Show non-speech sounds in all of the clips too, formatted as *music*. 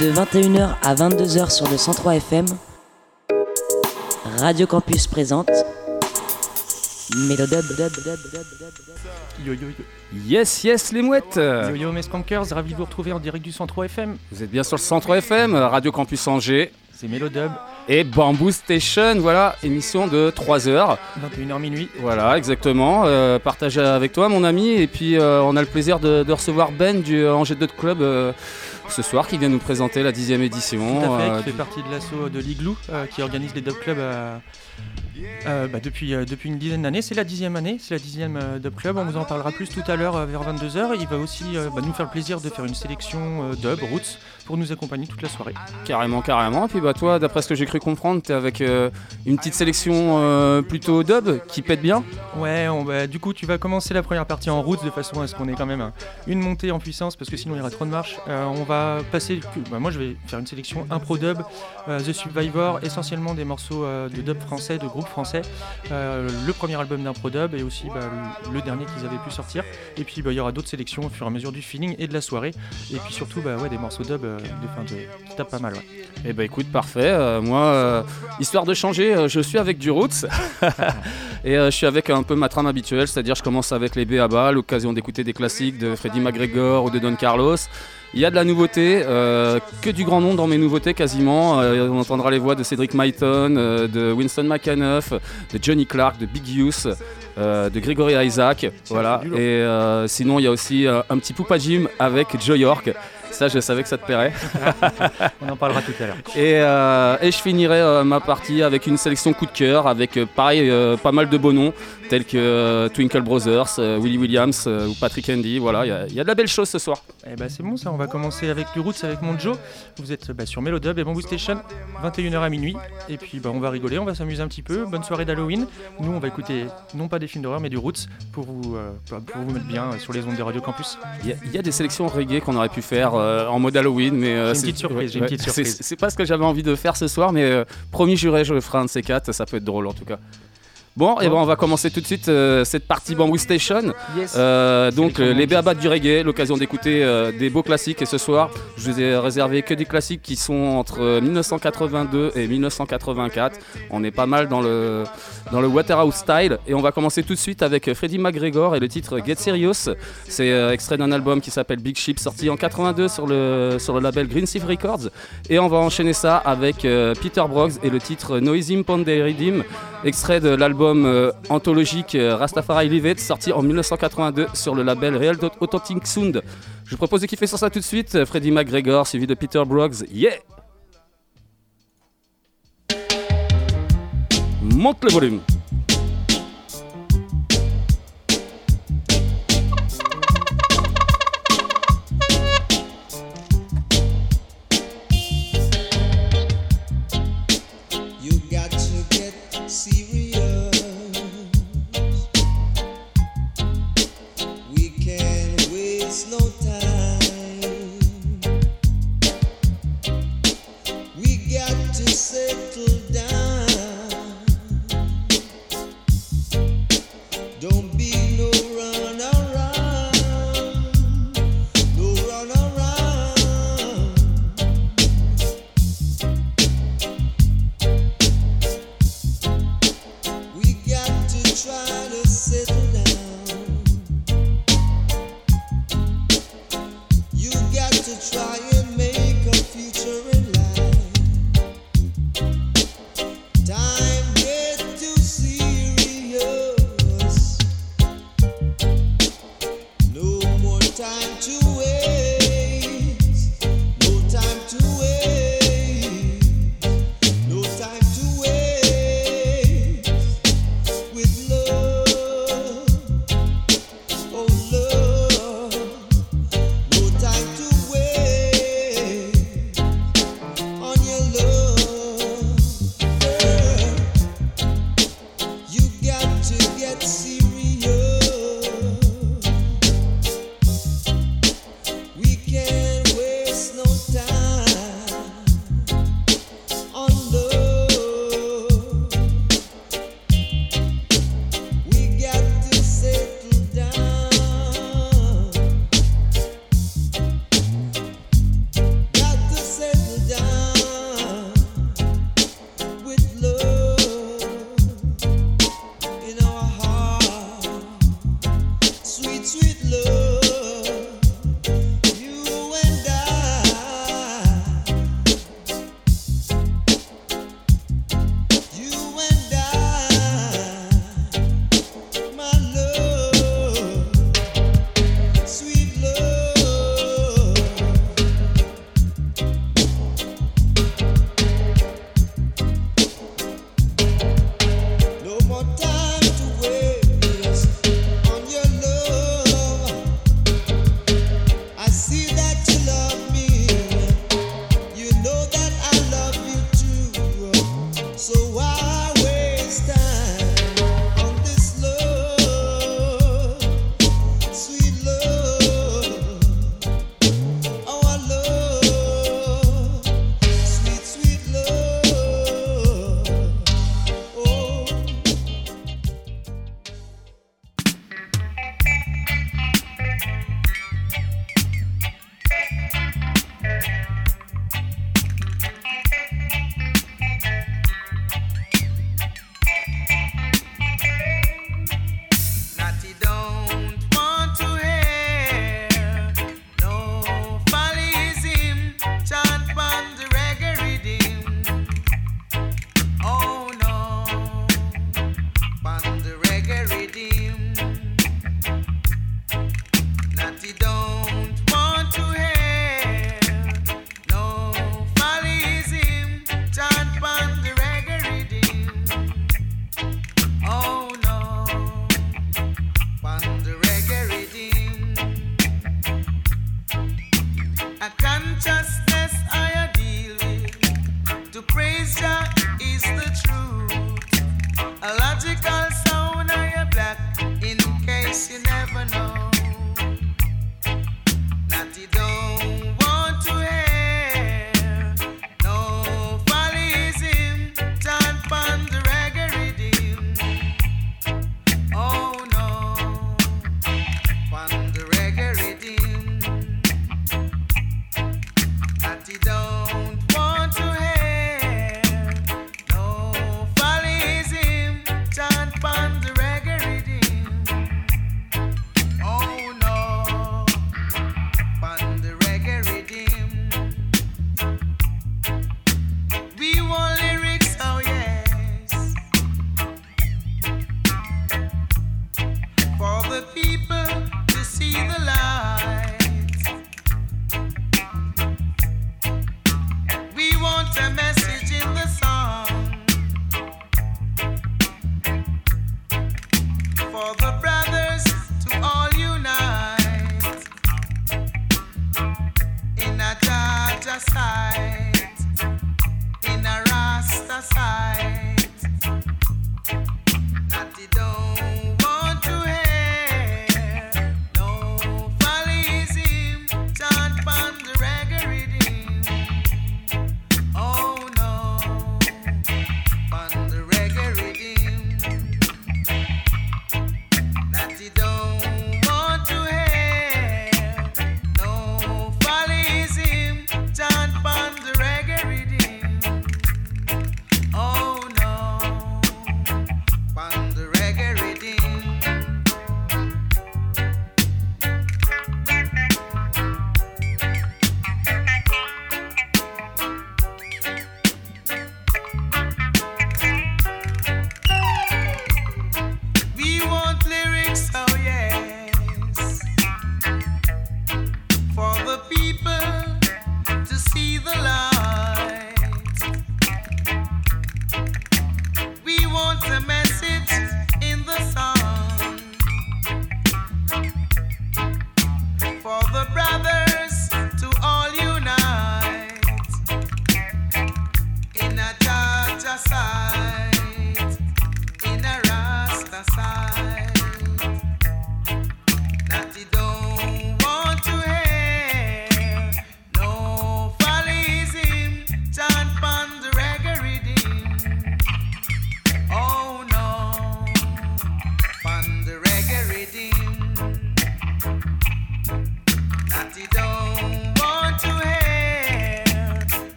De 21h à 22h sur le 103 FM, Radio Campus présente Mélodub. Yo yo yo. Yes, yes, les mouettes Yo yo mes skankers, ravi de vous retrouver en direct du 103 FM. Vous êtes bien sur le 103 FM, Radio Campus Angers C'est Mélodub, et Bamboo Station, voilà, émission de 3 heures. 21h minuit. Voilà, exactement. Euh, partagé avec toi, mon ami. Et puis, euh, on a le plaisir de, de recevoir Ben du Angers Dot Club euh, ce soir qui vient nous présenter la dixième édition. Tout à fait, euh, qui fait partie de l'assaut de l'Igloo, euh, qui organise les dub clubs euh, euh, bah, depuis, euh, depuis une dizaine d'années. C'est la dixième année, c'est la dixième euh, dub club. On vous en parlera plus tout à l'heure vers 22h. Il va aussi bah, nous faire le plaisir de faire une sélection dub, roots, pour nous accompagner toute la soirée. Carrément, carrément. Et puis bah toi, d'après ce que j'ai cru comprendre, t'es avec une petite sélection plutôt dub qui pète bien. Ouais, on du coup, tu vas commencer la première partie en route de façon à ce qu'on ait quand même un- une montée en puissance parce que sinon il y aura trop de marche. On va passer. moi, je vais faire une sélection impro dub, The Survivor, essentiellement des morceaux de dub français, de français. Euh, le premier album d'impro dub et aussi bah, le, dernier qu'ils avaient pu sortir. Et puis bah, il y aura d'autres sélections au fur et à mesure du feeling et de la soirée. Et puis surtout, bah, ouais, des morceaux dub euh, de, fin de, qui tapent pas mal. ouais. Eh bah écoute, parfait. Euh, moi, histoire de changer, je suis avec du Roots. *laughs* et je suis avec un peu ma trame habituelle, c'est-à-dire je commence avec les B.A.B.A., l'occasion d'écouter des classiques de Freddie McGregor ou de Don Carlos. Il y a de la nouveauté, euh, que du grand nom dans mes nouveautés quasiment. Euh, on entendra les voix de Cédric Myton, euh, de Winston McAnuff, de Johnny Clark, de Big Youth, de Gregory Isaac. Voilà. Et sinon, il y a aussi un petit Poupa Jim avec Joe York. Ça, je savais que ça te plairait. *laughs* On en parlera tout à l'heure. Et, et je finirai ma partie avec une sélection coup de cœur, avec pareil pas mal de beaux noms, tels que euh, Twinkle Brothers, euh, Willie Williams euh, ou Patrick Andy. Voilà, il y a- il y, a de la belle chose ce soir. Eh bah c'est bon ça, on va commencer avec le Roots avec mon Joe. Vous êtes bah, sur Melodub et Bamboo Station, 21h à minuit. Et puis bah, on va rigoler, on va s'amuser un petit peu. Bonne soirée d'Halloween. Nous on va écouter non pas des films d'horreur mais du Roots pour vous, euh, pour vous mettre bien sur les ondes de Radio Campus. Il y, a- il y a des sélections reggae qu'on aurait pu faire euh, en mode Halloween, mais euh, J'ai une c'est- petite surprise, j'ai une petite *laughs* surprise. C'est pas ce que j'avais envie de faire ce soir, mais promis juré, je ferai un de ces quatre. Ça peut être drôle en tout cas. Bon, et ben on va commencer tout de suite euh, cette partie Bamboo Station. Yes. Euh, donc euh, les Bamboo. béabats du reggae, l'occasion d'écouter euh, des beaux classiques. Et ce soir, je vous ai réservé que des classiques qui sont entre euh, 1982 et 1984. On est pas mal dans le, dans le Waterhouse style. Et on va commencer tout de suite avec euh, Freddie McGregor et le titre Get Serious. C'est euh, extrait d'un album qui s'appelle Big Ship, sorti en 82 sur le, sur le label Green Sea Records. Et on va enchaîner ça avec euh, Peter Broggs et le titre Noisy Ponderedim, extrait de l'album euh, anthologique euh, Rastafari Live sorti en 1982 sur le label Real Authentic Sound. Je vous propose de kiffer sur ça tout de suite. euh, Freddie McGregor suivi de Peter Broggs. Yeah! Monte le volume.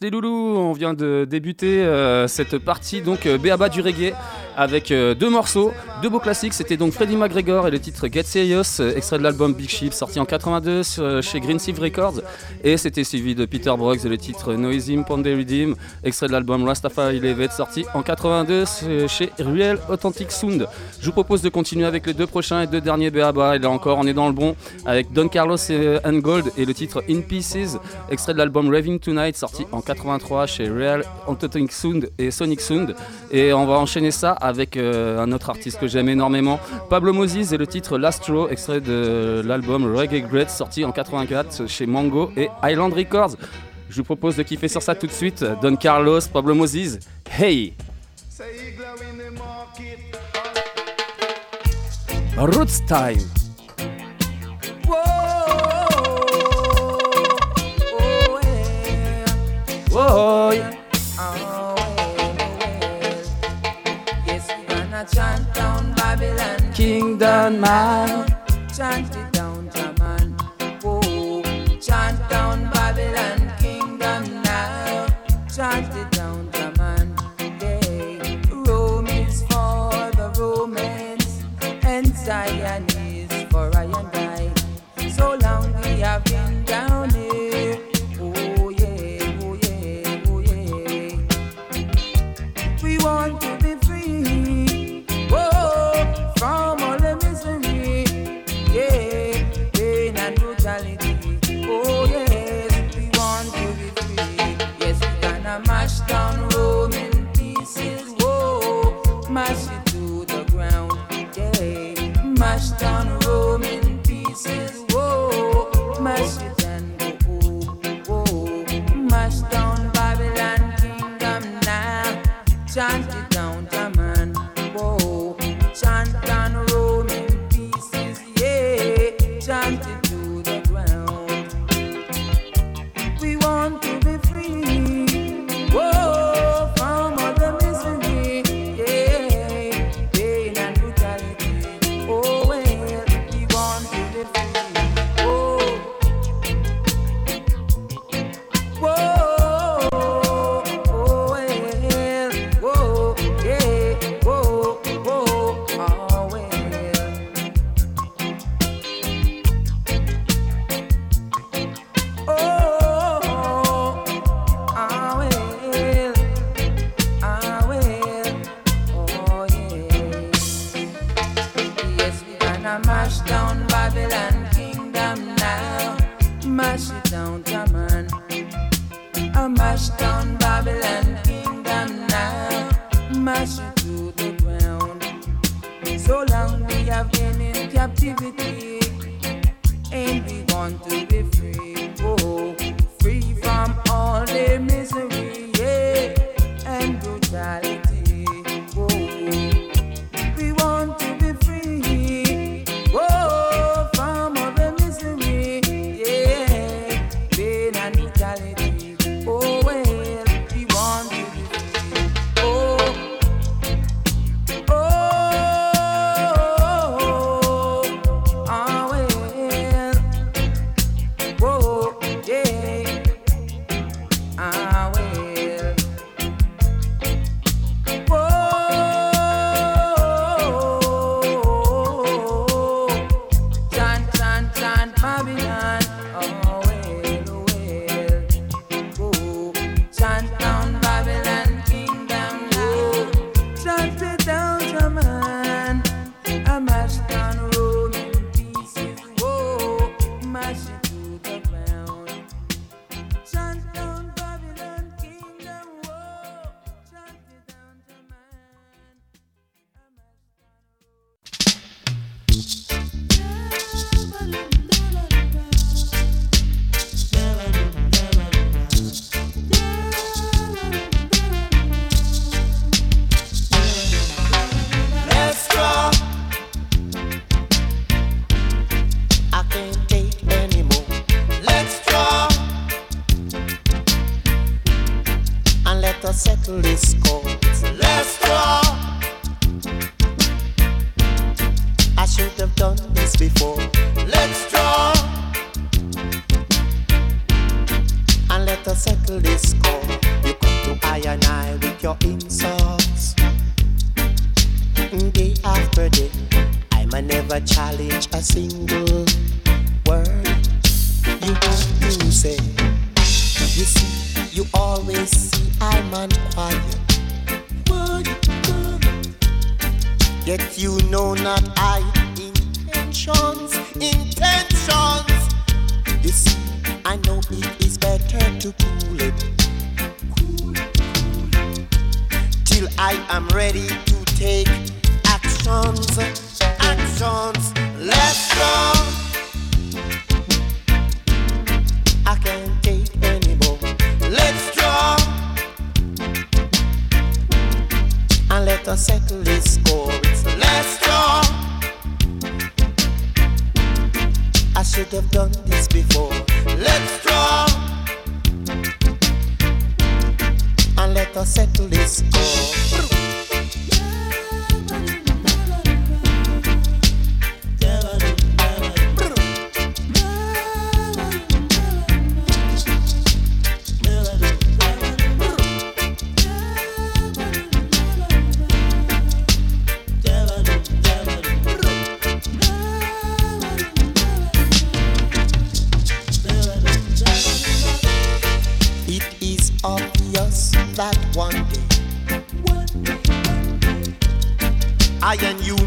Les loulous, on vient de débuter euh, cette partie donc euh, Béaba du reggae avec euh, deux morceaux, deux beaux classiques. C'était donc Freddie McGregor et le titre Get Serious, extrait de l'album Big Ship sorti en 82 sur- euh, chez Green Sieve Records. Et c'était suivi de Peter Brooks et le titre Noisy Pondé Redeem, extrait de l'album Rastafari Levet sorti en 82 chez- Real Authentic Sound. Je vous propose de continuer avec les deux prochains et deux derniers Béaba. Et là encore, on est dans le bon avec Don Carlos et and Gold et le titre In Pieces, extrait de l'album Raving Tonight sorti en 83 chez Real Authentic Sound et Sonic Sound. Et on va enchaîner ça avec euh, un autre artiste que j'aime énormément, Pablo Moses et le titre Last Row, extrait de l'album Reggae Great sorti en 84 chez Mango et Island Records. Je vous propose de kiffer sur ça tout de suite. Don Carlos, Pablo Moses, hey! Roots time!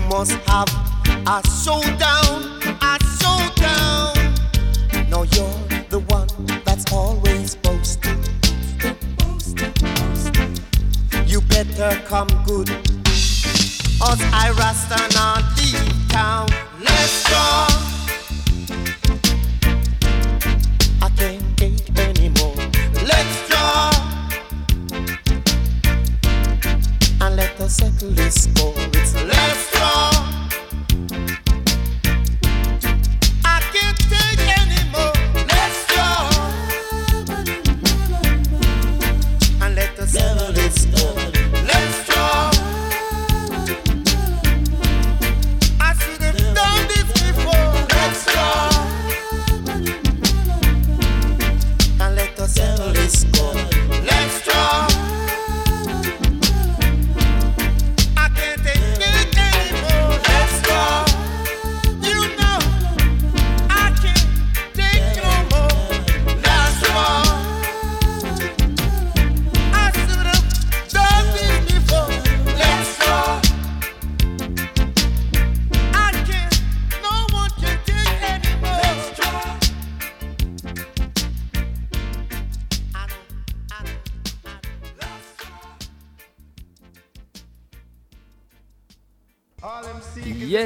must have a showdown, a showdown. Now you're the one that's always boasting. You better come good. Us I rasta not leave town. Let's go.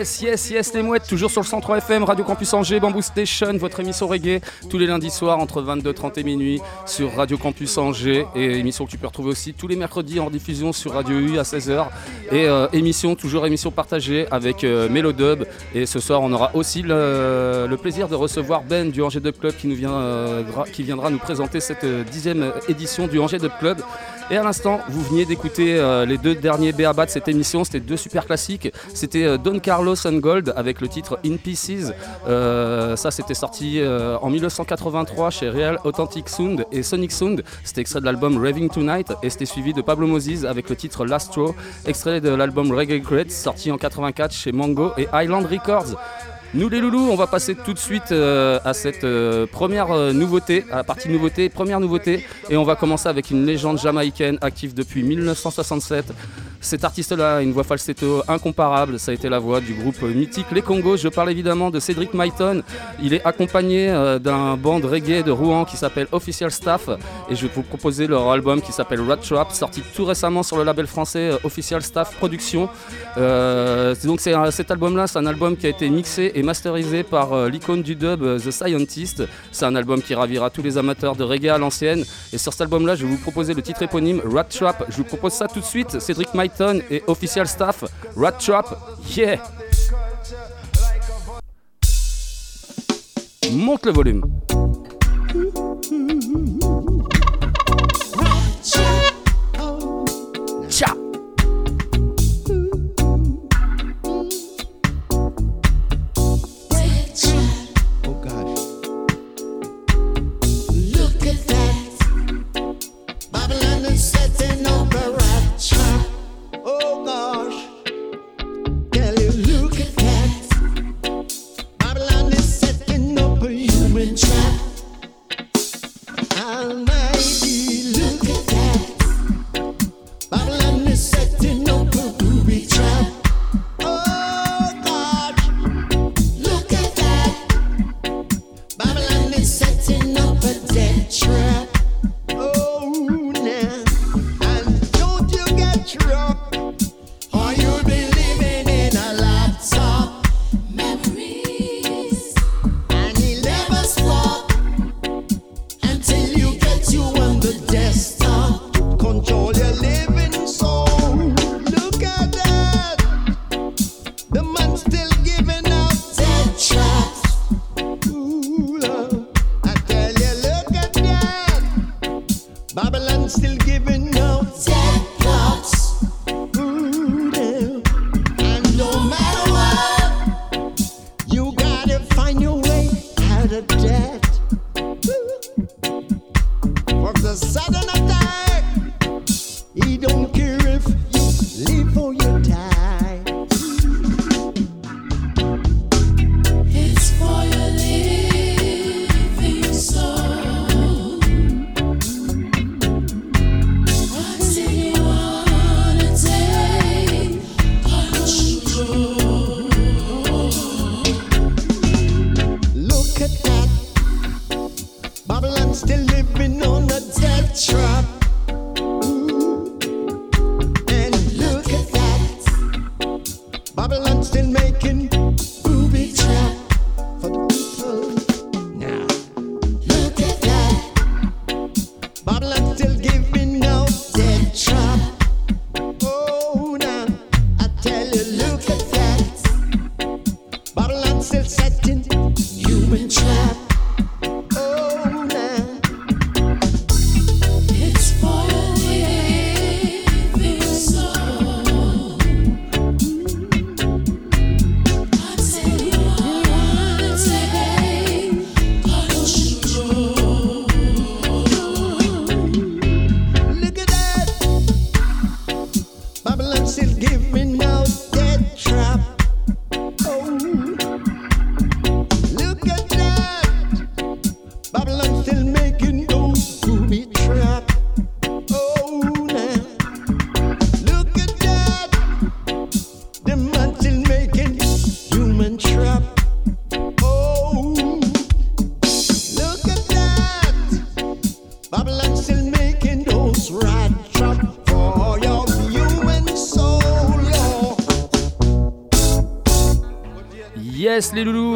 Yes, yes, yes, les mouettes, toujours sur le 103 FM, Radio Campus Angers, Bamboo Station, votre émission reggae, tous les lundis soirs entre 22h30 et minuit sur Radio Campus Angers, et émission que tu peux retrouver aussi tous les mercredis en diffusion sur Radio U à 16h, et euh, émission, toujours émission partagée avec euh, et ce soir on aura aussi le, plaisir de recevoir Ben du Angers Dub Club qui, nous vient, euh, qui viendra nous présenter cette euh, dixième édition du Angers Dub Club. Et à l'instant, vous veniez d'écouter euh, les deux derniers BABA de cette émission. C'était deux super classiques. C'était euh, Don Carlos and Gold avec le titre In Pieces. Euh, ça, c'était sorti en 1983 chez Real Authentic Sound et Sonic Sound. C'était extrait de l'album Raving Tonight et c'était suivi de Pablo Moses avec le titre Last Straw, extrait de l'album Reggae Greats sorti en 84 chez Mango et Island Records. Nous les loulous, on va passer tout de suite euh, à cette euh, première euh, nouveauté, à la partie nouveauté, première nouveauté, et on va commencer avec une légende jamaïcaine active depuis 1967. Cet artiste-là a une voix falsetto incomparable, ça a été la voix du groupe mythique Les Congos. Je parle évidemment de Cédric Myton. Il est accompagné d'un band reggae de Rouen qui s'appelle Official Staff, et je vais vous proposer leur album qui s'appelle Rat Trap, sorti tout récemment sur le label français Official Staff Productions. Donc cet album-là, c'est un album qui a été mixé masterisé par euh, l'icône du dub euh, The Scientist. C'est un album qui ravira tous les amateurs de reggae à l'ancienne. Et sur cet album-là, je vais vous proposer le titre éponyme Rat Trap. Je vous propose ça tout de suite. Cédric Myton et Official Staff. Rat Trap, yeah. Monte le volume.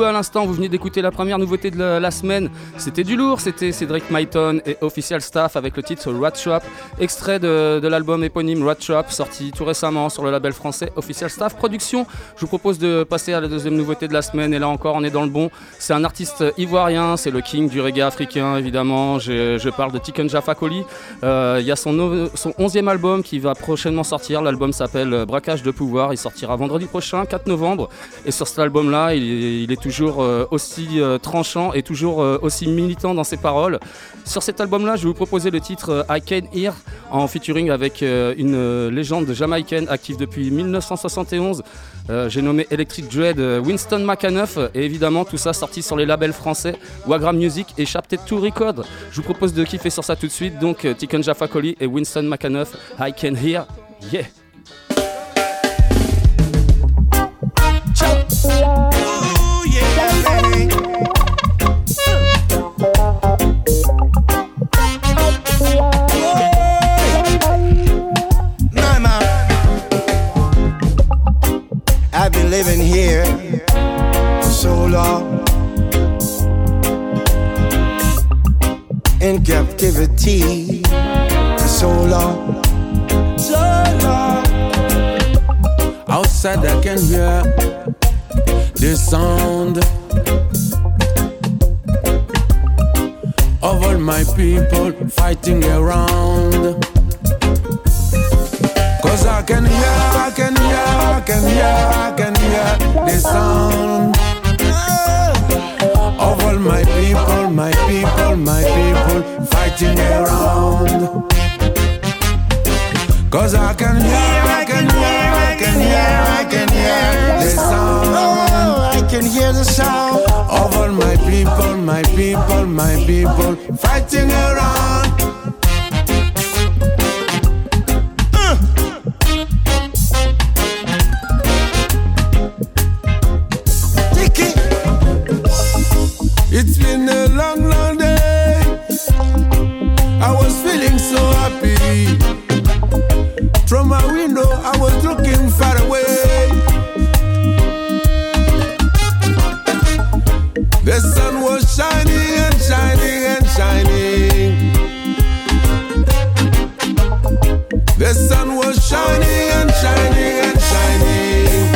À l'instant, vous venez d'écouter la première nouveauté de la, semaine. C'était du lourd, c'était Cédric Myton et Official Staff avec le titre Rat Shop, extrait de, l'album éponyme Rat Shop, sorti tout récemment sur le label français Official Staff Production. Je vous propose de passer à la deuxième nouveauté de la semaine, et là encore, on est dans le bon. C'est un artiste ivoirien, c'est le king du reggae africain, évidemment. Je, parle de Tiken Jaffa Koli. Euh, Il y a son, son 11e album qui va prochainement sortir. L'album s'appelle Braquage de pouvoir. Il sortira vendredi prochain, 4 novembre. Et sur cet album-là, il est toujours euh, aussi euh, tranchant et toujours euh, aussi militant dans ses paroles. Sur cet album-là, je vais vous proposer le titre I Can Hear en featuring avec une légende jamaïcaine active depuis 1971. Euh, J'ai nommé Electric Dread Winston McAnuff et évidemment tout ça sorti sur les labels français Wagram Music et Chapter 2 Record. Je vous propose de kiffer sur ça tout de suite. Donc Tiken Jaffa Koli et Winston McAnuff, I Can Hear. Yeah! Outside I can hear sound of all my people fighting around. Cause I can hear, I can hear, I can hear, I can hear the sound of all my people, my people, my people fighting around. Cause I can hear, I can hear, I can hear, I can hear the sound Oh, I can hear the sound. of all my people, my people, my people fighting around. Take. It's been a long, long day. I was feeling so happy. From my window, I was looking far away. The sun was shining and shining and shining. The sun was shining and shining and shining.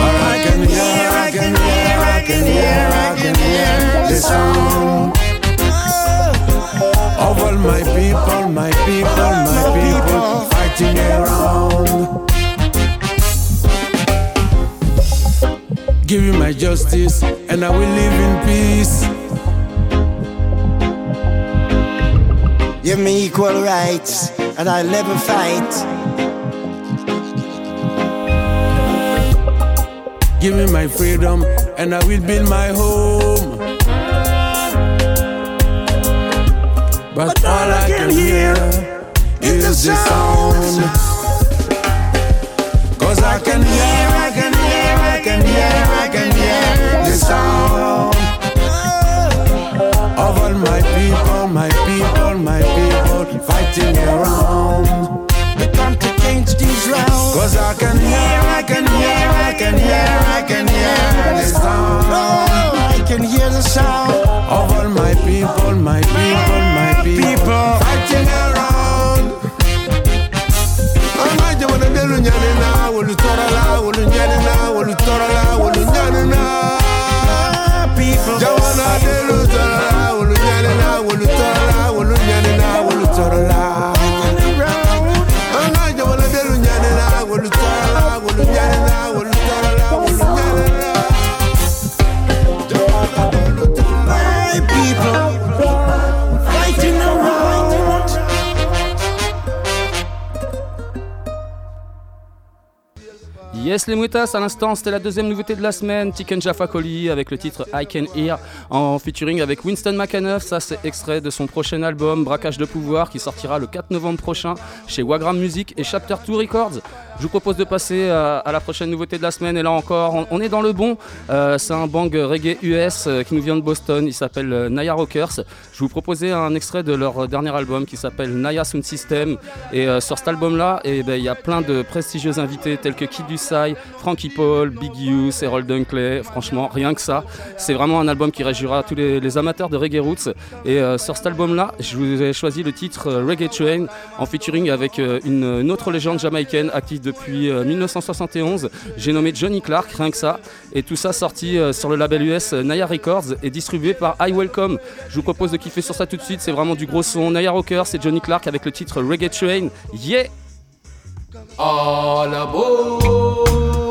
But I can hear, I can hear, I can hear, I can hear the sound of all my people, my people, Give you my justice, and I will live in peace. Give me equal rights, and I'll never fight. Give me my freedom, and I will build my home. But all I can hear is the sound. Cause I can hear, I can hear, I can hear, I can hear sound of all my people, my people, my people fighting around. We come to change these rounds. Cause I can hear, I can hear, I can hear, I can hear the sound Oh, I can hear the sound. of all my people, my people Les mouettas, à l'instant c'était la deuxième nouveauté de la semaine, Tiken Jaffa Koli avec le titre I Can Hear en featuring avec Winston McAnuff, ça c'est extrait de son prochain album Braquage de pouvoir qui sortira le 4 novembre prochain chez Wagram Music et Chapter 2 Records. Je vous propose de passer à, à la prochaine nouveauté de la semaine. Et là encore, on, est dans le bon. Euh, c'est un bang reggae US euh, qui nous vient de Boston. Il s'appelle euh, Naya Rockers. Je vous proposais un extrait de leur euh, dernier album qui s'appelle Naya Sound System. Et euh, sur cet album-là, eh ben, il y a plein de prestigieux invités tels que Kid Dusai, Frankie Paul, Big Hughes, Harold Dunkley. Franchement, rien que ça. C'est vraiment un album qui réjouira tous les, amateurs de reggae roots. Et euh, sur cet album-là, je vous ai choisi le titre euh, Reggae Train en featuring avec euh, une, une autre légende jamaïcaine active depuis euh, 1971. J'ai nommé Johnny Clark, rien que ça. Et tout ça sorti euh, sur le label US euh, Naya Records et distribué par I Welcome. Je vous propose de kiffer sur ça tout de suite. C'est vraiment du gros son. Naya Rocker, c'est Johnny Clark avec le titre Reggae Train. Yeah! Aboard. Reggae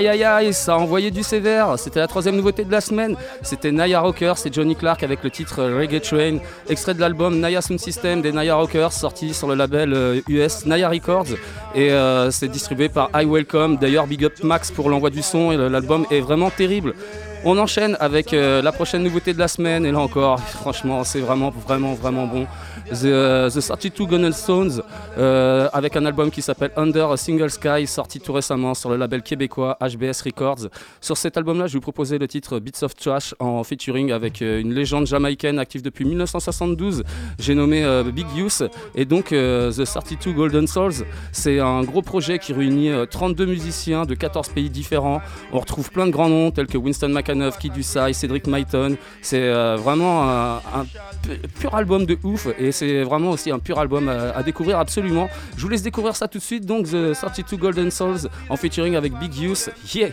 Aïe aïe aïe, ça a envoyé du sévère. C'était la troisième nouveauté de la semaine. C'était Naya Rocker, et Johnny Clark avec le titre Reggae Train, extrait de l'album Naya Sound System des Naya Rockers, sorti sur le label euh, US Naya Records. Et euh, c'est distribué par I Welcome. D'ailleurs, big up Max pour l'envoi du son. Et l'album est vraiment terrible. On enchaîne avec euh, la prochaine nouveauté de la semaine et là encore, *laughs* franchement, c'est vraiment, vraiment, vraiment bon. The, 32 Gun Stones euh, avec un album qui s'appelle Under a Single Sky, sorti tout récemment sur le label québécois HBS Records. Sur cet album-là, je vous proposais le titre Beats of Trash en featuring avec euh, une légende jamaïcaine active depuis 1972, j'ai nommé euh, Big Youth, et donc The 32 Golden Souls. C'est un gros projet qui réunit 32 musiciens de 14 pays différents. On retrouve plein de grands noms tels que Winston McAnuff, Kid Usai, Cédric Myton. C'est vraiment un, pur album de ouf, et c'est vraiment aussi un pur album à, à découvrir absolument je vous laisse découvrir ça tout de suite, donc The 32 Golden Souls en featuring avec Big Use. Yeah!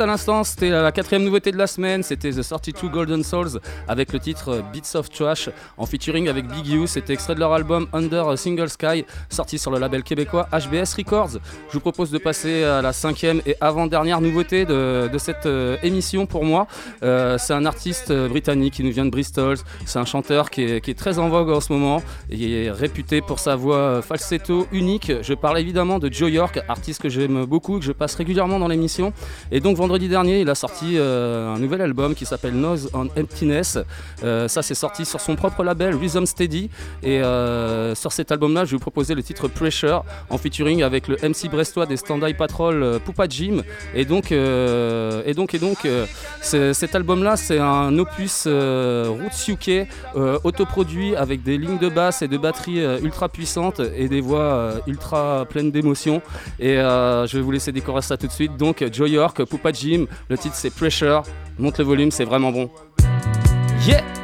À l'instant, c'était la quatrième nouveauté de la semaine, c'était The 32 Golden Souls avec le titre Beats of Trash en featuring avec Big U. C'était extrait de leur album Under a Single Sky, sorti sur le label québécois HBS Records. Je vous propose de passer à la cinquième et avant-dernière nouveauté de, cette euh, émission pour moi. Euh, c'est un artiste euh, britannique qui nous vient de Bristol. C'est un chanteur qui est, qui est très en vogue en ce moment et est réputé pour sa voix falsetto unique. Je parle évidemment de Joe York, artiste que j'aime beaucoup et que je passe régulièrement dans l'émission. Et donc vendredi dernier, il a sorti euh, un nouvel album qui s'appelle Nose on Emptiness. Euh, ça, c'est sorti sur son propre label Rhythm Steady. Et euh, sur cet album-là, je vais vous proposer le titre Pressure en featuring avec le MC brestois des Stand-By Patrol, Poupa Jim. Et donc, et donc, et donc, cet album-là, c'est un opus Roots UK autoproduit avec des lignes de basse et de batterie ultra puissantes et des voix ultra pleines d'émotions. Et je vais vous laisser découvrir ça tout de suite. Donc, Joe York, Poupa Jim, le titre c'est Pressure. Monte le volume, c'est vraiment bon. Yeah!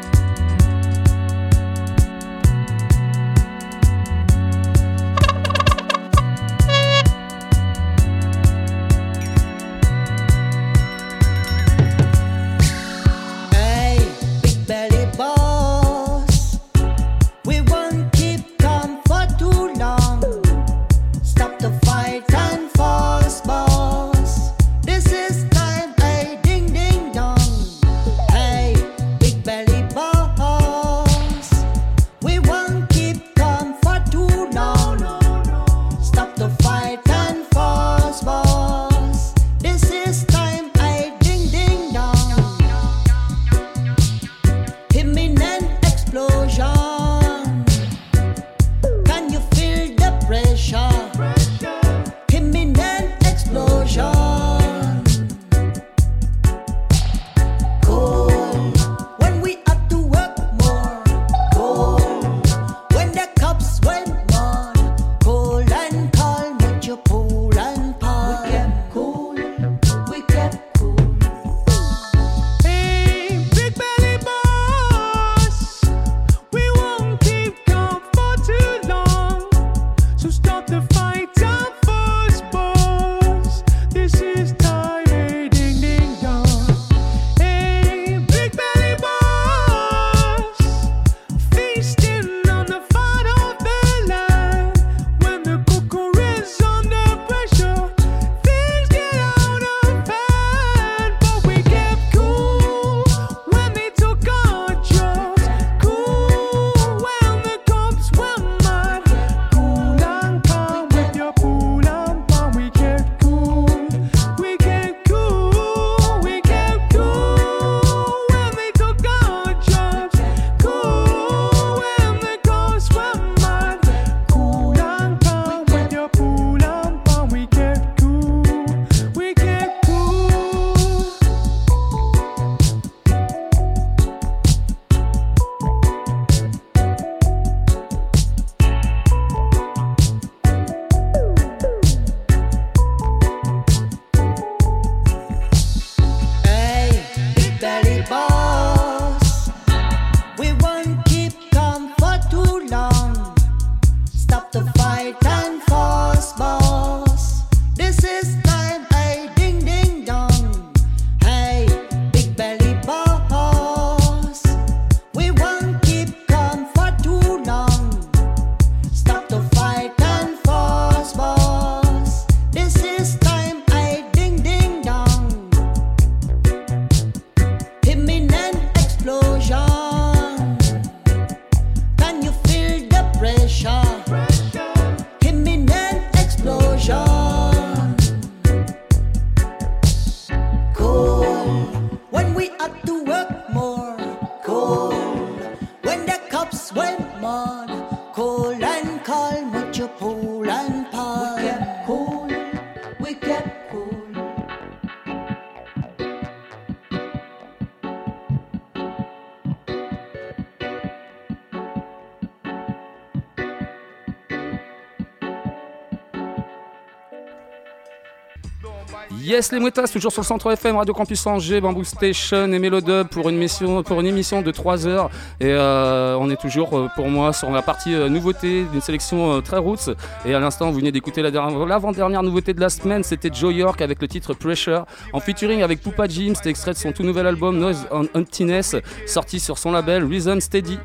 Yes, les Mouettas, toujours sur le centre FM, Radio Campus Angers, Bamboo Station et Mélodub pour une, pour une émission de 3 heures. Et euh, on est toujours euh, pour moi sur la partie euh, nouveauté d'une sélection très roots. Et à l'instant, vous venez d'écouter la dernière- l'avant-dernière nouveauté de la semaine, c'était Joe York avec le titre Pressure, en featuring avec Poupa Jim. C'était extrait de son tout nouvel album Noise on Emptiness, sorti sur son label Reason Steady.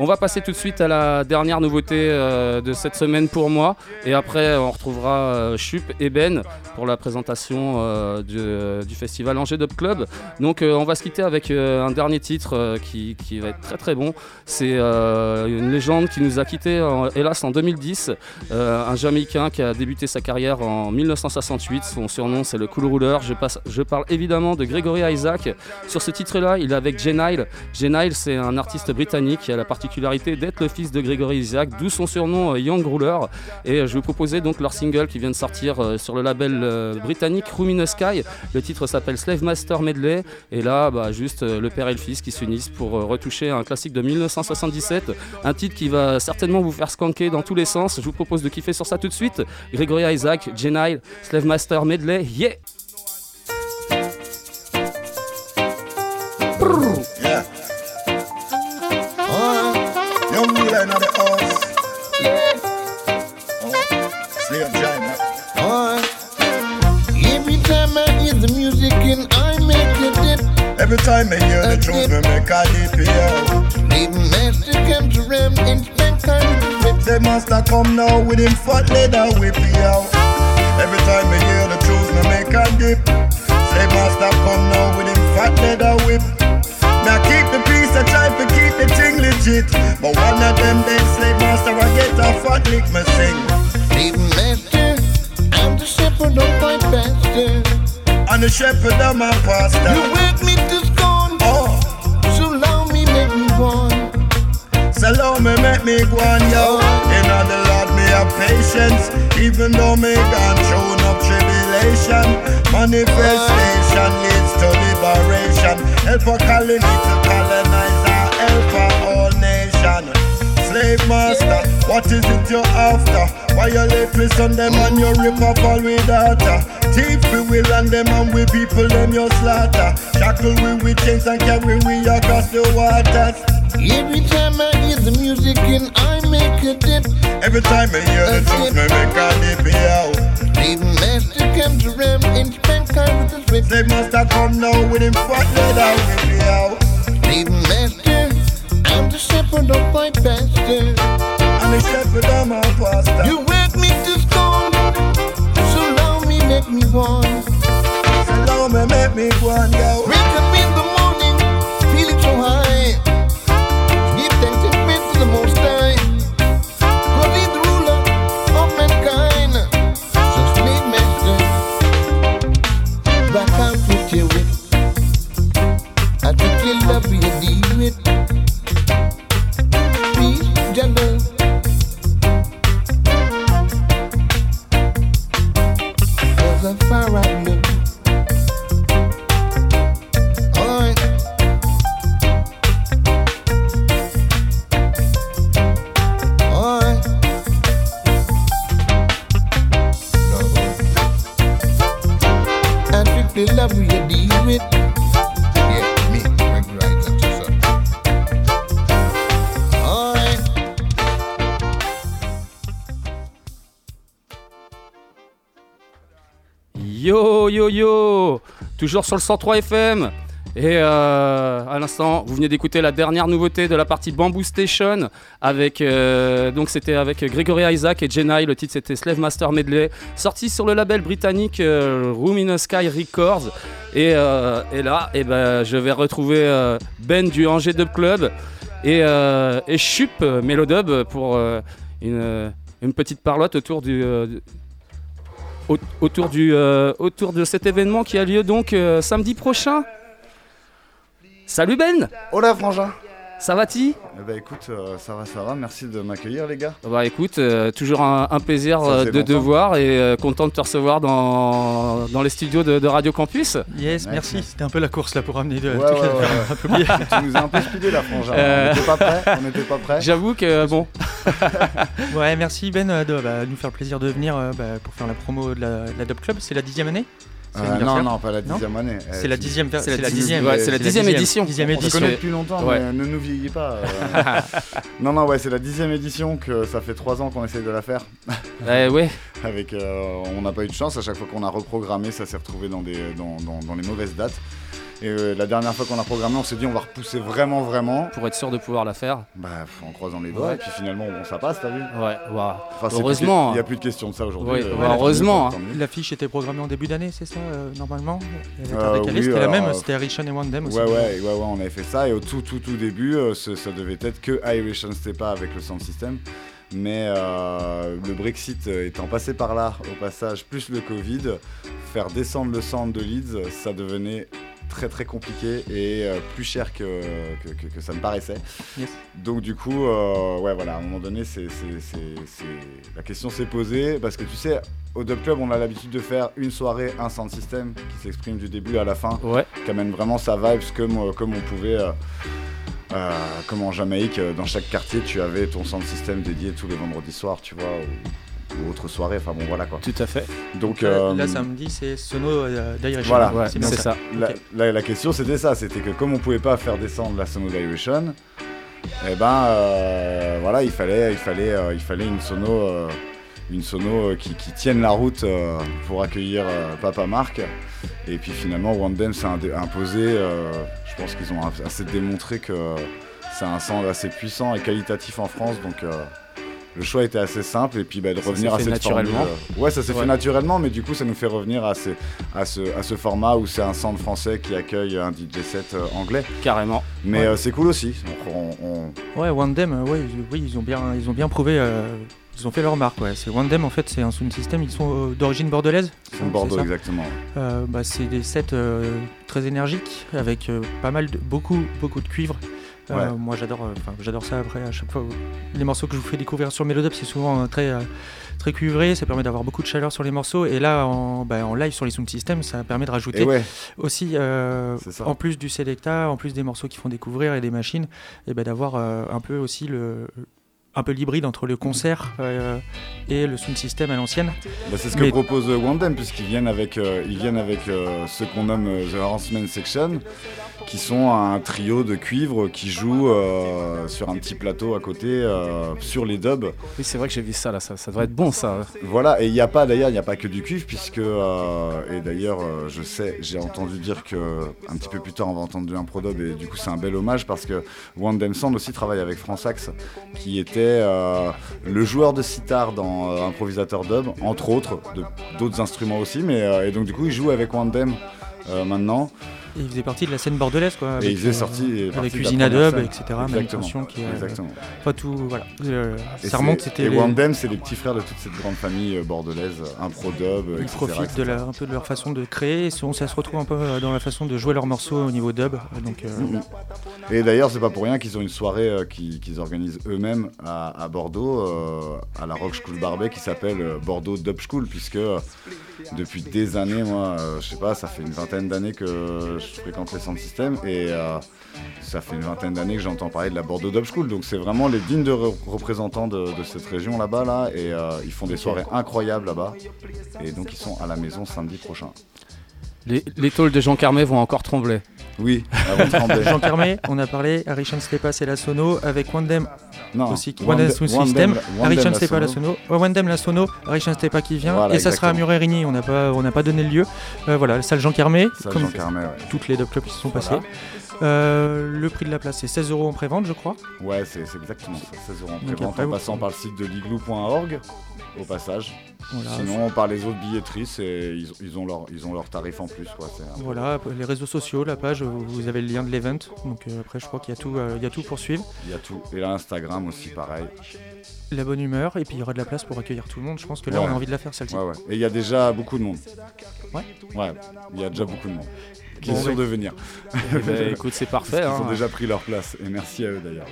On va passer tout de suite à la dernière nouveauté euh, de cette semaine pour moi. Et après, on retrouvera euh, Chup et Ben pour la présentation euh, du, festival Angers Dub Club. Donc, on va se quitter avec un dernier titre qui, va être très très bon. C'est une légende qui nous a quittés, hélas, en 2010. Euh, un Jamaïcain qui a débuté sa carrière en 1968. Son surnom, c'est le Cool Ruler. Je, parle évidemment de Gregory Isaac. Sur ce titre-là, il est avec Jay Nile. Jay Nile, c'est un artiste britannique qui a la d'être le fils de Gregory Isaac, d'où son surnom euh, Young Ruler. Et euh, je vous proposer donc leur single qui vient de sortir euh, sur le label britannique Room in the Sky. Le titre s'appelle Slave Master Medley. Et là, bah, juste le père et le fils qui s'unissent pour retoucher un classique de 1977. Un titre qui va certainement vous faire skanker dans tous les sens. Je vous propose de kiffer sur ça tout de suite. Gregory Isaac, Jay Nile, Slave Master Medley! Yeah. Slave every time I hear the music and I make a dip. Every time I hear the truth, me make a dip here. Slave master comes around and spend time with the They must have come now with him fat leather whip here. Every time I hear the truth, me make a dip. Slave master come now with him fat leather whip. Now keep the peace, I try to keep the thing legit. But one of them dead slave master, I get a fat lick, me sing. Slave master, I'm the shepherd of my pastor. And the shepherd of my pastor. You work me to scorn, Oh, so long me make me one. so long me make me go on, yo. In the Lord, have patience. Even though me gone through no tribulation. Manifestation leads to liberation. Help a colony to colonize our help our whole nation. Slave master, what is it you're after? Violate we son them and you rip off all we daughter. Thief we will and them and we people them you slaughter. Shackle we with chains and carry we across the waters. Every time I hear the music and I make a dip. Every time I hear the truth, me make a dip out. Slave master comes around and spend time with the slave. Slave master come now with him fat whip me out. Slave master, I'm the shepherd of my pastor. And the shepherd of my pastor. You work me to scorn, so long me one. So me make me go and. Wake up in the morning, feeling so high. Yo Toujours sur le 103 FM et euh, à l'instant, vous venez d'écouter la dernière nouveauté de la partie Bamboo Station avec euh, donc c'était avec Gregory Isaac et Jenai. Le titre c'était Slave Master Medley, sorti sur le label britannique euh, Room in the Sky Records. Et, euh, et là, eh ben, je vais retrouver Ben du Angers Dub Club et, et Chup Mélodub pour une, petite parlotte autour du, au- autour, du, euh, autour de cet événement qui a lieu donc euh, samedi prochain. Salut Ben Hola frangin Ça va-t-il Eh ben écoute, euh, ça va, ça va, merci de m'accueillir les gars. Bah écoute, euh, toujours un, un plaisir Ça euh, de te voir et euh, content de te recevoir dans, dans les studios de, de Radio Campus. Yes, Ouais, merci. C'était un peu la course là pour amener de. Ouais, ouais, *laughs* tu nous as un peu speedé là frangin, Euh. on n'était pas prêts, on n'était pas prêts. J'avoue que bon, *laughs* Ouais, merci Ben euh, de bah, nous faire le plaisir de venir euh, bah, pour faire la promo de la, la Dub Club. C'est la dixième année Euh, non, non, pas la Non dixième année. C'est la dixième. c'est la dixième- ouais, c'est la dixième édition. Dixième On se édition. connaît depuis longtemps, Ouais. mais ne nous vieillis pas. euh. *laughs* non, non, ouais, c'est la dixième édition que ça fait trois ans qu'on essaye de la faire. Eh ouais, *laughs* Avec, euh, on n'a pas eu de chance. À chaque fois qu'on a reprogrammé, ça s'est retrouvé dans, des, dans, dans- dans les mauvaises dates. Et euh, la dernière fois qu'on a programmé, on s'est dit on va repousser vraiment, vraiment. pour être sûr de pouvoir la faire. Bah, en croisant les doigts. Ouais. Et puis finalement, bon, ça passe, t'as vu Ouais, waouh. Enfin, c'est Heureusement. plus- Il n'y a plus de question de ça aujourd'hui. Euh, bah, voilà, heureusement, mieux. L'affiche était programmée en début d'année, c'est ça, euh, normalement? Euh, oui, c'était la même, euh, c'était Richon et Wandem aussi. Ouais, ouais, ouais, ouais, on avait fait ça. Et au tout, tout, tout début, euh, ce- ça devait être que Irish and Stepa avec le sound system. Mais euh, le Brexit étant passé par là, au passage, plus le Covid, faire descendre le sound de Leeds, ça devenait très très compliqué et euh, plus cher que, que, que- que ça ne paraissait. Yes. Donc du coup, euh, ouais voilà, à un moment donné, c'est, c'est- c'est- c'est- la question s'est posée parce que tu sais, au Dub Club, on a l'habitude de faire une soirée, un sound system qui s'exprime du début à la fin Ouais, qui amène vraiment sa vibes comme, euh, comme on pouvait. euh, euh, comme en Jamaïque, dans chaque quartier, tu avais ton sound system dédié tous les vendredis soirs, tu vois, ou autre soirée. Enfin bon, voilà quoi. tout à fait. Donc Là, euh, là, samedi, c'est Sono euh, d'Irish. Voilà, Ouais, c'est ça. ça. la, Ok. la- la question c'était ça, c'était que comme on pouvait pas faire descendre la Sono Direction, eh ben euh, voilà, il fallait, il fallait, euh, il fallait une sono, euh, une sono euh, qui, qui tienne la route euh, pour accueillir euh, Papa Marc. Et puis finalement, Wandem s'est imposé. euh, je pense qu'ils ont assez démontré que c'est un sound assez puissant et qualitatif en France, donc. Le choix était assez simple et puis bah, de Ça revenir à cette naturellement. formule, euh, Ouais, ça s'est Ouais. fait naturellement, mais du coup, ça nous fait revenir à, ces- à, ce, à ce format où c'est un centre français qui accueille un DJ set euh, anglais. Carrément. Mais Ouais. euh, c'est cool aussi. On- on- Ouais, Wandem, ouais, ils- oui, ils ont bien, ils ont bien prouvé. euh, ils ont fait leur marque. Ouais. C'est Wandem, en fait, c'est un sound system. Ils sont d'origine bordelaise. c'est c'est Bordeaux, ça? exactement. Euh, bah, c'est des sets très énergiques avec pas mal de beaucoup beaucoup de cuivre. Euh. Moi j'adore euh, enfin, j'adore ça après à chaque fois les morceaux que je vous fais découvrir sur Melodub c'est souvent euh, très très cuivré, ça permet d'avoir beaucoup de chaleur sur les morceaux. Et là en, bah, en live sur les sound systems ça permet de rajouter ouais, aussi euh, en plus du selecta, en plus des morceaux qui font découvrir et des machines et bah, d'avoir euh, un peu aussi le un peu l'hybride entre le concert euh, et le sound system à l'ancienne. bah, c'est ce que Mais- propose euh, Wandem, puisqu'ils viennent avec, euh, ils viennent avec euh, ce qu'on nomme The Horseman Section, qui sont un trio de cuivre qui jouent euh, sur un petit plateau à côté, euh, sur les dubs. Oui, c'est vrai que j'ai vu ça là, ça, ça devrait être bon ça. Voilà, et il n'y a pas d'ailleurs, il n'y a pas que du cuivre, puisque, euh, et d'ailleurs, euh, je sais, j'ai entendu dire que un petit peu plus tard, on va entendre un Produb, et du coup, c'est un bel hommage parce que Wandem Sound aussi travaille avec Fransax, qui était euh, le joueur de sitar dans euh, Improvisateur Dub, entre autres, d'autres instruments aussi, mais euh, et donc, du coup, il joue avec Wandem maintenant, il faisait partie de la scène bordelaise quoi. et avec, il faisait euh, avec Dub, etc. Exactement. Manutention qui est, Exactement. Enfin tout, voilà. Euh, Et Sermont, c'est- c'était Et les- Wandem, c'est les petits frères de toute cette grande famille euh, bordelaise, Impro Dub, euh, Ils profitent de un peu de leur façon de créer et ça se retrouve un peu euh, dans la façon de jouer leurs morceaux au niveau dub. Donc, euh. Et d'ailleurs, c'est pas pour rien qu'ils ont une soirée euh, qui- qu'ils organisent eux-mêmes à, Bordeaux, euh, à la Rock School Barbet, qui s'appelle euh, Bordeaux Dub School, puisque euh, depuis des années, moi, euh, je sais pas, ça fait une vingtaine d'années que je fréquente les sound systems et euh, ça fait une vingtaine d'années que j'entends parler de la Bordeaux Dub School. Donc c'est vraiment les dignes de re- représentants de, de cette région là-bas, là, et euh, ils font des soirées incroyables là-bas. Et donc ils sont à la maison samedi prochain. Les, les tôles de Jean Carmet vont encore trembler. Oui, avant de trembler. Jean Carmé, on a parlé, Arishan Stepa c'est la sono, avec Wandem Non, aussi, Wandem- Sound System, la Stepa la sono. Wandem la sono, Arishan Stepa qui vient, Voilà, et ça sera à. Muret-Rigny, on n'a pas, on n'a pas donné le lieu. Euh, voilà, salle Jean Carmé, Ça, comme Jean ouais. toutes les dub clubs qui se sont passés. Voilà. Euh, le prix de la place c'est 16 euros en pré-vente je crois. Ouais, c'est exactement ça. 16 euros en prévente en vous- passant par le site de liglou.org au passage. Voilà. Sinon, par les autres billetteries, ils, ils ont leur, ils ont leur tarif en plus. Quoi. Voilà, les réseaux sociaux, la page, vous avez le lien de l'event. Donc euh, après, je crois qu'il y a tout, euh, il y a tout pour suivre. Il y a tout. Et là, Instagram aussi, pareil. La bonne humeur, et puis il y aura de la place pour accueillir tout le monde. Je pense que là, Ouais. on a envie de la faire celle-ci. Ouais, ouais. Et il y a déjà beaucoup de monde. Ouais. Ouais, il y a déjà beaucoup de monde qui Bon, ouais. de venir. Eh ben, écoute, c'est *laughs* parfait. Ils ont hein. déjà pris leur place. Et merci à eux d'ailleurs.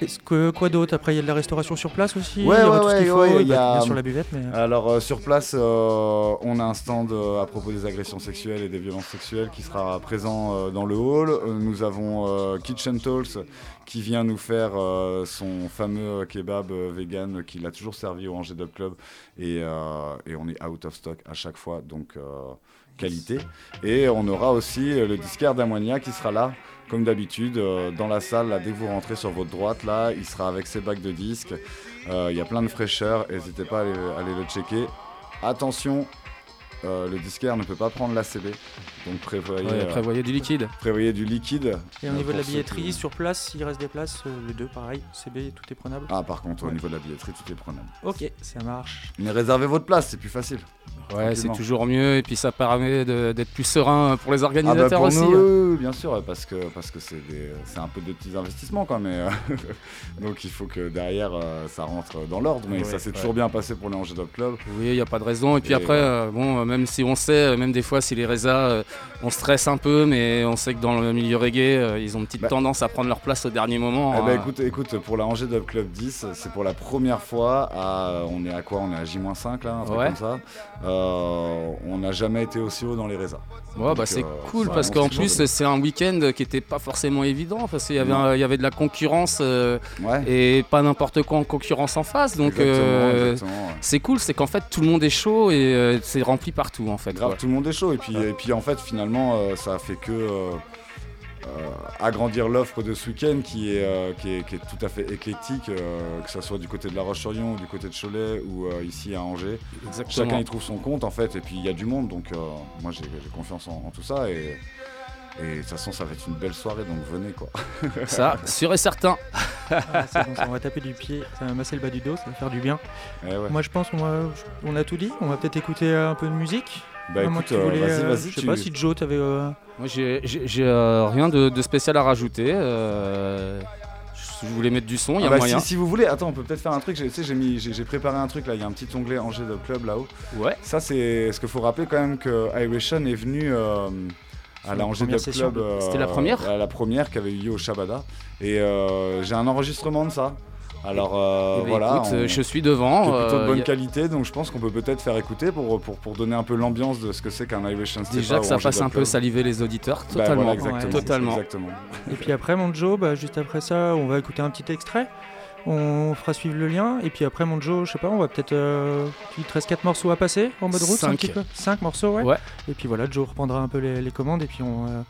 Est-ce que quoi d'autre Après, il y a de la restauration sur place aussi. Ouais, il y ouais, aura tout ce ouais, qu'il faut. ouais, il y bah, a- Bien sûr, la buvette, mais. Alors euh, sur place, euh, on a un stand euh, à propos des agressions sexuelles et des violences sexuelles qui sera présent euh, dans le hall. Euh, nous avons euh, Kitchen Talks qui vient nous faire euh, son fameux kebab euh, vegan qu'il a toujours servi au Angers Dub Club et, euh, et on est out of stock à chaque fois donc euh, qualité. Et on aura aussi euh, le disquaire d'Amonia qui sera là comme d'habitude euh, dans la salle là, dès que vous rentrez sur votre droite là, il sera avec ses bacs de disques. Euh, Il y a plein de fraîcheur, n'hésitez pas à aller, à aller le checker. Attention, euh, le disquaire ne peut pas prendre l'ACB, donc prévoyez, Ouais, euh, prévoyez du liquide. prévoyez du liquide. Et au niveau de la billetterie, qui- sur place, s'il reste des places, euh, les deux, pareil. CB, tout est prenable. Ah par contre, au niveau de la billetterie, tout est prenable. Ok, ça marche. Mais réservez votre place, c'est plus facile. Ouais, c'est toujours mieux et puis ça permet d'être plus serein pour les Ah bah organisateurs pour aussi. nous, hein. bien sûr, parce que parce que c'est un peu de petits investissements quand même. euh, *laughs* Donc il faut que derrière euh, ça rentre dans l'ordre. Mais Ouais, ça s'est ouais. toujours bien passé pour les Angers Club. Oui, il n'y a pas de raison. Et puis Et, après, euh, bon, même si on sait, même des fois, si les résas, euh, on stresse un peu, mais on sait que dans le milieu reggae, euh, ils ont une petite Bah. tendance à prendre leur place au dernier moment. Eh ben, hein. écoute, écoute, pour la Angers Dub Club 10, c'est pour la première fois à. On est à quoi On est à J-5 là, un truc Ouais. comme ça. Euh, on n'a jamais été aussi haut dans les résas. Ouais, bah c'est euh, cool parce qu'en plus c'est un week-end qui était pas forcément évident parce qu'il y avait, Non. un- il y avait de la concurrence euh, Ouais. et pas n'importe quoi en concurrence en face donc c'est cool c'est qu'en fait tout le monde est chaud et c'est rempli partout en fait Grave, tout le monde est chaud. Et puis, et puis en fait, finalement, euh, ça a fait que. euh, euh, agrandir l'offre de ce week-end qui est, euh, qui, est, qui est tout à fait éclectique, euh, que ce soit du côté de La Roche-sur-Yon ou du côté de Cholet ou euh, ici à Angers. Exactement. Chacun y trouve son compte en fait, et puis il y a du monde, donc euh, moi j'ai confiance en, en tout ça. Et, et de toute façon, ça va être une belle soirée, donc venez quoi. *laughs* ça sûr et certain Ah, c'est bon, ça, on va taper du pied, ça va masser le bas du dos, ça va faire du bien. Eh ouais. Moi, je pense qu'on a, on a tout dit. On va peut-être écouter un peu de musique. Bah, écoute, euh, voulais, vas-y, euh, vas-y, Je sais tu- pas si Joe, t'avais. euh, moi j'ai j'ai- j'ai, euh, rien de, de spécial à rajouter euh, je voulais mettre du son il y a Ah bah, moyen si, si vous voulez, attends, on peut peut-être faire un truc. J'ai- Tu sais, j'ai mis- j'ai j'ai préparé un truc là. Il y a un petit onglet Angers Dub Club là-haut. Ouais. Ça, c'est ce qu'il faut rappeler quand même que Iration est venu euh, à la Angers. Club. C'était la première La première qui avait eu lieu au Shabada. Et euh, j'ai un enregistrement de ça. Alors euh, Eh ben, voilà. écoute, on- euh, je suis devant qui est plutôt euh, de bonne y a- qualité, donc je pense qu'on peut peut-être faire écouter pour, pour, pour donner un peu l'ambiance de ce que c'est qu'un Iration Stepa déjà que ça fasse un peu saliver les auditeurs Bah, totalement voilà, exactement. totalement exactement. Et puis après, mon Joe, bah, juste après ça, on va écouter un petit extrait. On fera suivre le lien. Et puis après, mon Joe, je sais pas, on va peut-être. euh, il te reste 4 morceaux à passer en mode route, un Cinq. petit peu 5 morceaux, ouais. Ouais. Et puis voilà, Joe reprendra un peu les, les commandes. Et puis on. euh,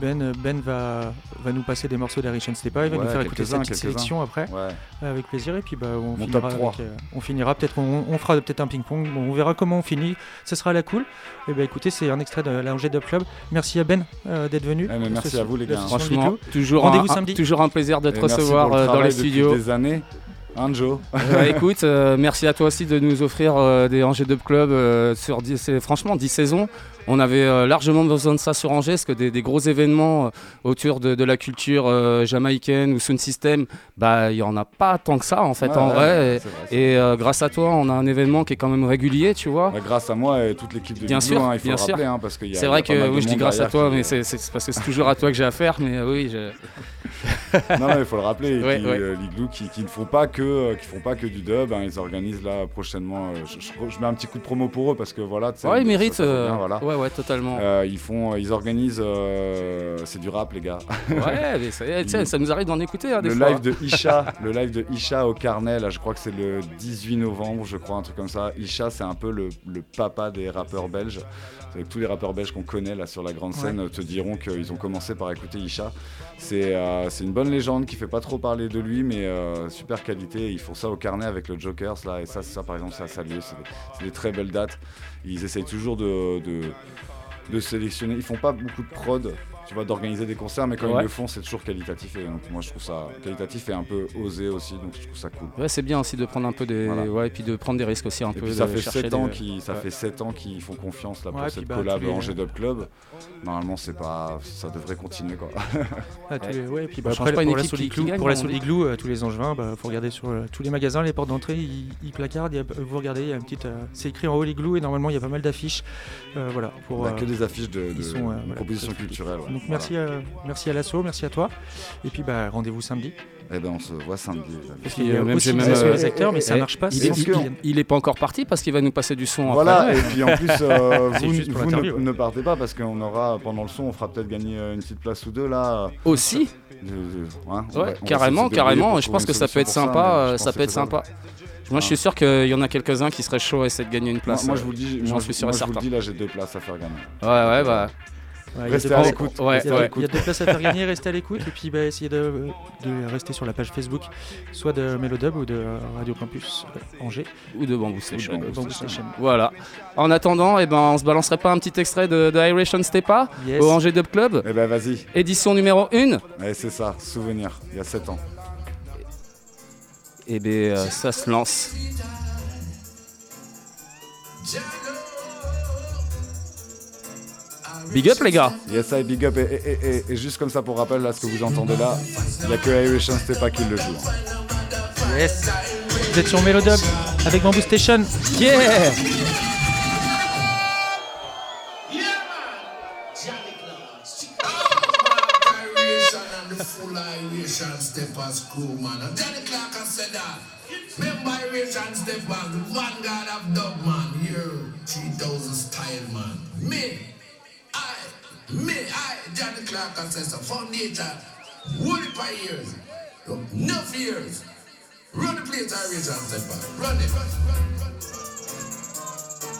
Ben, ben va, va nous passer des morceaux d'Arition Stepa, il va Ouais, nous faire écouter sa petite après, Ouais. avec plaisir. Et puis bah, on, Mon finira top 3. avec, euh, on finira peut-être, on, on fera peut-être un ping-pong, Bon, on verra comment on finit, ce sera la cool. Et bah écoutez, c'est un extrait de la Dub Club. Merci à Ben euh, d'être venu. Eh, mais merci Ce- à vous, les le gars. Franchement, toujours Rendez-vous un, samedi. toujours un plaisir de te merci recevoir pour le euh, dans les studios. Des années. Joe Euh, écoute, euh, merci à toi aussi de nous offrir euh, des Angers Dub Club euh, sur 10, c'est- franchement 10 saisons. On avait largement besoin de ça sur Angers, parce que des, des gros événements autour de, de la culture jamaïcaine ou sound system, bah il y en a pas tant que ça en fait Ouais, en ouais, vrai. Et- vrai, grâce à toi, on a un événement qui est quand même régulier, tu vois. Bah, grâce à moi et toute l'équipe de Bien Blue, sûr, hein, il faut bien le sûr. rappeler, hein, parce qu'il C'est vrai que oui, je dis grâce à toi, qui- mais c'est parce que c'est toujours à toi que j'ai affaire. Mais oui, je... non, il faut le rappeler. Et Ouais, puis, qui, qui ne font pas que, euh, qui font pas que du dub. hein, ils organisent là prochainement. euh, je, je- je mets un petit coup de promo pour eux parce que voilà. Ouais, ils méritent. euh, bien, voilà. Ouais, ouais, totalement. Ils font, ils organisent. c'est du rap, les gars. Ouais, mais ça, ça nous arrive d'en écouter hein, des le fois. live de Isha, *laughs* le live de Isha au Carnet, là, je crois que c'est le 18 novembre, je crois, un truc comme ça. Isha, c'est un peu le, le papa des rappeurs belges. Que Tous les rappeurs belges qu'on connaît là sur la grande scène te diront qu'ils ont commencé par écouter Isha. C'est euh, c'est une bonne légende qui fait pas trop parler de lui, mais euh, super qualité. Ils font ça au Carnet avec le Jokers là, et ça, ça par exemple, c'est à saluer. C'est des, c'est des très belles dates. Ils essayent toujours de, de, de sélectionner. Ils font pas beaucoup de prod, tu vois, d'organiser des concerts, mais quand Ouais. ils le font, c'est toujours qualitatif. Et donc, moi, je trouve ça qualitatif et un peu osé aussi, donc je trouve ça cool. Ouais, c'est bien aussi de prendre un peu des. Voilà. Ouais, et puis de prendre des risques aussi un Et peu. puis de ça fait chercher 7 ans des- qu'ils ça Ouais. fait sept ans qu'ils font confiance là pour Ouais, cette bah, collab les- Angers Dub Club. Normalement c'est pas ça devrait continuer quoi. *laughs* Ah, tous Ouais. les- ouais, et puis Bah, bah, après, pas une pour la équipe qui- gagne, pour la. Igloo, euh, tous les angevins, bah, faut regarder sur euh, tous les magasins, les portes d'entrée, ils, placardent. a- vous regardez, il y a une petite, euh, c'est écrit en haut l'Igloo et normalement il y a pas mal d'affiches. euh, voilà, pour On a euh, que des affiches de, de- ils sont, euh, de voilà, propositions culturelles. Donc merci, euh, merci à l'assaut, merci à toi. Et puis bah, rendez-vous samedi. Eh ben on se voit samedi. Parce Et, qu'il y a euh, même- aussi euh, les acteurs, mais ça eh, marche pas. Il, est- il- viennent. il est pas encore parti parce qu'il va nous passer du son Voilà, après. et puis en plus, euh, *laughs* vous, ne, ouais. ne partez pas parce qu'on aura, pendant le son, on fera peut-être gagner une petite place ou deux là. Aussi De- de- hein, va- Ouais, carrément, carrément. Je pense que ça peut être sympa. Ça peut être sympa. Moi, je suis sûr qu'il y en a quelques-uns qui seraient chauds à essayer de gagner une place. moi, je vous le dis, j'en suis sûr et moi, je vous certain. le dis, là j'ai deux places à faire gagner. Ouais, ouais, bah. Ouais, il y a Restez à l'écoute. Il y a- ouais. il y a deux places à faire gagner, restez à l'écoute et puis bah, essayez de, de rester sur la page Facebook, soit de Melodub ou de Radio Campus Angers. Ou de Bamboo Station. Ou de Bamboo Station. Voilà. En attendant, eh ben, on se balancerait pas un petit extrait de, de Irish on Stepa Yes. au Angers Dub Club, Eh ben vas-y, édition numéro 1 Eh, c'est ça, souvenir, il y a 7 ans. Et bien, euh, ça se lance. Big up les gars Yes, I big up. Et, et- et- et- et juste comme ça pour rappel, là, ce que vous entendez là, il n'y a que Irish C'était pas qui le joue. Yes Vous êtes sur Melodub avec Bamboo Station. Yeah and. And. Remember Iration steppers, the vanguard of dub, man. You, 3000 style, man. Me, I, me, I, Johnny Clark so. Foundation, woody years, enough years. Run the place, Iration steppers. Run it.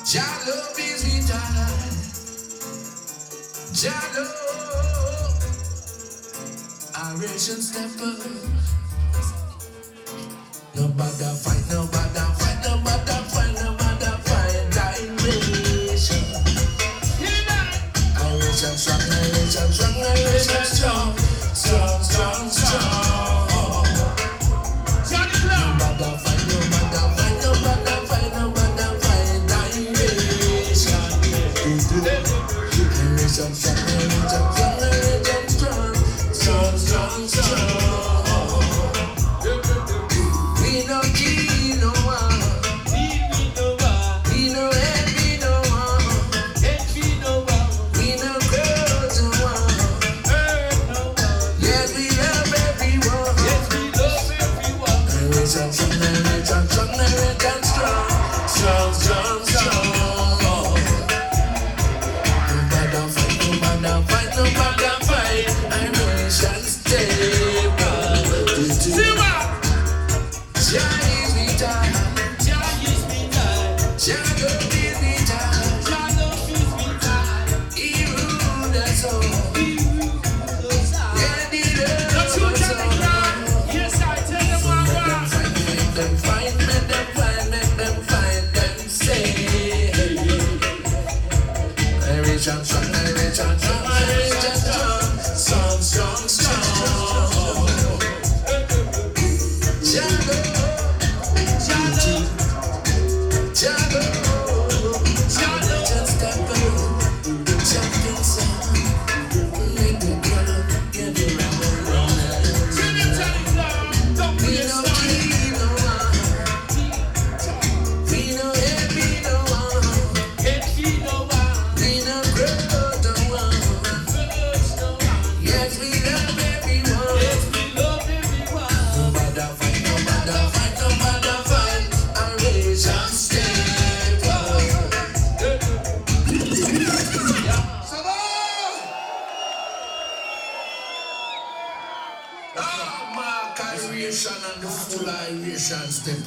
Jah love is returned. Jah love. Stepper. Nobody fight, nobody fight, nobody fight, nobody strong, strong, strong, strong, strong, strong, strong, strong. Generation, generation, generation, strong, strong, strong.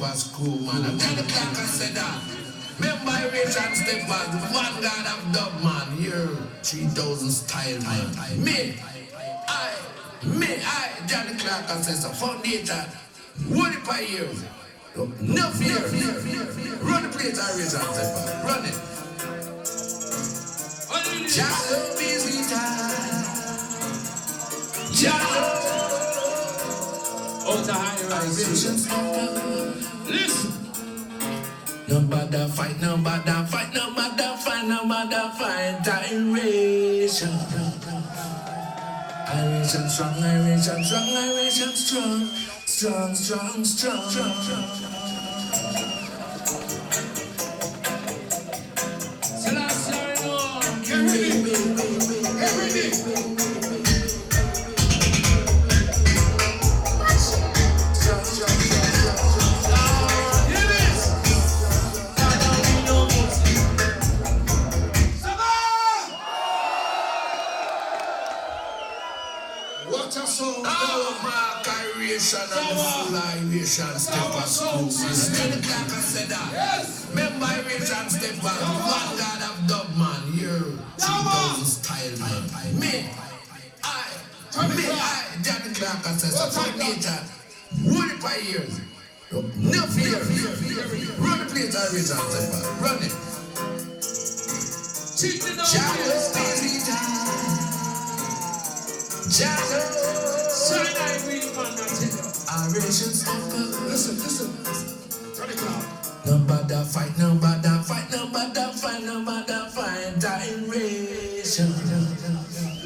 Iration steppers crew, man. I'm telling you, like I said that. Remember Iration steppers, the vanguard of dub, man. Here, 3000 style, man. Me, I, me, I, Johnny Clark and says, foundation, what it by years? Enough years. Run the place, Iration steppers. Run it. Jah love is returned. Oh, the Iration steppers. Listen. Nobody fight, nobody fight, nobody fight, nobody fight. Iration. Iration strong, Iration strong, Iration strong. Strong, strong, strong. Selassie, I know. Every and step and school system. Like I said that. Yes. Remember reach and step and one God of dub man. Yeah. Now style man. Me. I. Me. I. Johnny Clark and said so. From Agent. Woody Pioneers. No fear. Run the place uh, and reach and step and. Run it. Jalo Steely Jalo. Sunday, we found out. Orations of the listen, listen, listen. Turn fight, number fight, number fight, number fight, direction.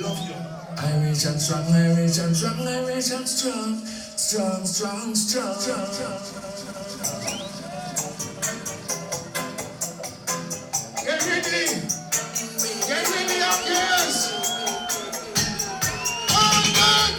Love you. Irish strong, Irish and strong, Irish strong, strong, strong, strong. strong, strong, strong. Get ready! Get ready up, yes! Oh, God,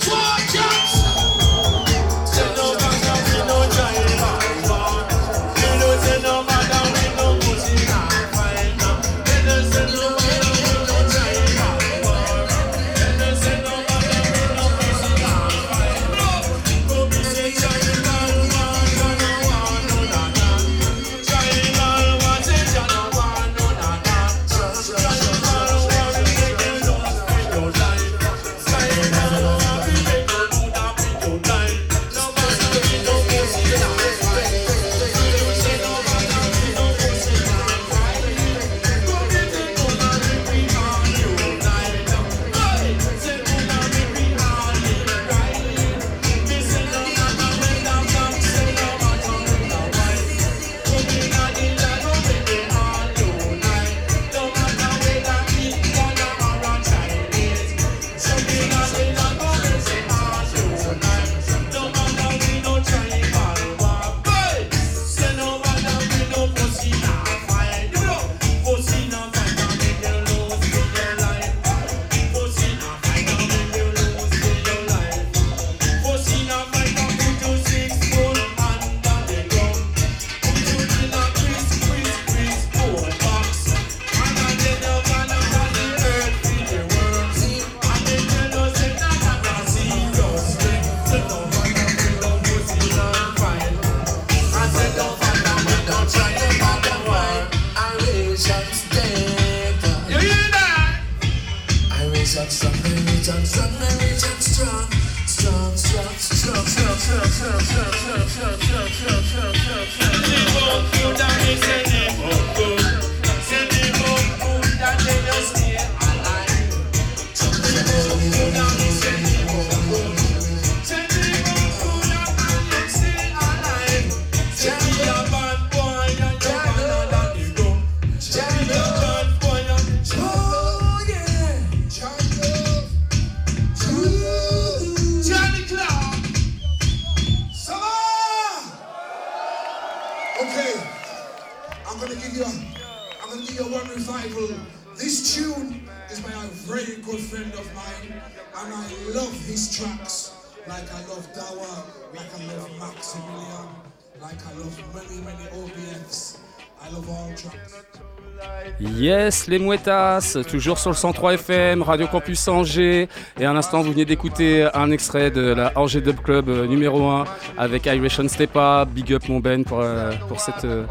Les Mouettas, toujours sur le 103 FM, Radio Campus Angers. Et à l'instant, vous venez d'écouter un extrait de la Angers Dub Club euh, numéro 1 avec Iration Stepa. Big up mon Ben pour, euh, pour cette, euh,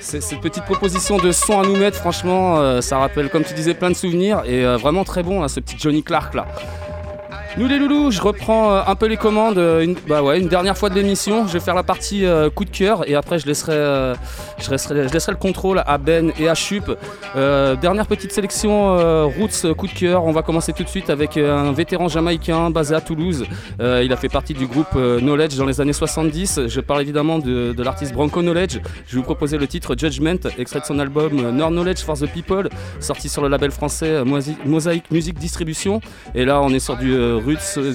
cette, cette petite proposition de son à nous mettre. Franchement, ça rappelle, comme tu disais, plein de souvenirs et vraiment très bon, là, ce petit Johnny Clark là. Nous les loulous, je reprends un peu les commandes, une, bah ouais, une dernière fois de l'émission. Je vais faire la partie coup de cœur et après je laisserai, je, laisserai, le contrôle à Ben et à Chup. Euh, dernière petite sélection euh, Roots coup de cœur. On va commencer tout de suite avec euh, un vétéran jamaïcain basé à Toulouse. Euh, il a fait partie du groupe euh, Knowledge dans les années 70. Je parle évidemment de, l'artiste Branco Knowledge. Je vais vous proposer le titre Judgment, extrait de son album euh, Nord Knowledge for the People, sorti sur le label français euh, Mosaic Music Distribution. Et là, on est sur du euh, roots, euh,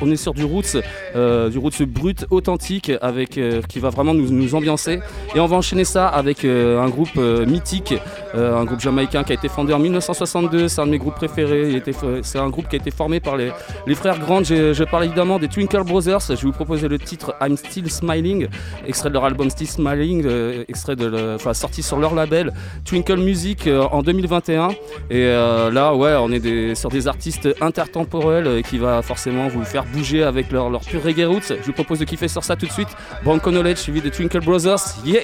on est sur du roots, euh, du roots brut, authentique, euh, qui va vraiment nous, nous ambiancer. Et on va enchaîner ça avec euh, un groupe euh, mythique, euh, un groupe jamaïcain qui a été fondé en 1962. C'est un de mes groupes préférés. C'est un groupe qui a été formé par les, frères Grant. Je, parle évidemment des Twinkle Brothers. Je vais vous proposer le titre I'm Still Smiling, extrait de leur album Still Smiling, extrait de, sorti sur leur label Twinkle Music en 2021. Et là, ouais, on est des- sur des artistes intertemporels qui va va forcément vous faire bouger avec leur, leur pure reggae roots. Je vous propose de kiffer sur ça tout de suite. Bronco Knowledge suivi des Twinkle Brothers. Yeah!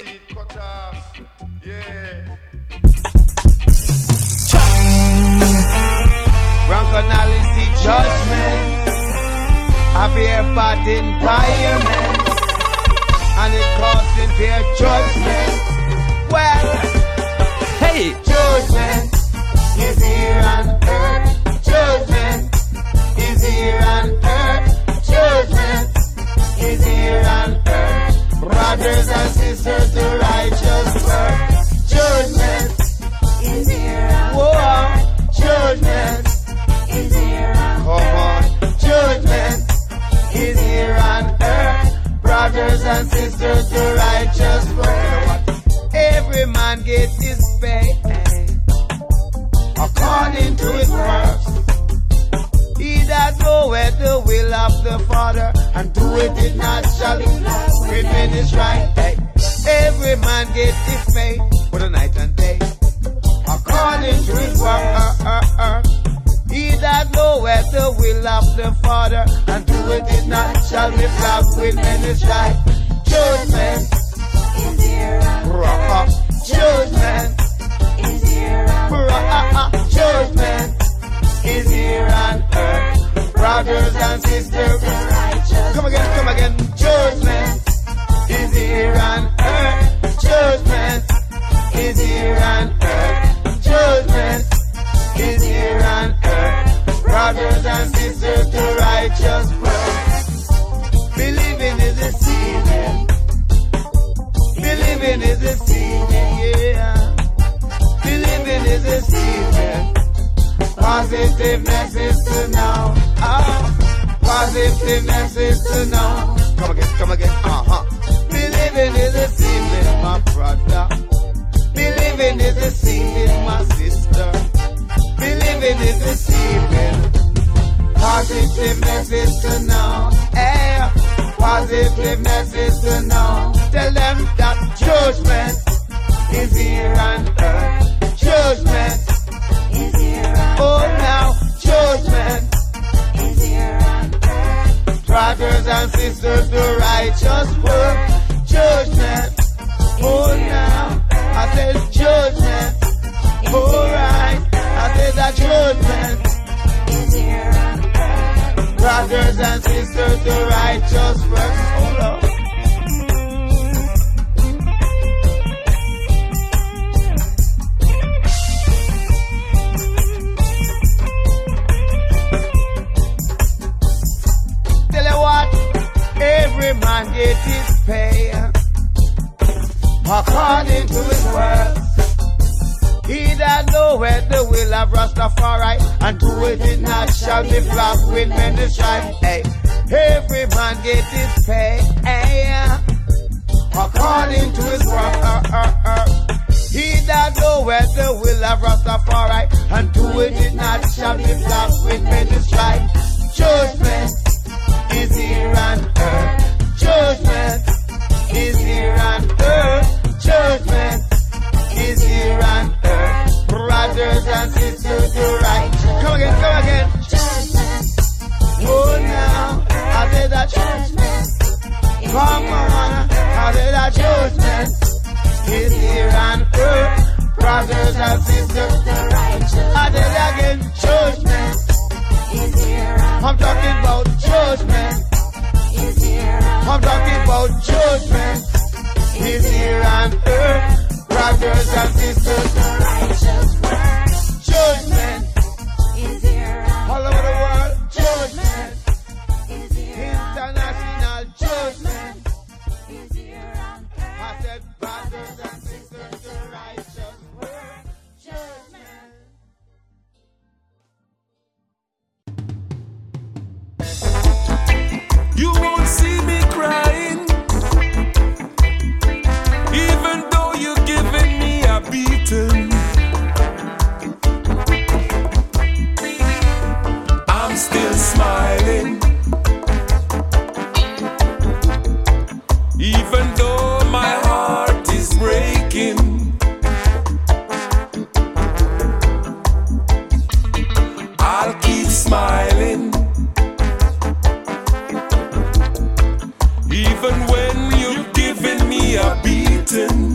Ranconality judgment. I environment. And it causing their judgment. Well, hey, judgment is here on earth. Judgment is here on earth. Judgment is here on earth. Brothers and sisters, the righteous work. Judgment is here on earth. Judgment is here Come on. Judgment is here on earth. Brothers and sisters, the righteous work. Every man gets his pay according to his works. He that knoweth the will of the Father and doeth it not shall remain is right. Hey. Every man gets his pay for the night and day according to his work. Uh, uh, uh. He that knoweth the will of the Father and doeth it not shall be flogged with many stripes. Judgment is here. Bruh. Judgment is here. Bruh. Judgment is here on earth. Brothers and sisters, come again, come again. Judgment is here on earth. Judgment is here on earth. Judgment is here on earth. Brothers and sisters, the righteous world. Believing is a season. Believing is a season, yeah. Believing is a season. Positiveness is to know. Oh, positiveness is to know. Come again, come again, uh huh. Believing is a season, my brother. Believing is a season, my sister. Believing is a season. Positiveness is to know. Hey, positiveness is to know. Tell them that judgment is here on earth. Judgment Oh, now judgment. Brothers and sisters, the righteous work. Judgment. Oh, now I said judgment. Alright, I said that judgment. Brothers and sisters, the righteous work. Oh, Lord. Every man get his pay according to his work. He that knoweth the will of Rastafari and do it not shall be flogged with many stripes. Hey, every man get his pay according to his work. Uh, uh, uh, he that knoweth the will of Rastafari and do it not shall be flogged with many stripes. Judgment is here on earth. Judgment is here on earth. Judgment is here on earth. Brothers and sisters, the right. Come again, come again. Judgment. Oh, now, I said that judgment. Come on, I said that judgment is here on earth. Brothers and sisters, the righteous. I said it again, judgment is here I'm talking about judgment. Is here I'm talking about judgment. Is here on earth. Brothers and sisters, the righteous. Judgment is here all over the world. Judgment is here. International judgment is here on earth. I said, brothers You won't see me crying. Even though you're giving me a beating. I'm still smiling. Even though my heart is breaking. I'll keep smiling. wir bieten.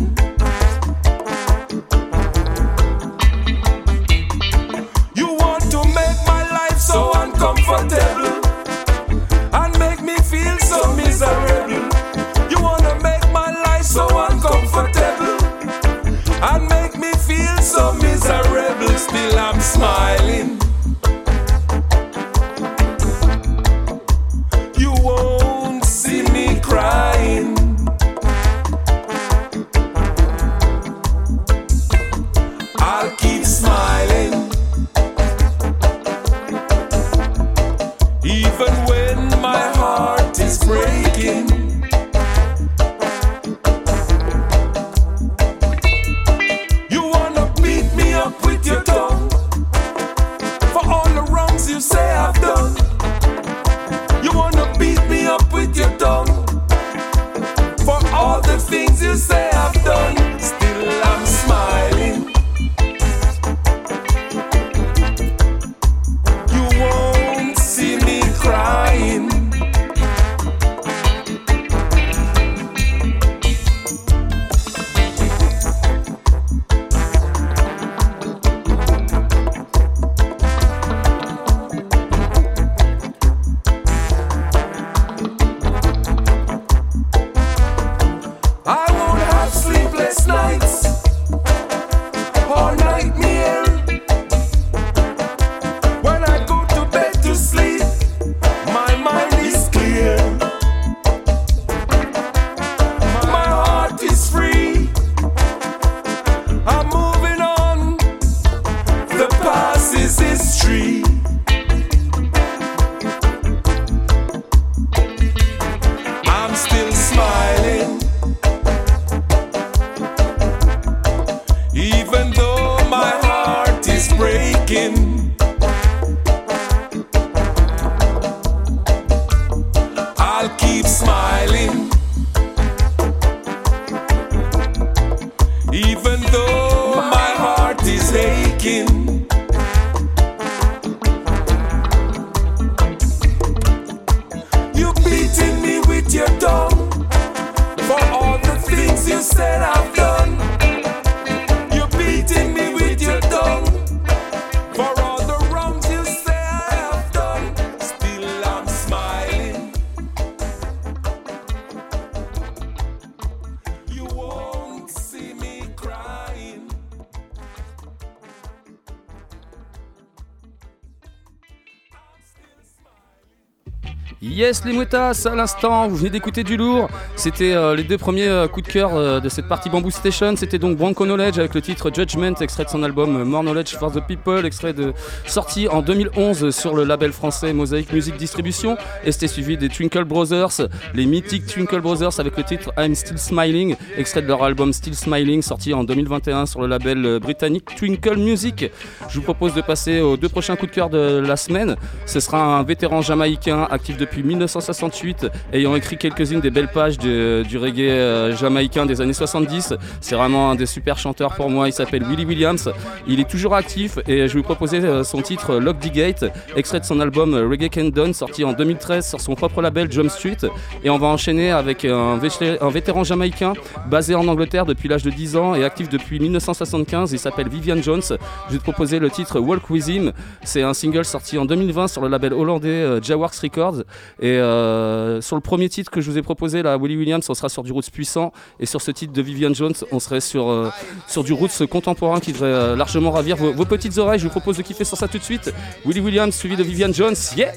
Les mouettas, à l'instant, vous venez d'écouter du lourd. C'était euh, les deux premiers euh, coups de cœur euh, de cette partie Bamboo Station. C'était donc Bronco Knowledge avec le titre Judgment, extrait de son album More Knowledge for the People, extrait de sorti en 2011 sur le label français Mosaic Music Distribution. Et c'était suivi des Twinkle Brothers, les mythiques Twinkle Brothers avec le titre I'm Still Smiling, extrait de leur album Still Smiling, sorti en 2021 sur le label britannique Twinkle Music. Je vous propose de passer aux deux prochains coups de cœur de la semaine. Ce sera un vétéran jamaïcain actif depuis 1968, ayant écrit quelques-unes des belles pages du reggae euh, jamaïcain des années 70. C'est vraiment un des super chanteurs pour moi. Il s'appelle Willie Williams. Il est toujours actif et je vais vous proposer euh, son titre Lock the Gate, extrait de son album euh, Reggae Can Done, sorti en 2013 sur son propre label Jump Street. Et on va enchaîner avec un, vé- un vétéran jamaïcain basé en Angleterre depuis l'âge de 10 ans et actif depuis 1975. Il s'appelle Vivian Jones. Je vais te proposer le titre Walk With Him. C'est un single sorti en 2020 sur le label hollandais euh, Jaworks Records. Et euh, sur le premier titre que je vous ai proposé, là, Willie Williams, on sera sur du roots puissant. Et sur ce titre de Vivian Jones, on serait sur, euh, sur du roots contemporain qui devrait euh, largement ravir vos, petites oreilles. Je vous propose de kiffer sur ça tout de suite. Willie Williams suivi de Vivian Jones. Yeah!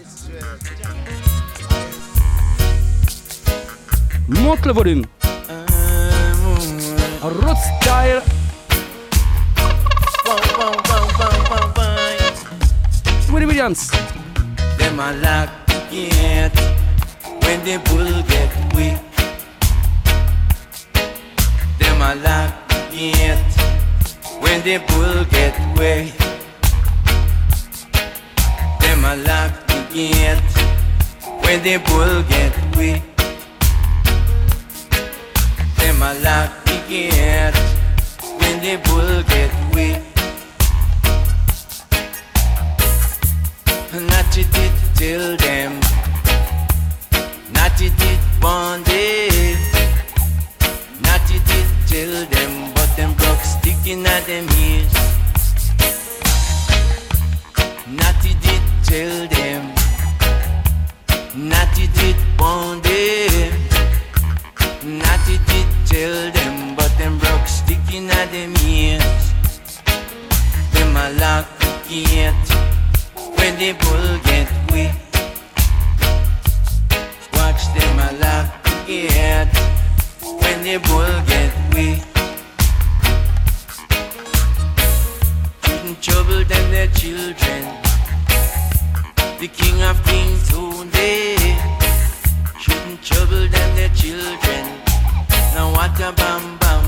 Monte le volume. Root style. Willie Williams. Them a lock gate when the bull get weak. When the bull get weak. Them a lock the gate when the bull get weak. Them a lock the gate when the bull get. Not it did till them. Not it did. Not it did till them sticking at them ears. It did till them. It did day. Not it did till them, but them broke sticking at them ears. Them a lock the gate when the bull get weak. Watch them a lock the gate when the bull get weak. Trouble them their children. The king of kings today shouldn't trouble them their children. Now what a bam bam.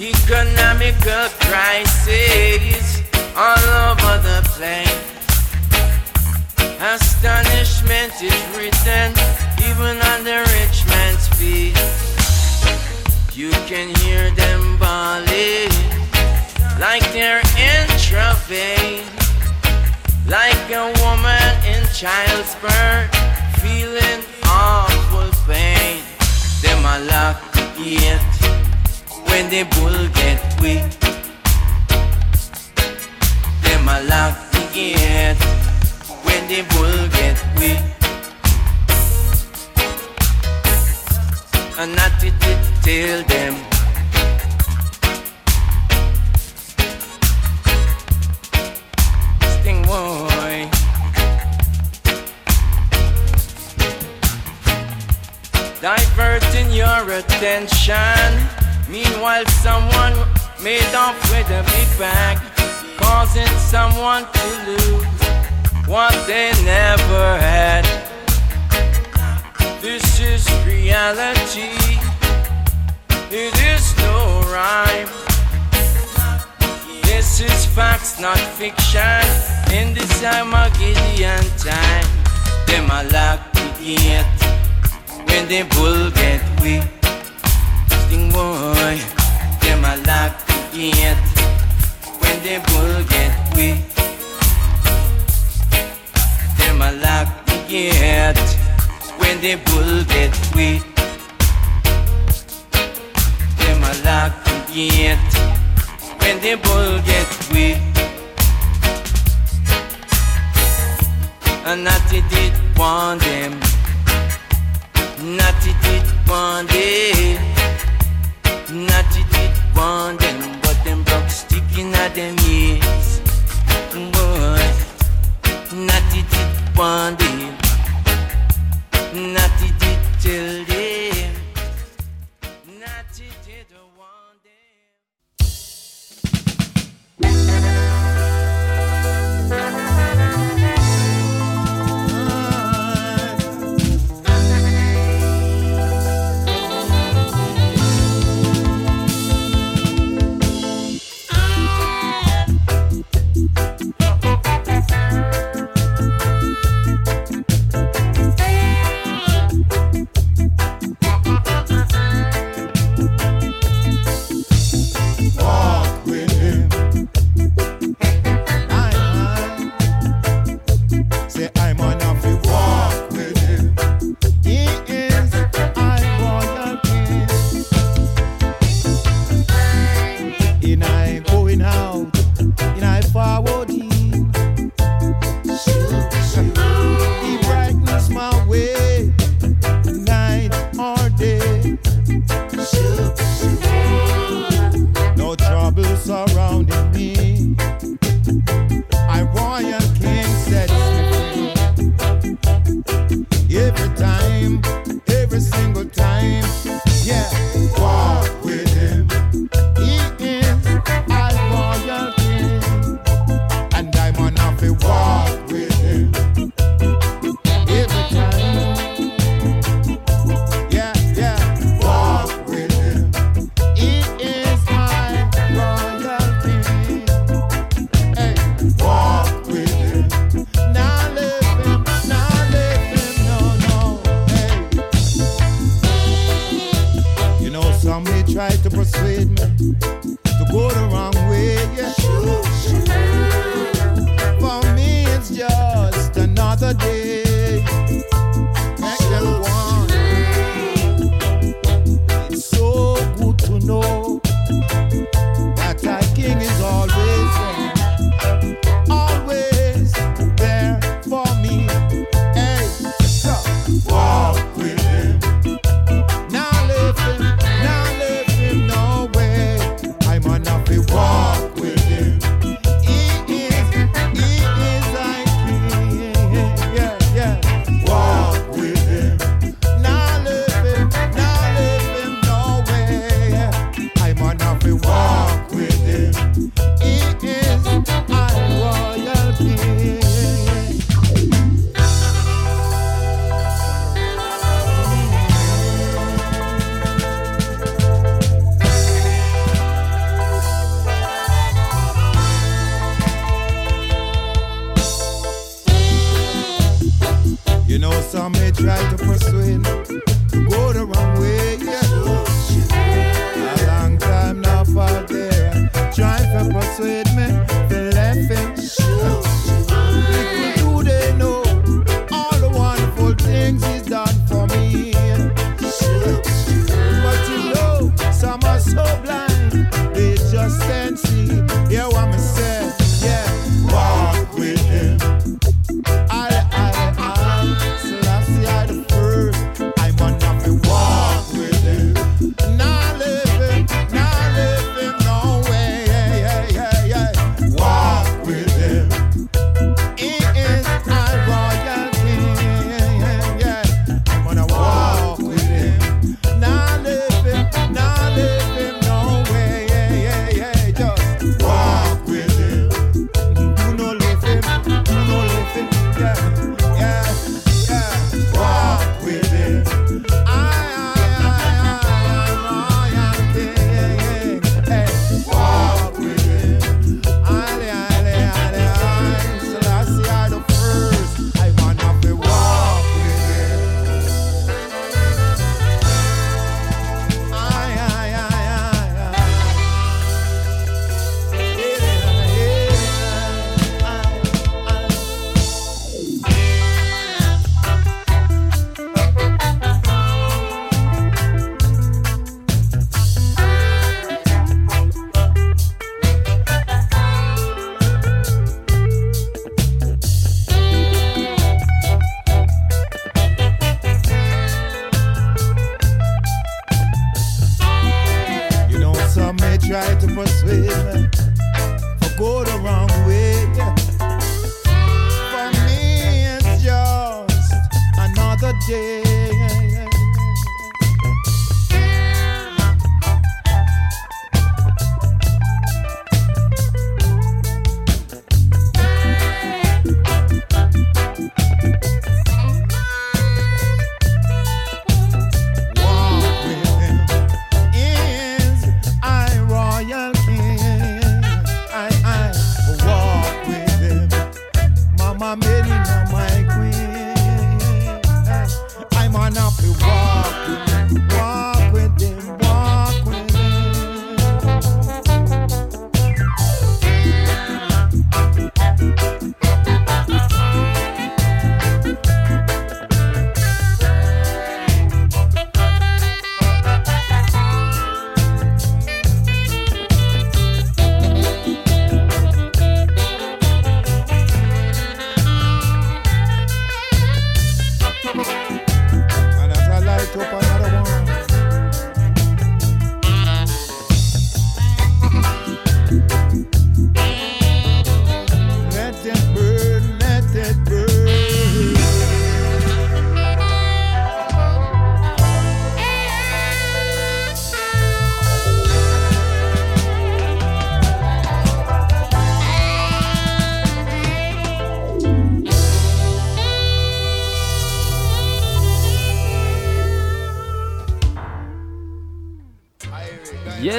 Economical crisis all over the place. Astonishment is written even on the rich man's feet. You can hear them bawling like they're in travail, like a woman in childbirth, feeling awful pain. Them a lock gate when the bull get weak. Them a lock gate when the bull get weak. And not to tell them. Sting boy. Diverting your attention. Meanwhile someone made off with a big bag Causing someone to lose What they never had This is reality. It is no rhyme. This is facts, not fiction. In this Armageddon time Them a lock the gate When the bull get weak Sting boy. Them a lock the gate When the bull get weak Them a lock the gate When the bull get weak. Them a lock the gate When the bull get weak. And Natty did want them. Natty did want them. Natty did want them But them broke sticking at them ears. Natty did want them Natty did tell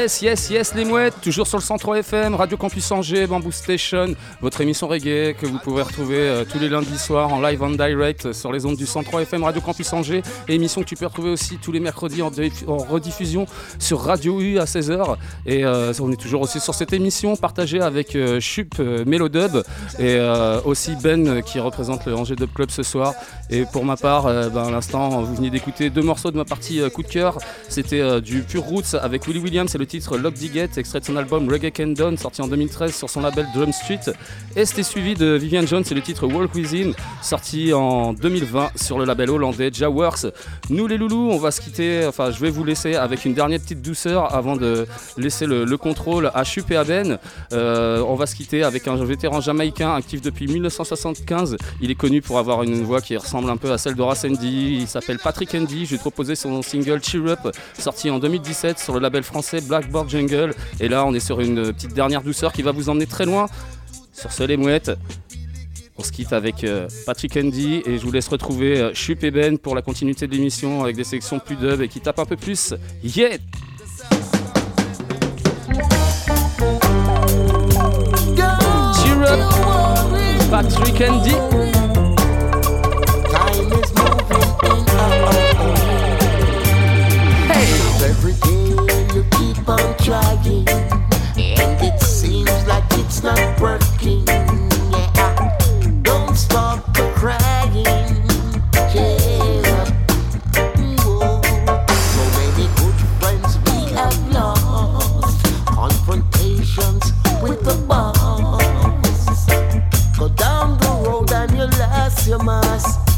Yes, yes, les mouettes, toujours sur le 103 FM, Radio Campus Angers, Bamboo Station, votre émission reggae que vous pouvez retrouver euh, tous les lundis soirs en live en direct sur les ondes du 103 FM, Radio Campus Angers, émission que tu peux retrouver aussi tous les mercredis en, rediffusion sur Radio U à 16h. Et euh, on est toujours aussi sur cette émission partagée avec euh, Chup euh, Melodub et euh, aussi Ben euh, qui représente le Angers Dub Club ce soir. Et pour ma part, euh, ben, à l'instant, vous venez d'écouter deux morceaux de ma partie euh, coup de cœur. C'était euh, du Pure Roots avec Willie Williams, c'est le titre Lock Digget, extrait de son album Reggae Can Done, sorti en 2013 sur son label Drum Street. Et c'était suivi de Vivian Jones, c'est le titre Walk Within, sorti en 2020 sur le label hollandais Jaworks. Nous les loulous, on va se quitter, enfin je vais vous laisser avec une dernière petite douceur avant de laisser le, le contrôle à Chup et à Ben. Euh, on va se quitter avec un vétéran jamaïcain actif depuis 1975. Il est connu pour avoir une voix qui ressemble un peu à celle d'Horace Andy. Il s'appelle Patrick Andy. Je lui ai proposé son single Cheer Up, sorti en 2017 sur le label français Blackboard Jungle. Et là, on est sur une petite dernière douceur qui va vous emmener très loin. Sur ce, les mouettes. On se quitte avec euh, Patrick Andy et je vous laisse retrouver euh, Chup et Ben pour la continuité de l'émission avec des sections plus dub et qui tapent un peu plus. Yeah! Patrick. on trying, and it seems like it's not working. Don't stop crying. Yeah, so many good friends we have lost. Confrontations with the boss. Go down the road and you your mask.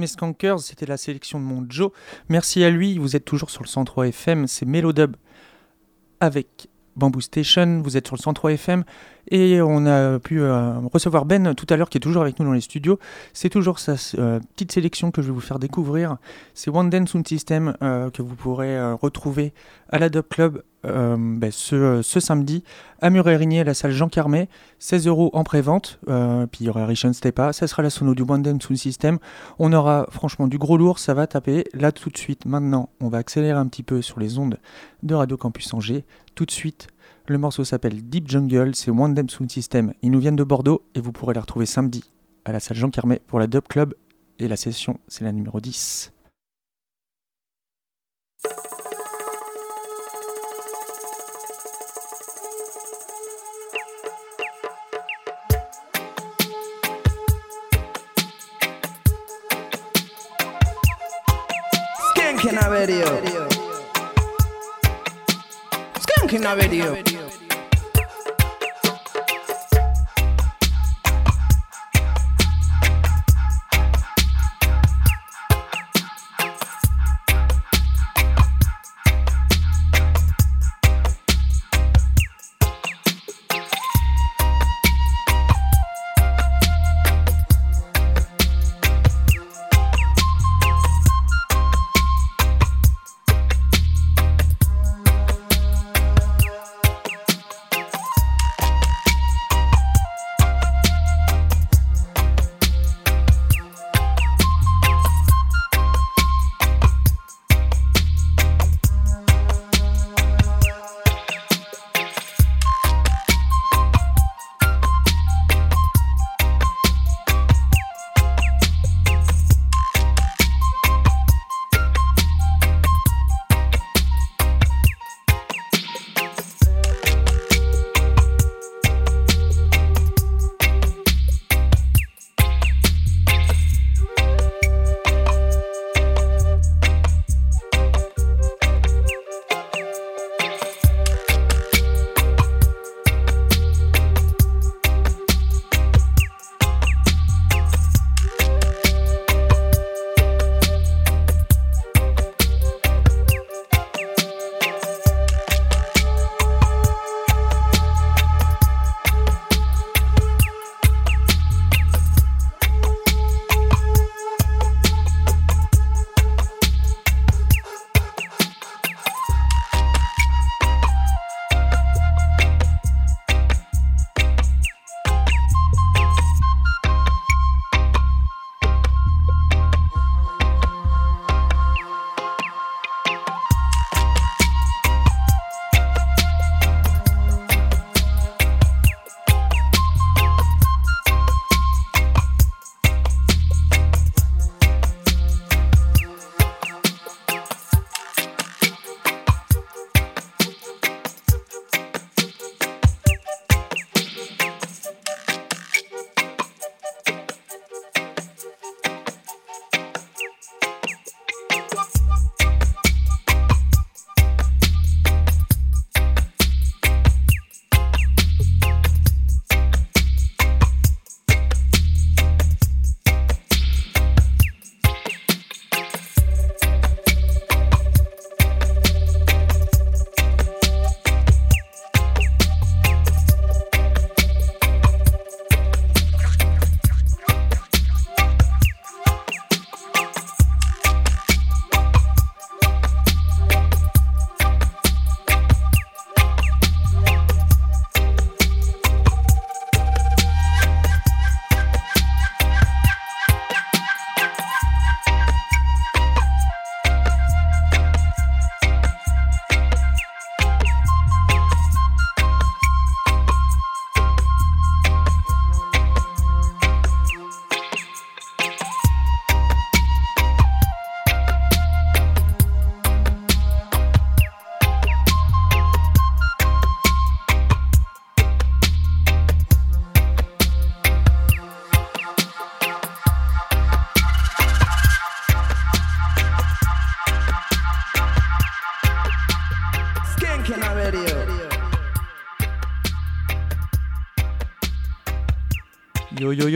Mes Skankers, c'était la sélection de mon Joe. Merci à lui, vous êtes toujours sur le 103 FM, c'est Melodub avec Bamboo Station, vous êtes sur le 103 FM et on a pu euh, recevoir Ben tout à l'heure qui est toujours avec nous dans les studios. C'est toujours sa euh, petite sélection que je vais vous faire découvrir. C'est One Dance Sound System euh, que vous pourrez retrouver à la Dub Club ben, ce, samedi à Murérigny à la salle Jean Carmet. 16 euros en pré-vente. Puis il y aura Richon Stepa. Ça sera la sono du One Dance Sound System. On aura franchement du gros lourd. Ça va taper là tout de suite. Maintenant, on va accélérer un petit peu sur les ondes de Radio Campus Angers. Tout de suite, le morceau s'appelle Deep Jungle, c'est One Sound System. Ils nous viennent de Bordeaux et vous pourrez les retrouver samedi à la salle Jean Carmet pour la Dub Club. Et la session, c'est la numéro 10. Skank in a radio. Skank in a radio.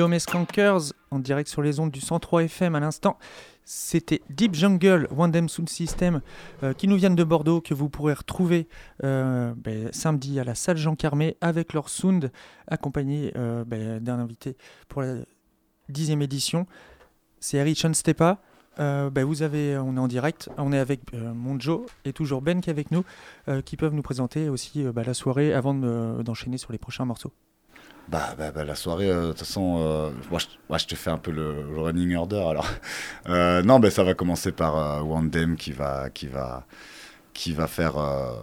Mes skankers, en direct sur les ondes du 103 FM à l'instant. C'était Deep Jungle, Wandem Sound System, euh, qui nous viennent de Bordeaux, que vous pourrez retrouver euh, ben, samedi à la salle Jean Carmé avec leur sound, accompagné euh, ben, d'un invité pour la dixième édition. C'est Richon Stepa. Euh, ben, vous avez, on est en direct, on est avec mon Joe et toujours Ben qui est avec nous, qui peuvent nous présenter aussi la soirée avant de- d'enchaîner sur les prochains morceaux. Bah, bah, bah, la soirée, euh, de toute façon, euh, moi, je, te fais un peu le, running order. Alors, *laughs* Euh, non, bah, ça va commencer par euh, Wandem qui va, qui va, qui va faire euh,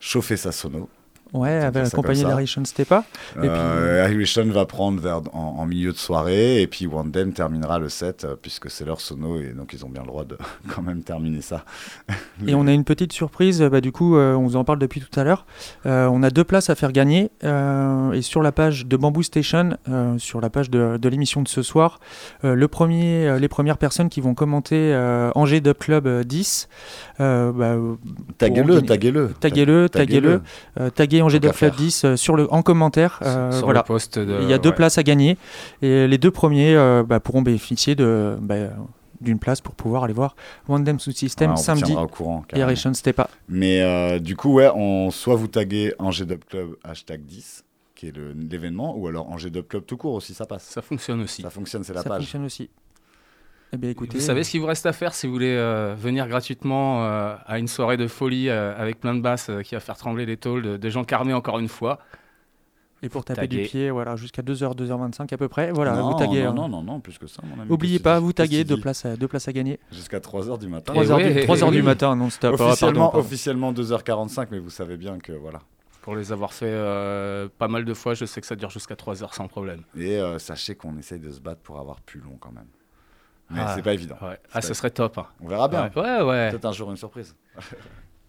chauffer sa sono. Ouais, avec, accompagné ça. d'Harishon Stepa. Et puis, Euh, Irishon va prendre vers, en, en milieu de soirée et puis Wandem terminera le set euh, puisque c'est leur sono et donc ils ont bien le droit de *laughs* quand même terminer ça. *laughs* Et on a une petite surprise, bah, du coup, euh, on vous en parle depuis tout à l'heure. On a deux places à faire gagner. et sur la page de Bamboo Station, sur la page de, de l'émission de ce soir, le premier, les premières personnes qui vont commenter Angers Dub Club euh, 10, euh, bah, Taguez-le, taguez-le. Taguez-le, Taguez-le. taguez-le. Taguez Angers Dub qu'à Club faire. 10 euh, sur le, en commentaire. euh, Sur le voilà. post de- Il y a deux ouais. places à gagner. Et les deux premiers euh, bah, pourront bénéficier de. bah, d'une place pour pouvoir aller voir Wandem Sound System vous samedi au courant, et. Harishon Stepa. Mais euh, du coup, ouais, on, soit vous taguez Angers Dub Club hashtag 10, qui est le- l'événement, ou alors Angers Dub Club tout court aussi, ça passe. Ça fonctionne aussi. Ça fonctionne, c'est la Ça page. fonctionne aussi. Eh bien, écoutez. Vous savez ce qu'il vous reste à faire si vous voulez euh, venir gratuitement euh, à une soirée de folie euh, avec plein de basses euh, qui va faire trembler les tôles de, de Jean Carmé encore une fois? Et pour taper Taguer. du pied, voilà, jusqu'à 2h, 2h25 à peu près. Voilà, non, vous taguez. non, hein. non, non, non, plus que ça, mon ami. Oubliez pas, vous taguez, deux places, à, deux places à gagner. Jusqu'à 3h du matin. 3 heures du, 3 heures du matin, non, stop. Ah, Officiellement, pardon, pardon. officiellement 2h45, mais vous savez bien que voilà. Pour les avoir fait euh, pas mal de fois, je sais que ça dure jusqu'à 3 heures sans problème. Et euh, sachez qu'on essaye de se battre pour avoir plus long quand même. Mais Ah, c'est pas évident. ouais. Ah, ce serait top, hein. On verra bien. Ouais, ouais. Peut-être un jour une surprise. *laughs*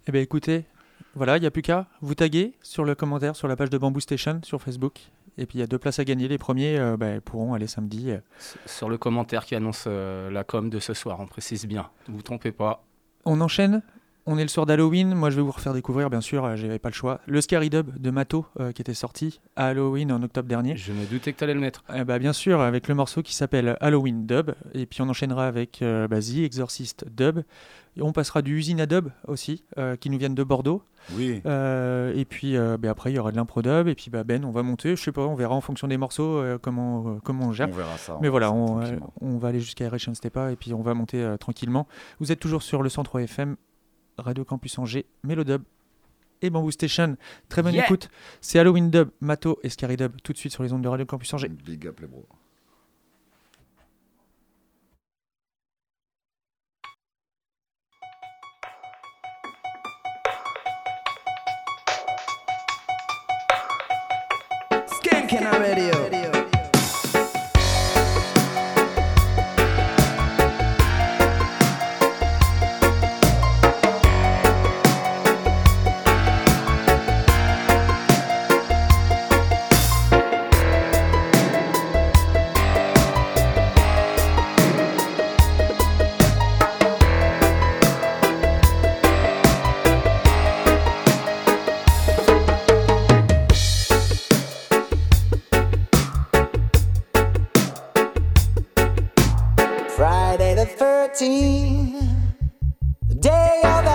Eh bien, écoutez, voilà, il n'y a plus qu'à. Vous taguez sur le commentaire, sur la page de Bamboo Station, sur Facebook. Et puis, il y a deux places à gagner. Les premiers euh, bah, pourront aller samedi. euh. Sur le commentaire qui annonce euh, la com de ce soir, on précise bien. Ne vous trompez pas. On enchaîne. On est le soir d'Halloween. Moi, je vais vous refaire découvrir, bien sûr, euh, j'avais pas le choix, le Scary Dub de Mato euh, qui était sorti à Halloween en octobre dernier. Je me doutais que tu allais le mettre. Eh bah, bien sûr, avec le morceau qui s'appelle Halloween Dub. Et puis, on enchaînera avec euh, bah, The Exorcist Dub. Et on passera du Usine à Dub aussi, euh, qui nous viennent de Bordeaux. Oui. Euh, et puis euh, bah, après, il y aura de l'impro dub. Et puis bah, Ben, on va monter. Je sais pas, on verra en fonction des morceaux euh, comment, euh, comment on gère. On verra ça, Mais voilà, on, euh, va aller jusqu'à Erection Stepa et puis on va monter euh, tranquillement. Vous êtes toujours sur le 103 FM, Radio Campus Angers, Mélodub et Bamboo Station. Très bonne Yeah. écoute. C'est Halloween Dub, Mato et Scary Dub tout de suite sur les ondes de Radio Campus Angers. Big up les bros. Radio. day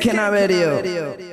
thinking video?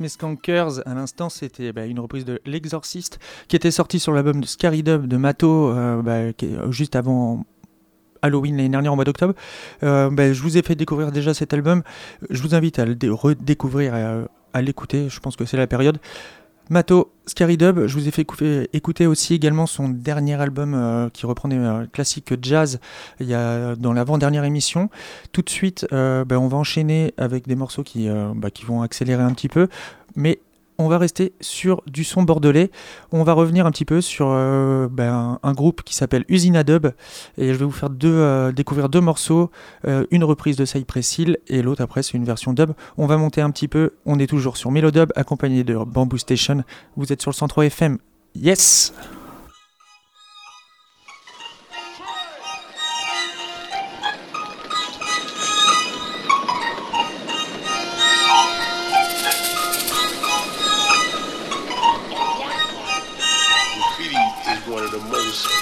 Mes Skankers, à l'instant, c'était bah, une reprise de L'Exorciste qui était sortie sur l'album de Scary Dub de Mato euh, bah, euh, juste avant Halloween l'année dernière, en mois d'octobre. Euh, bah, je vous ai fait découvrir déjà cet album. Je vous invite à le dé- redécouvrir, et à, à l'écouter. Je pense que c'est la période. Mato, Scary Dub, je vous ai fait écouter, aussi également son dernier album euh, qui reprend des euh, classiques jazz dans l'avant-dernière émission. Tout de suite, euh, ben, on va enchaîner avec des morceaux qui, bah, qui vont accélérer un petit peu, mais on va rester sur du son bordelais. On va revenir un petit peu sur euh, ben, un groupe qui s'appelle Usina Dub et je vais vous faire euh, découvrir deux morceaux, euh, une reprise de Cypress Hill et l'autre après c'est une version dub. On va monter un petit peu, on est toujours sur Melodub accompagné de Bamboo Station. Vous êtes sur le 103 FM. Yes!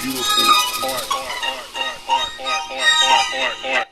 beautiful art. art, art, art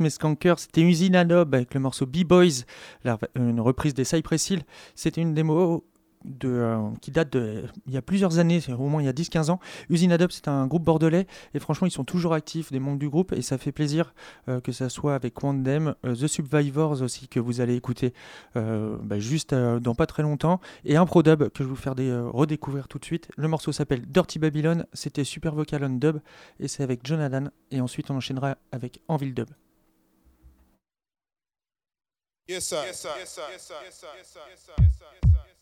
Yes, skankers, c'était Usine Adobe avec le morceau B-Boys, une reprise des Cypress Hill. C'était une démo euh, qui date de il y a plusieurs années, au moins il y a 10-15 ans. Usine Adobe, c'est un groupe bordelais et franchement, ils sont toujours actifs, des membres du groupe, et ça fait plaisir euh, que ça soit avec Wandem, euh, The Survivors aussi, que vous allez écouter bah, juste dans pas très longtemps, et un pro dub que je vais vous faire redécouvrir tout de suite. Le morceau s'appelle Dirty Babylon, c'était Super Vocal on Dub, et c'est avec Jonathan, et ensuite on enchaînera avec Enville Dub. Yes, sir. Yes, sir. Yes, sir. Yes, sir. Yes, sir. Yes, sir. Yes, sir. Yes, sir.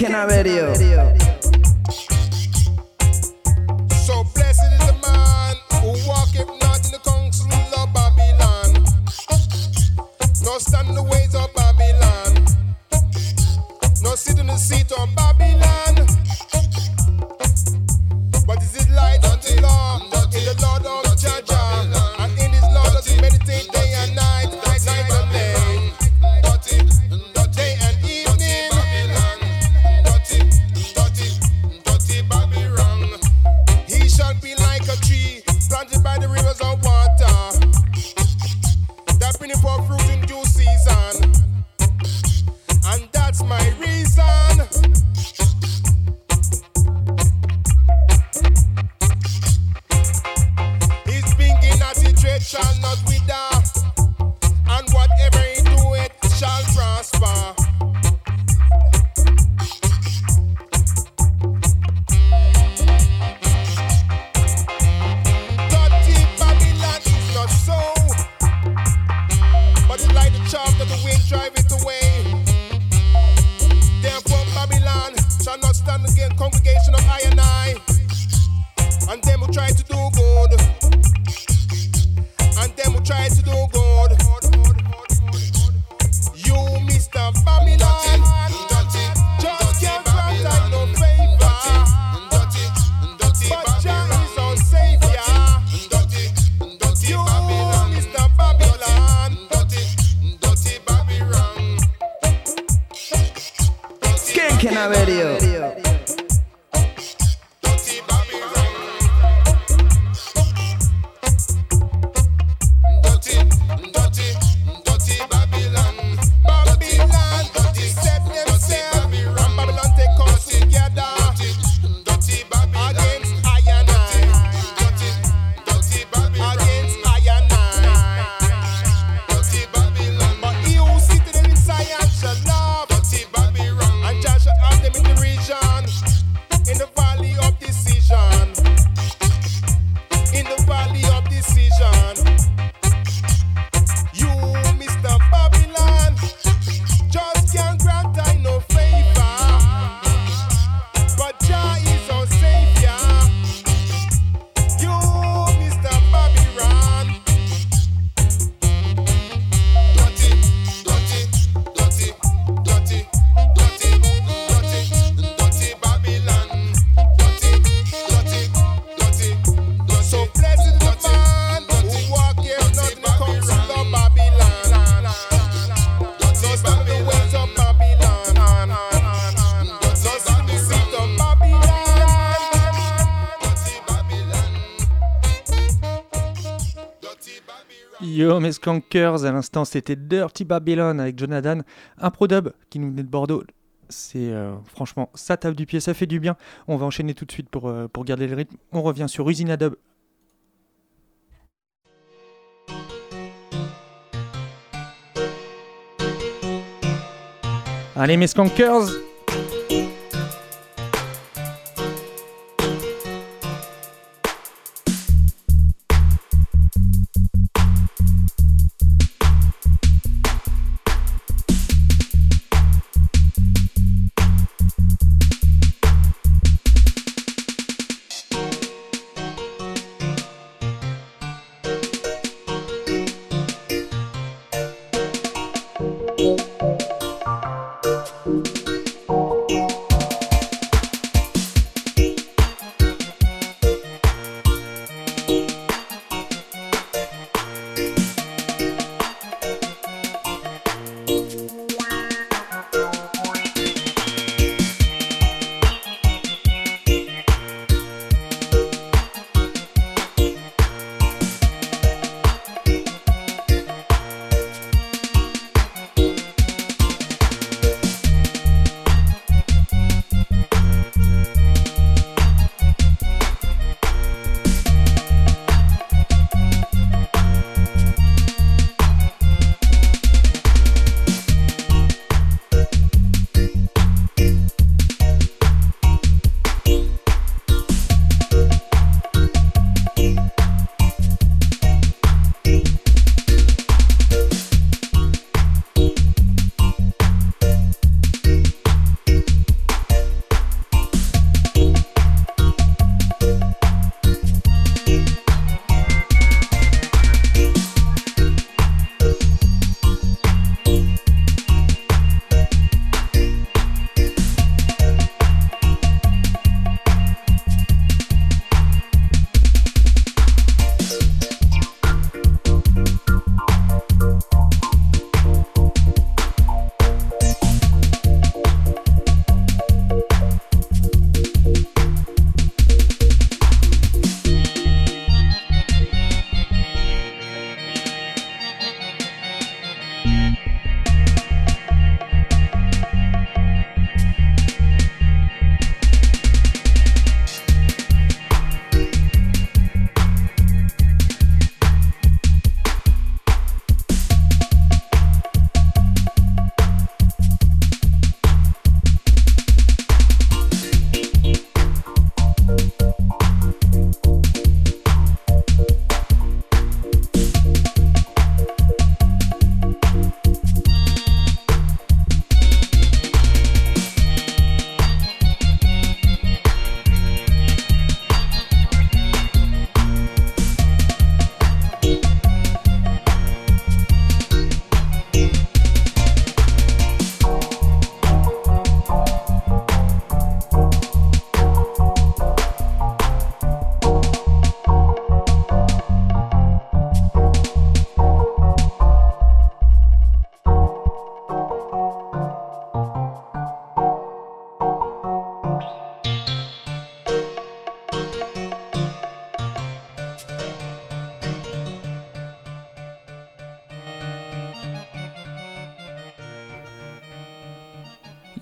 Can't I radio. Yo mes skankers, à l'instant c'était Dirty Babylon avec Jonathan, un pro dub qui nous venait de Bordeaux. C'est euh, franchement, ça tape du pied, ça fait du bien. On va enchaîner tout de suite pour, euh, garder le rythme. On revient sur Usine Dub. Allez mes skankers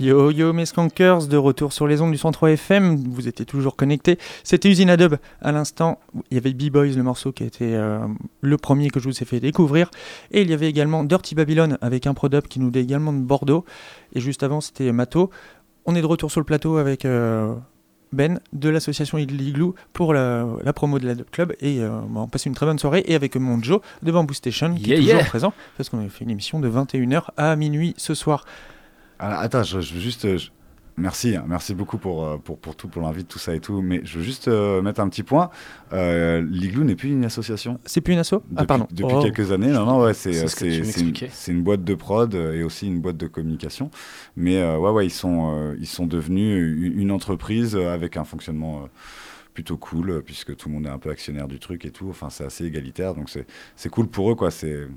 Yo yo mes skankers, de retour sur les ondes du 103 FM, vous étiez toujours connectés. C'était Usine Dub à l'instant, il y avait B-Boys le morceau qui a été euh, le premier que je vous ai fait découvrir. Et il y avait également Dirty Babylon avec un pro dub qui nous dit également de Bordeaux. Et juste avant c'était Mato. On est de retour sur le plateau avec euh, Ben de l'association Igloo pour la, la promo de la Club. Et euh, bah, on passe une très bonne soirée. Et avec mon Joe de Bamboo Station qui Yeah, est toujours yeah. présent parce qu'on a fait une émission de 21h à minuit ce soir. Alors, attends, je, je veux juste. euh, je- Merci, hein, merci beaucoup pour, euh, pour, pour tout, pour l'invite, tout ça et tout. Mais je veux juste euh, mettre un petit point. Euh, L'Igloo n'est plus une association. C'est plus une asso? Depuis, Ah pardon. depuis Oh. quelques années, non, non, ouais, c'est ce une, boîte de prod et aussi une boîte de communication. Mais euh, ouais, ouais, ils sont, ils sont devenus une, entreprise avec un fonctionnement plutôt cool, puisque tout le monde est un peu actionnaire du truc et tout. Enfin, c'est assez égalitaire, donc c'est c'est cool pour eux, quoi. C'est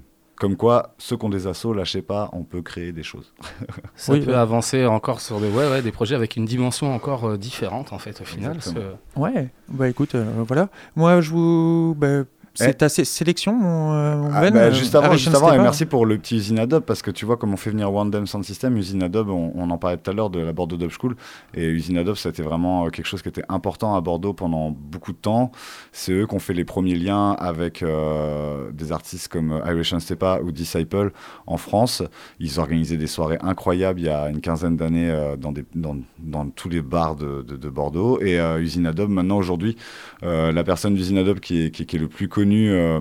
comme quoi, ceux qui ont des assos, lâchez pas, on peut créer des choses. *laughs* Ça peut avancer encore sur des, ouais, ouais, des projets avec une dimension encore euh, différente en fait au final. que- Ouais, bah écoute, euh, voilà. Moi, je vous. bah, c'est Eh. ta sé- sélection, mon, euh, mon Ah, Ben, bah, euh, juste avant, Aration juste avant et merci pour le petit Usine Adobe parce que tu vois comme on fait venir One Dam Sound System, Usine Adobe, on, on en parlait tout à l'heure de la Bordeaux Dub School et Usine Adobe, été vraiment euh, quelque chose qui était important à Bordeaux pendant beaucoup de temps. C'est eux qui ont fait les premiers liens avec euh, des artistes comme Irish Stepa ou Disciple en France. Ils organisaient des soirées incroyables il y a une quinzaine d'années euh, dans, des- dans, dans tous les bars de, de- de Bordeaux. Et Usine Adobe, maintenant aujourd'hui, la personne d'Usine Adobe qui est, qui, est- qui est le plus connu euh,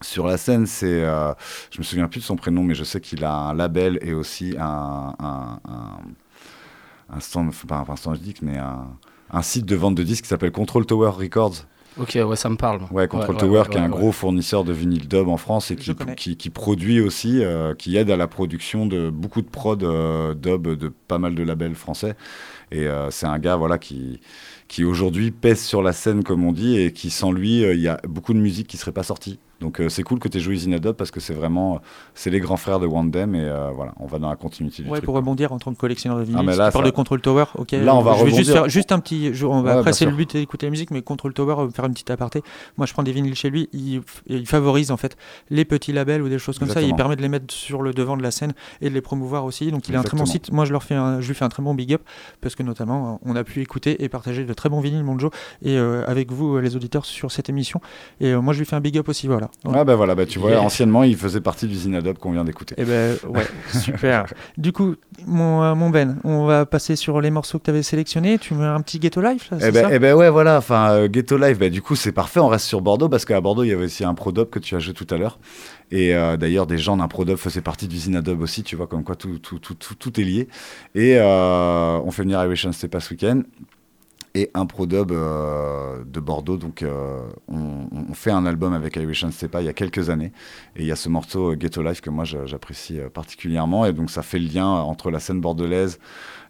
sur la scène, c'est, euh, je me souviens plus de son prénom, mais je sais qu'il a un label et aussi un, un, un, un stand, enfin, pas un stand de disques, mais un, un site de vente de disques qui s'appelle Control Tower Records. Ok, ouais, ça me parle. Ouais, Control Ouais, Tower, ouais, qui est un ouais, gros fournisseur de vinyle dub en France et qui, qui, qui produit aussi, euh, qui aide à la production de beaucoup de prod euh, dub de pas mal de labels français. Et euh, c'est un gars voilà, qui, qui aujourd'hui pèse sur la scène, comme on dit, et qui sans lui, euh, il y a beaucoup de musique qui serait pas sortie. Donc euh, c'est cool que tu aies joué Usine Adobe parce que c'est vraiment, c'est les grands frères de Wandem et euh, voilà, on va dans la continuité du Ouais, truc. pour rebondir en tant que collectionneur de vinyle, Ah, mais si là, tu parles ça- de Control Tower, ok. Là, on va je vais juste faire juste un petit. je- on va, Ouais, après, c'est le but d'écouter la musique, mais Control Tower, faire une petite aparté. Moi, je prends des vinyles chez lui, il, il favorise en fait les petits labels ou des choses comme ça. Il permet de les mettre sur le devant de la scène et de les promouvoir aussi. Donc, il a un très bon site. Moi, je, leur fais un- je lui fais un très bon big up parce que notamment, on a pu écouter et partager de très bons vinyles, mon Joe, et euh, avec vous, euh, les auditeurs, sur cette émission. Et euh, moi, je lui fais un big up aussi, voilà. Ouais, bah voilà, bah, tu vois, anciennement, il faisait partie de l'usine Adobe qu'on vient d'écouter. Eh ben ouais, *laughs* super. du coup, mon, euh, mon Ben, on va passer sur les morceaux que tu avais sélectionnés. Tu mets un petit Ghetto Life là, Eh ben, ça? eh ben ouais, voilà, enfin, euh, Ghetto Live, bah, du coup, c'est parfait, on reste sur Bordeaux, parce qu'à Bordeaux, il y avait aussi un Produb que tu as joué tout à l'heure. Et euh, d'ailleurs, des gens d'un Produb faisaient partie d'usine Adobe aussi, tu vois, comme quoi tout, tout, tout, tout, tout est lié. Et euh, on fait venir Irish and Stepa ce week-end. Et un Produb euh, de Bordeaux, donc euh, on, fait un album avec Irish and Stepa il y a quelques années. Et il y a ce morceau euh, Ghetto Life que moi j'a- j'apprécie particulièrement. Et donc ça fait le lien entre la scène bordelaise,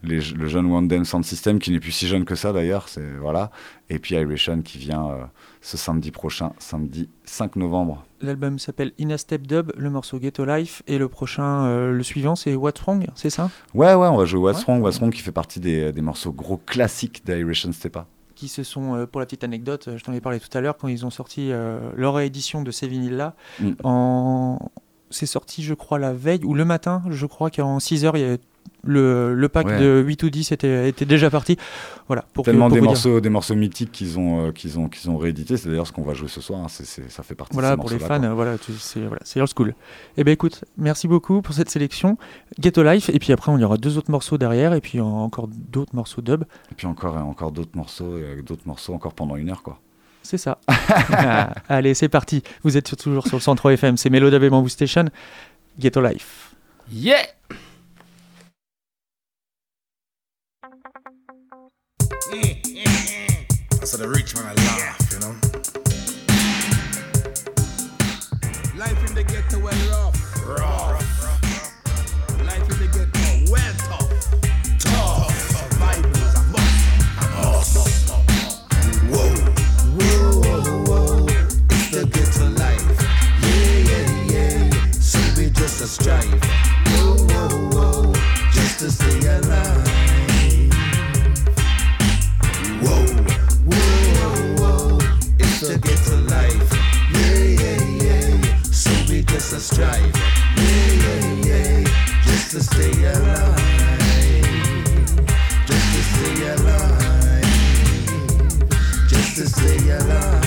le jeune One Dance Sound System, qui n'est plus si jeune que ça d'ailleurs, voilà. Et puis Irishan qui vient ce samedi prochain, samedi 5 novembre. L'album s'appelle In a Step Dub, le morceau Ghetto Life, et le prochain, euh, le suivant, c'est What's Wrong, c'est ça? Ouais, ouais, on va jouer What's Wrong, What's Wrong qui fait partie des, des morceaux gros classiques d'Irishan Stepa. Qui se sont, euh, pour la petite anecdote, euh, je t'en ai parlé tout à l'heure, quand ils ont sorti euh, leur réédition de ces vinyles-là, Mm. en... c'est sorti, je crois, la veille, ou le matin, je crois qu'en 6 heures, il y avait le, le pack Ouais. de 8 ou 10 était, était déjà parti. Voilà, pour que- Tellement pour des vous dire. morceaux, des morceaux mythiques qu'ils ont, euh, qu'ils ont, qu'ils ont réédités. C'est d'ailleurs ce qu'on va jouer ce soir. hein. Ça fait partie Voilà, de ces pour les fans, quoi. euh, voilà, c'est voilà, c'est old school. Eh ben écoute, merci beaucoup pour cette sélection. Ghetto Life, et puis après, on y aura deux autres morceaux derrière, et puis euh, encore d'autres morceaux dub. Et puis encore, et encore d'autres morceaux, et euh, d'autres morceaux encore pendant une heure, quoi. C'est ça. *laughs* *laughs* Allez, c'est parti. Vous êtes toujours sur le 103 FM, c'est Mélodab et Bamboo Station. Ghetto Life. Yeah So the rich man I laugh, you know. Life in the ghetto well rough. Rough. Life in the ghetto well tough. Tough. Survival is a must. A must. Whoa. Whoa, whoa, whoa. It's the ghetto life. Yeah, yeah, yeah. So we just a strive. Whoa, whoa, whoa. Just to stay alive. to strive. Yeah, yeah, yeah. Just to stay alive. Just to stay alive. Just to stay alive.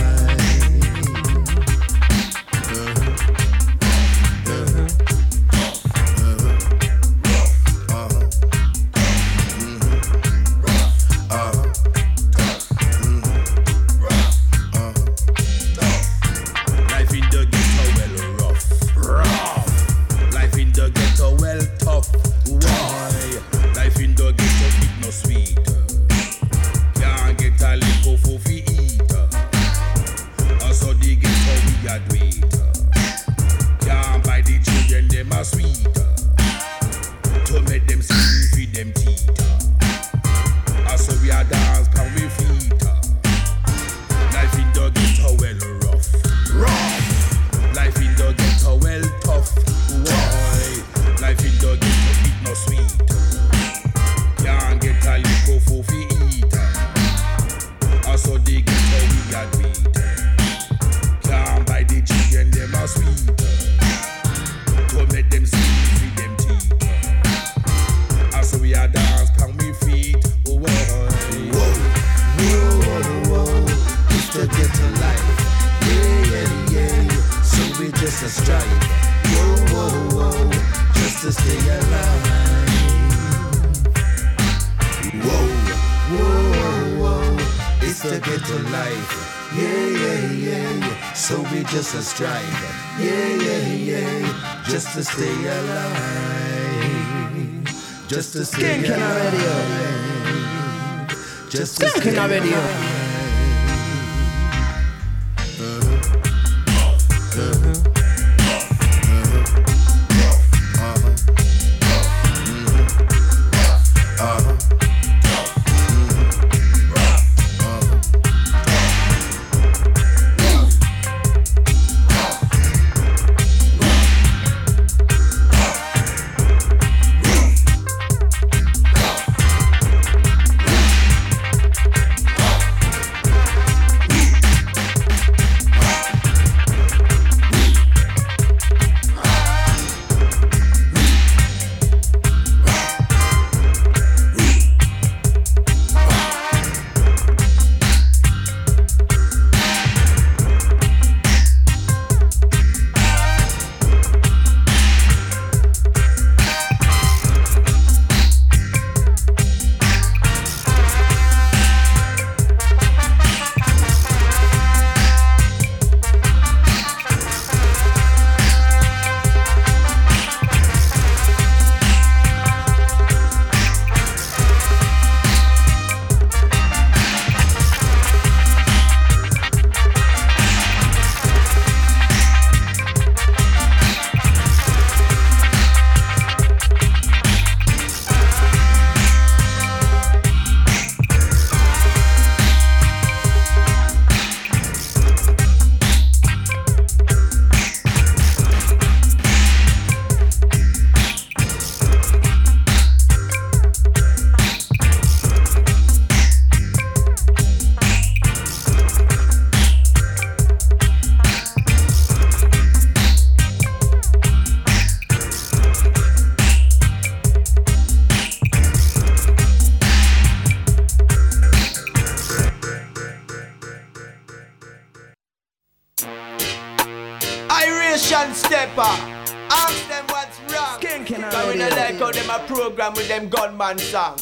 Gunman song.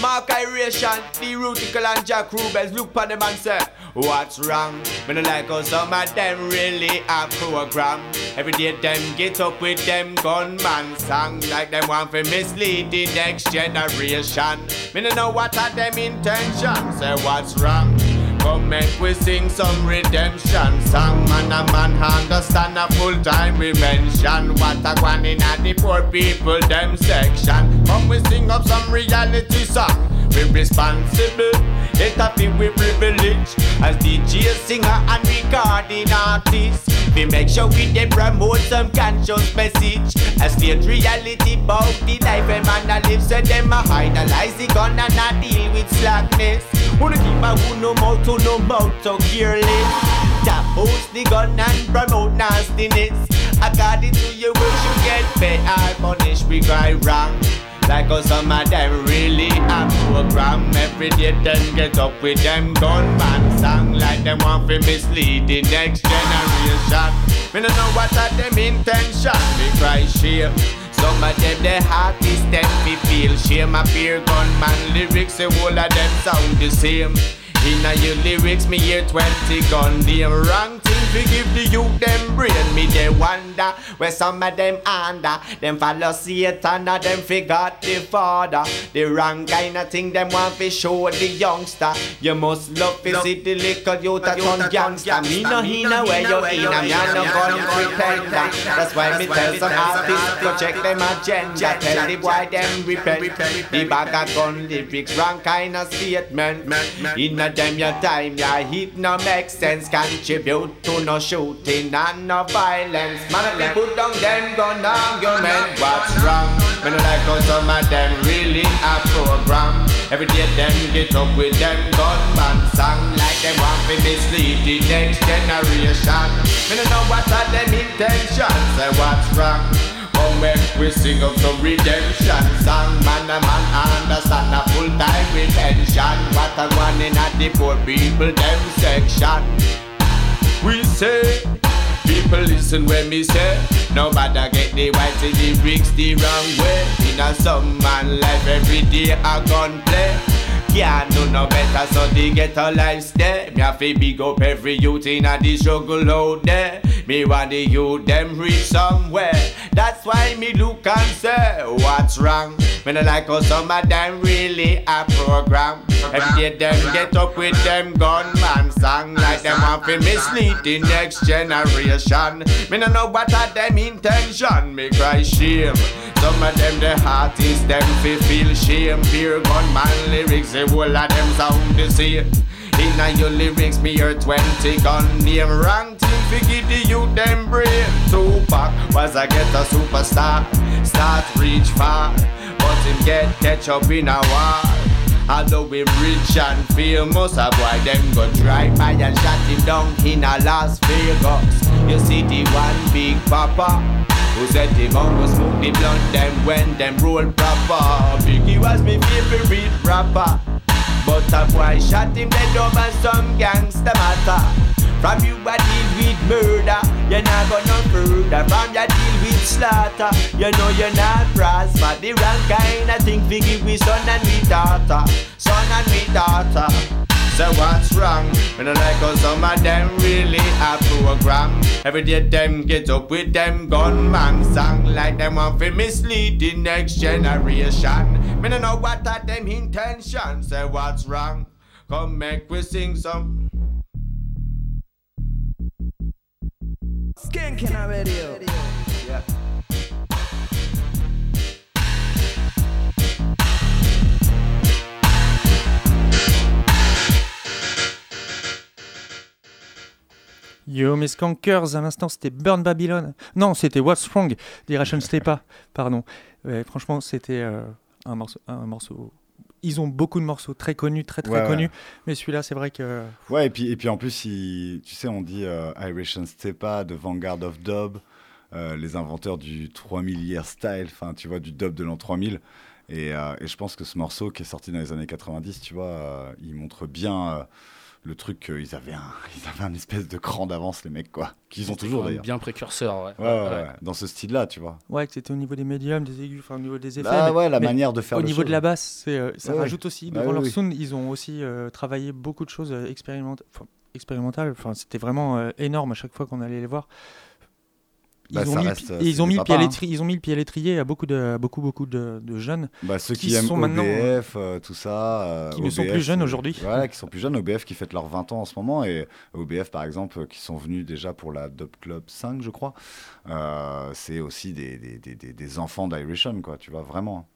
Mark Iration, the Rutical and Jack Rubens look on them and say, What's wrong? Me no like how some of them really a program. Every day them get up with them gunman song like them want to mislead the next generation. Me no know what are them intention. Say what's wrong? Come make we sing some redemption song Man a man understand a full time we mention What a one in a the poor people them section Come we sing up some reality song We responsible, it a feel we privilege. As DJ singer and recording artist We make sure we dey promote some conscious message. A state reality about the life a man a live So them a idolize the gun and a deal with slackness. Wanna keep a who no mouth to no mouth so careless Tap host the gun and promote nastiness. According to your wish you get paid or punished we cry wrong like how some of them really a program Every day them get up with them gunman song Like them want to mislead the next generation. Me no know what are them intention. Me cry shame. Some of them the is them fi feel shame. Appear gunman lyrics the whole of them sound the same Inna your lyrics me hear 20 gun. Them wrong thing fi give the youth them brain. Me they wonder where some of them under. Them follow Satan or them forgot the father. The wrong kind of thing them want fi show the youngster. You must love fi see the little youth a turn gangster Me no inna where you inna me a no gun pretender That's why me tell some artists go check them agenda. Tell the boy them repent. The bag of gun lyrics wrong kind of statement. Inna them your time your hit no make sense Contribute to no shooting and no violence Man they put down them gun argument What's wrong? Me no like how some of them really a program Every day them get up with them gunman song Like them want to mislead the next generation Me no know what are them intentions Say what's wrong? Come make we sing of the redemption? Song Man a man understand a full time retention. What a one in a the poor people them section. We say People listen when me say Nobody get the white to the bricks the wrong way. In a some man life every day a gun play can't do no better, so they get a life stay. Me have to big up every youth in a the struggle out there. Me want the youth them reach somewhere. That's why me look and say, what's wrong? Me no like how some of them really a program. Every day them get up with them gunman song like them want to mislead the next generation. Me no know what are them intention. Me cry shame. Some of them the heart artists them fi feel shame. Pure gunman lyrics, the whole of them sound the same. Inna your lyrics, me hear 20 gun name wrong team fi give the youth them brain. Tupac was a get a superstar, start reach far, him get catch up in a war. Although him rich and famous, a boy them go drive by and shot him down in a Las Vegas. You see the one big papa who said him on go smoke the blunt them when them roll proper. Biggie was my favorite rapper. But a boy shot him dead over some gangster matter. From you I deal with murder, you're not go no further. From you deal with slaughter, you know you're not prosper. The wrong kind of thing we give we son and we daughter, son and we daughter. So what's wrong? When I like how some of them really a program. Every day them get up with them gunman song like them want to mislead the next generation. Me no know what are them intentions. Say what's wrong? Come make we sing some. Yo mes skankers, à l'instant c'était Burn Babylon. Non, c'était What's Wrong d'Iration Stepa, pardon. Franchement, c'était euh, un morceau. Ils ont beaucoup de morceaux très connus, très très Ouais, ouais. connus, mais celui-là, c'est vrai que. Ouais, et puis, et puis en plus, il- tu sais, on dit euh, Irish and Stepa, The Vanguard of Dub, euh, les inventeurs du 3000 year style, enfin, tu vois, du dub de l'an 3000. Et, euh, et je pense que ce morceau qui est sorti dans les années 90, tu vois, il montre bien le truc qu'ils avaient, un, *laughs* ils avaient un espèce de cran d'avance, les mecs, quoi. Qu'ils ont toujours d'ailleurs. bien précurseur, ouais. Ouais, ouais, Ouais. ouais, dans ce style-là, tu vois. Ouais, que c'était au niveau des médiums, des aigus, enfin au niveau des effets. Bah mais- ouais, la mais manière de faire Au le niveau de la basse, c'est, euh, ça rajoute aussi. Bah Devant oui, leur oui. sound, ils ont aussi euh, travaillé beaucoup de choses euh, expérimenta- enfin, expérimentales. Enfin, c'était vraiment euh, énorme à chaque fois qu'on allait les voir. Ils, Bah, ont ça mis, le reste, euh, et ils, ont mis papas, hein. l'étrier, ils ont mis le pied à l'étrier à beaucoup de, à beaucoup, beaucoup de, de jeunes Bah, ceux qui, qui aiment sont maintenant, euh, OBF, tout ça. euh, qui ne sont OBF, plus jeunes euh, aujourd'hui. Ouais, qui sont plus jeunes. OBF qui fête leurs 20 ans en ce moment. Et OBF, par exemple, euh, qui sont venus déjà pour la Dub Club 5, je crois. Euh, c'est aussi des, des, des, des- enfants d'Irishan, quoi, tu vois, vraiment.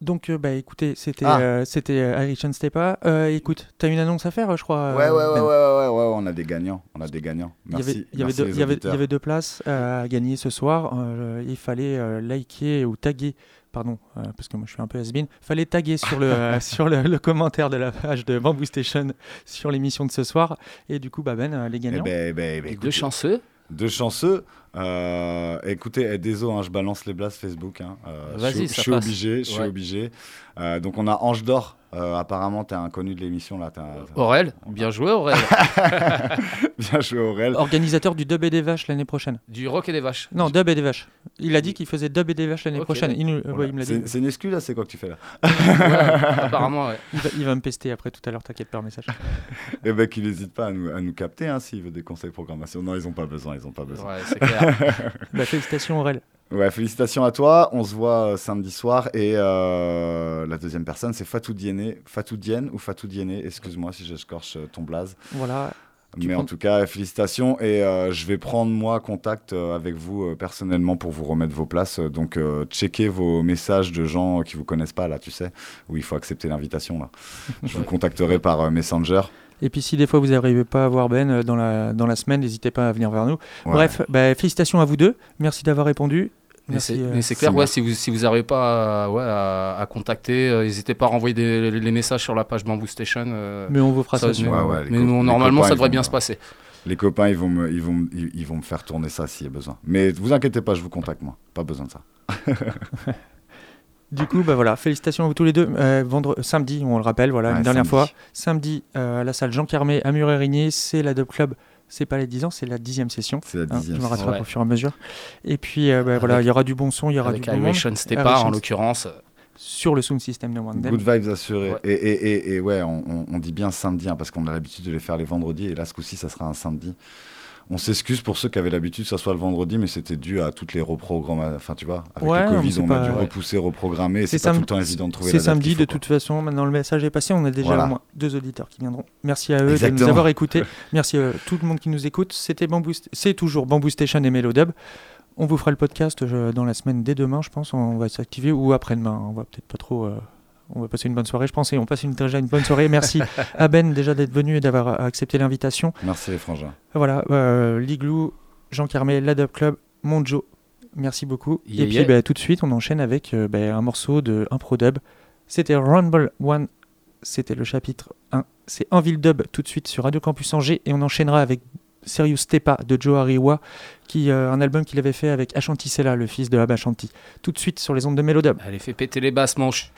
Donc, euh, bah, écoutez, c'était Ah. euh, c'était euh, Irish and Stepa. Euh, écoute, t'as une annonce à faire, je crois. Ouais, euh, ouais, ouais, Ben ouais, ouais, ouais, ouais, on a des gagnants. On a des gagnants. Il y Merci. avait, il y avait deux, il y avait- il y auditeurs. avait deux places à gagner ce soir. Euh, il fallait euh, liker ou taguer, pardon, euh, parce que moi je suis un peu has-been. Il fallait taguer sur, le, *laughs* euh, sur le, le commentaire de la page de Bamboo Station sur l'émission de ce soir. Et du coup, bah ben, euh, les Eh gagnants. ben, eh ben, eh ben, Deux chanceux. Deux chanceux. Euh, écoutez, eh, désolé, hein, je balance les blasts Facebook. Hein. Euh, Vas-y, je suis- ça je suis passe. obligé. Je suis Ouais. obligé. Euh, donc on a Ange d'Or. Euh, apparemment, t'es un connu de l'émission là. un- Aurel, bien joué Aurel. *laughs* Bien joué Aurel. Organisateur du Dub et des Vaches l'année prochaine. du rock et des vaches. Non, Dub et des Vaches. Il a dit qu'il faisait Dub et des Vaches l'année prochaine. Il, nous- euh, ouais, il me l'a dit. C'est c'est une excuse là, c'est quoi que tu fais là Ouais, apparemment, ouais. Il va, il va me pester après tout à l'heure, t'inquiète pas, par message. *laughs* Et ben qu'il n'hésite pas à nous, à nous capter hein, s'il veut des conseils de programmation. Non, ils ont pas besoin, ils ont pas besoin. Ouais, c'est clair. *laughs* bah, félicitations, Aurel. Ouais, félicitations à toi. On se voit euh, samedi soir. Et euh, la deuxième personne, c'est Fatou Diéné. Fatou ou Fatou Diéné, excuse-moi si j'escorche euh, ton blaze. Voilà. Mais en tout cas, félicitations. Et euh, je vais prendre, moi, contact avec vous personnellement pour vous remettre vos places. Donc, checkez vos messages de gens qui vous connaissent pas, là, tu sais, où il faut accepter l'invitation. là. *laughs* Je vous contacterai par Messenger. Et puis si des fois vous n'arrivez pas à voir Ben dans la, dans la semaine, n'hésitez pas à venir vers nous. Ouais. Bref, bah, félicitations à vous deux. Merci d'avoir répondu. Mais Merci, c'est euh, mais c'est clair, c'est ouais, si vous si vous n'arrivez pas à, ouais, à, à contacter, euh, n'hésitez pas à renvoyer des, les messages sur la page Bamboo Station. euh, Mais on vous fera ça mais- sur- Ouais, ouais, les mais co- nous, les normalement, copains, ça devrait vont- bien se passer. Les copains, ils vont, me, ils, vont, ils, ils vont me faire tourner ça s'il y a besoin. Mais vous inquiétez pas, je vous contacte, moi. Pas besoin de ça. *laughs* Du coup, bah voilà, félicitations à vous tous les deux. Euh, vendre, samedi, on le rappelle, voilà, Ouais, une dernière samedi. fois. Samedi, euh, à la salle Jean Carmé à Muret-Rigné, c'est la Dub Club. C'est pas les 10 ans, c'est la dixième session. C'est la Hein, dixième je me rattrape Ouais. au fur et à mesure. Et puis, euh, bah, voilà, il y aura du bon son, il y aura Avec du bon. Irish Stepa, en and- l'occurrence. sur le sound system de Wandel. Good vibes assurés. Et, et, et, et ouais, on, on- on dit bien samedi, hein, parce qu'on a l'habitude de les faire les vendredis, et là, ce coup-ci, ça sera un samedi. On s'excuse pour ceux qui avaient l'habitude que ça soit le vendredi, mais c'était dû à toutes les reprogrammations. Enfin, tu vois, avec Ouais, le Covid, on pas- a dû repousser, reprogrammer, C'est pas tout le temps évident de trouver C'est samedi, de toute façon. Maintenant, le message est passé. On a déjà Voilà. au moins deux auditeurs qui viendront. Merci à eux de nous Exactement. avoir écoutés. Merci à tout le monde qui nous écoute. C'était Bamboo, St- c'est toujours Bamboo Station et Melodub. On vous fera le podcast dans la semaine dès demain, je pense. On va s'activer ou après-demain. On va peut-être pas trop. euh, on va passer une bonne soirée, je pense, et on passe une, déjà une bonne soirée. Merci *laughs* à Ben déjà d'être venu et d'avoir accepté l'invitation. Merci les frangins. Voilà, euh, Liglou, Jean Carmé, la Dub Club, Monjo. Merci beaucoup. Yeah, et puis yeah. bah, tout de suite, on enchaîne avec euh, bah, un morceau de Impro Dub. C'était Rumble One, c'était le chapitre 1. C'est Enville Dub tout de suite sur Radio Campus Angers et on enchaînera avec Serious Tepa de Joe Ariwa, qui, euh, un album qu'il avait fait avec Ashanti Sella, le fils de Ab Ashanti. Tout de suite sur les ondes de Mélodub. Allez, fais péter les basses manches.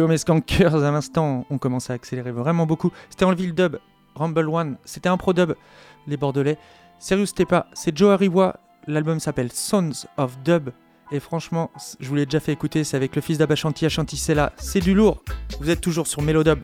Yo mes skankers, à l'instant, on commence à accélérer vraiment beaucoup. C'était en ville dub, Rumble One, c'était un pro dub, les Bordelais. Serious Tepa, c'est Joe Ariwa, l'album s'appelle Sons of Dub. Et franchement, je vous l'ai déjà fait écouter, c'est avec le fils d'Abashanti Ashanti Sella, c'est du lourd. Vous êtes toujours sur Mélodub.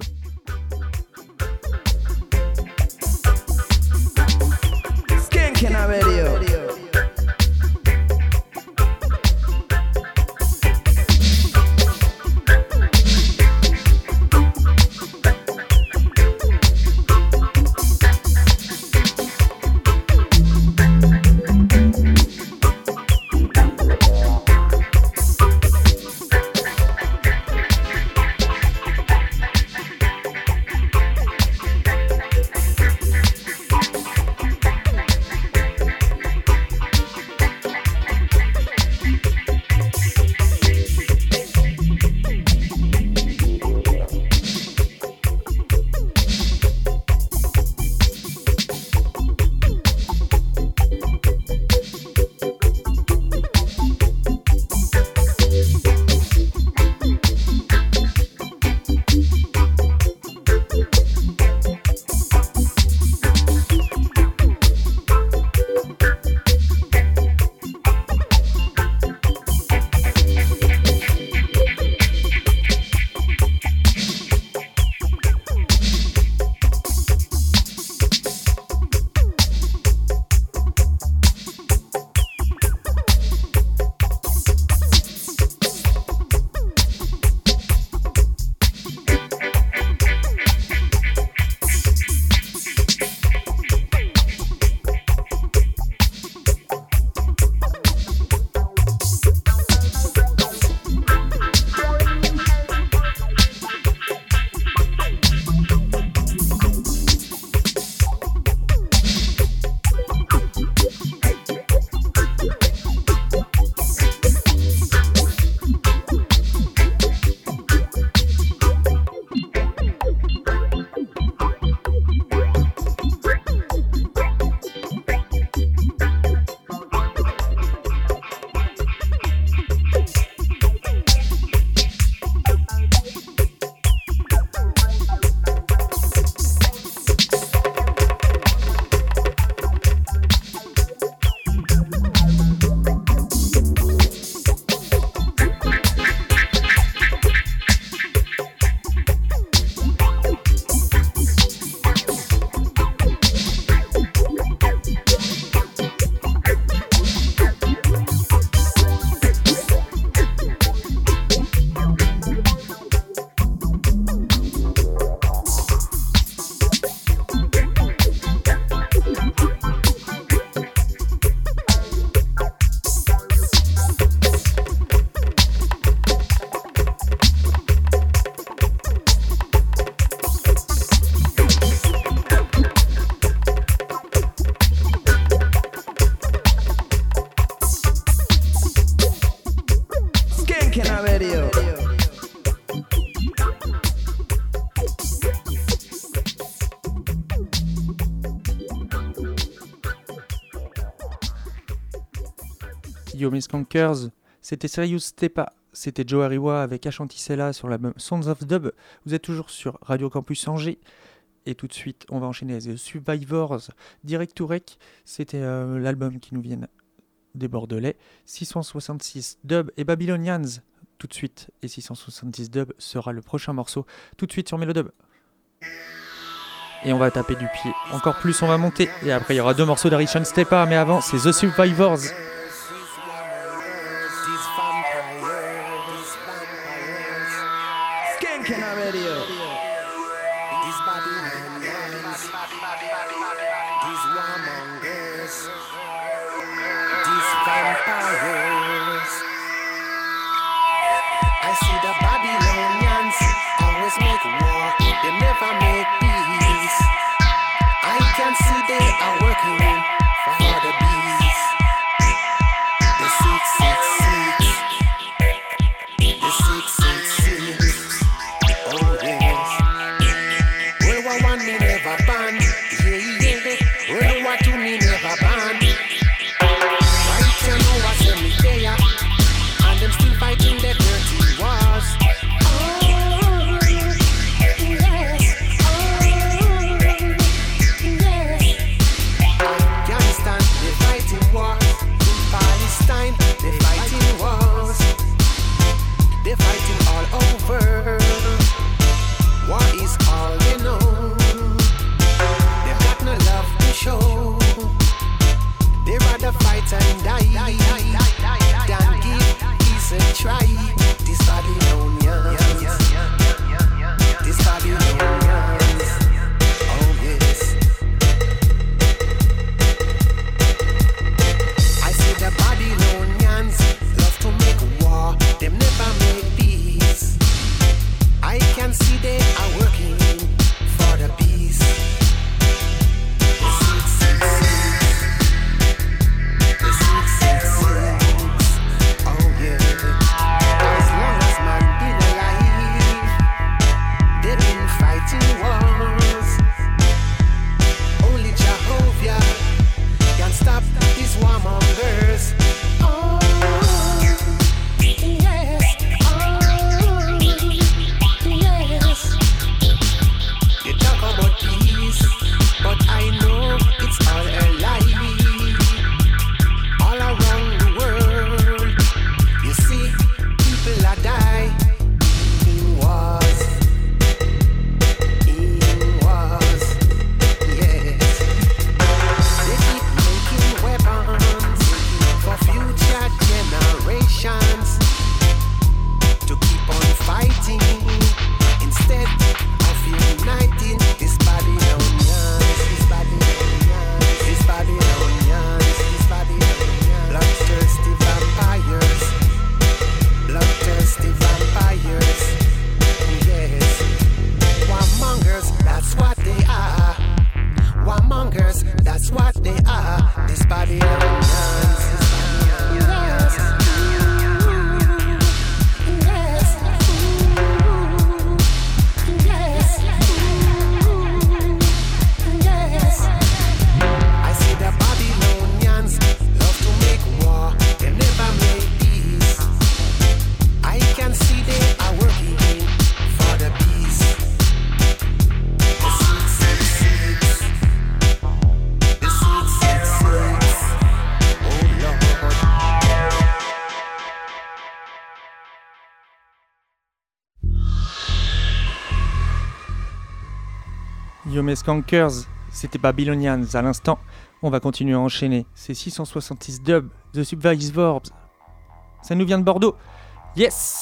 C'était Serious Stepa, c'était Joe Ariwa avec Ashanti Sella sur l'album Sons of Dub. Vous êtes toujours sur Radio Campus Angers. Et tout de suite, on va enchaîner avec The Survivors Direct to Rec. C'était euh, l'album qui nous vient des Bordelais. 666 Dub et Babylonians. Tout de suite. Et 666 Dub sera le prochain morceau. Tout de suite sur Mélodub. Et on va taper du pied. Encore plus, on va monter. Et après, il y aura deux morceaux d'Arishan Stepa. Mais avant, c'est The Survivors. Mes skankers, c'était Babylonians à l'instant. On va continuer à enchaîner. C'est 666 dub, The Subvice Verbs. Ça nous vient de Bordeaux. Yes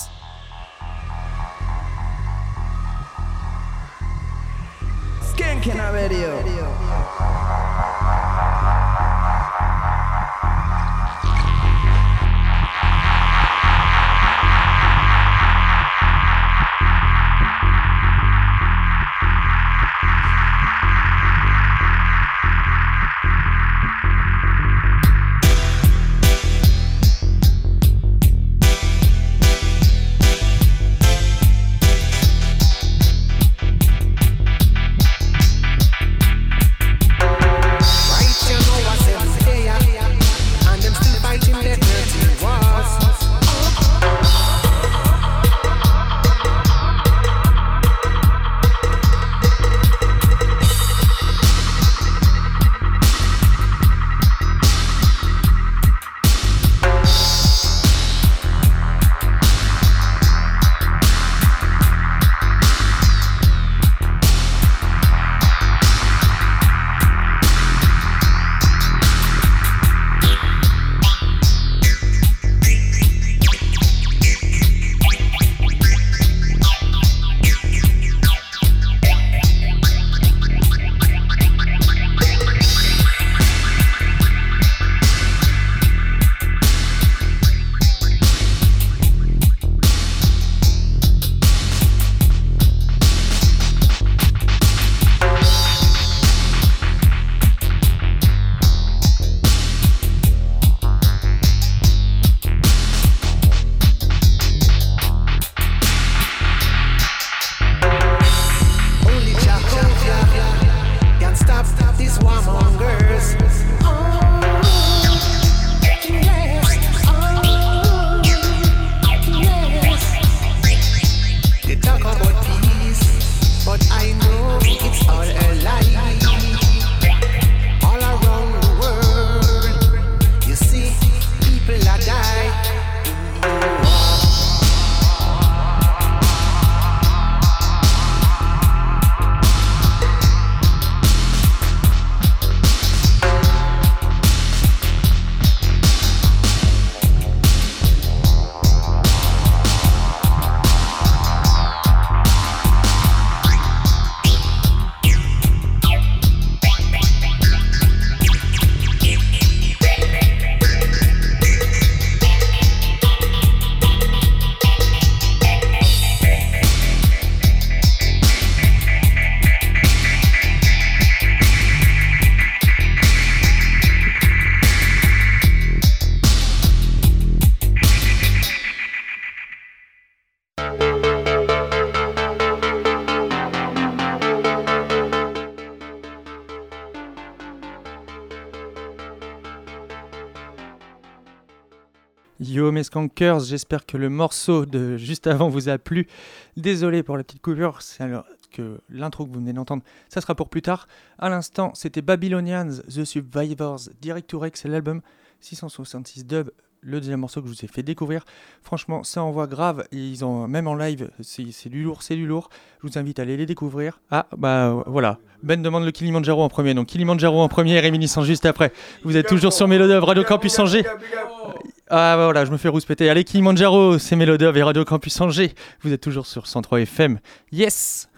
Skankers, j'espère que le morceau de juste avant vous a plu. Désolé pour la petite coupure, c'est alors que l'intro que vous venez d'entendre, ça sera pour plus tard. À l'instant, c'était Babylonians, The Survivors, Direct to Rex, l'album 666 Dub, le deuxième morceau que je vous ai fait découvrir. Franchement, ça envoie grave, ils ont même en live, c'est du lourd, c'est du lourd. Je vous invite à aller les découvrir. Ah, bah voilà. Ben demande le Kilimanjaro en premier, donc Kilimanjaro en premier, réminiscent juste après. Vous êtes toujours sur Mélodie Radio Campus Angers. Ah voilà, je me fais rouspéter. Allez, Kilimanjaro, c'est Mélodove et Radio Campus Angers. Vous êtes toujours sur 103 FM. Yes.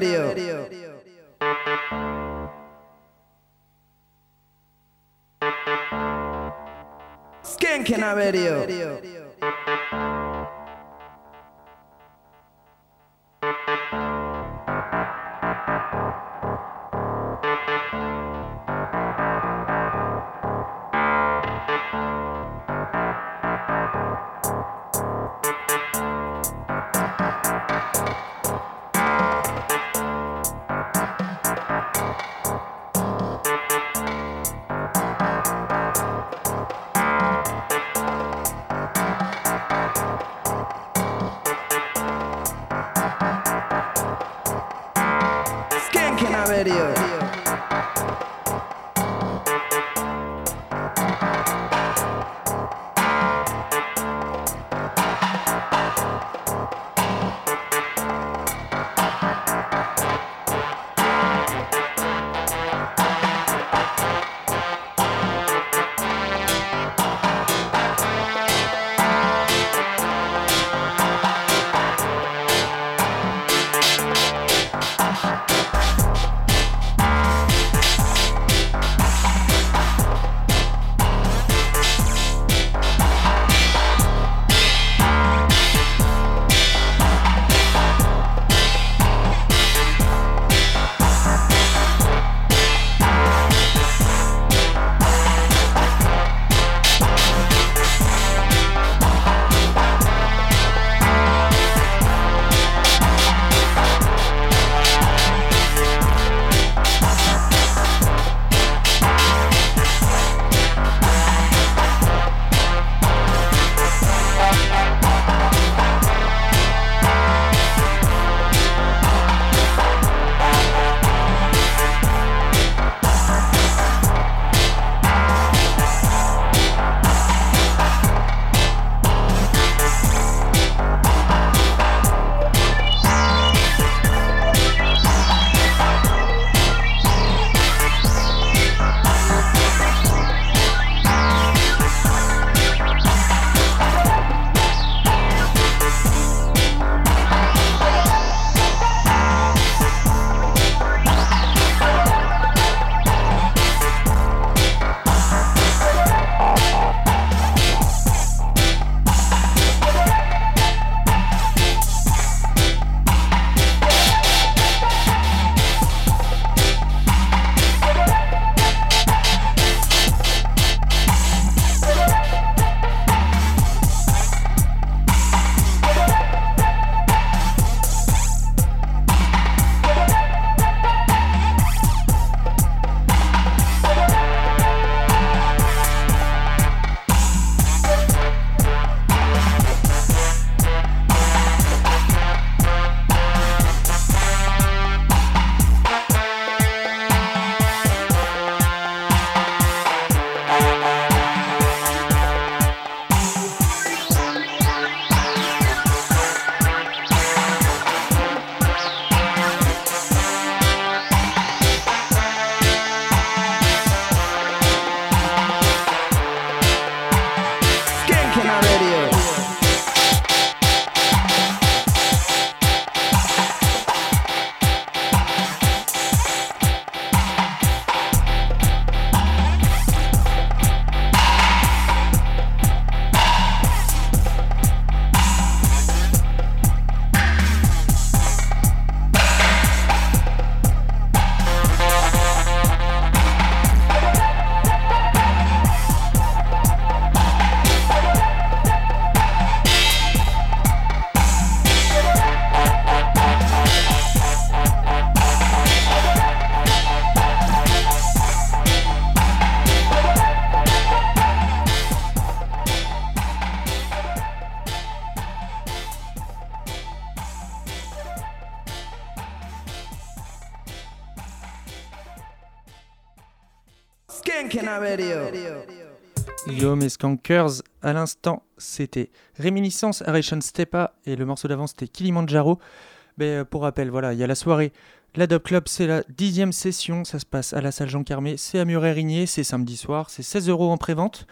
Radio. Skanking Radio. Yo mes skankers, à l'instant c'était Réminiscence, Aration Stepa et le morceau d'avant c'était Kilimanjaro. Mais euh, pour rappel, voilà, il y a la soirée. La Dub Club, c'est la dixième session, ça se passe à la salle Jean Carmé, c'est à Muret-Rigné, c'est samedi soir, c'est 16 euros en pré-vente.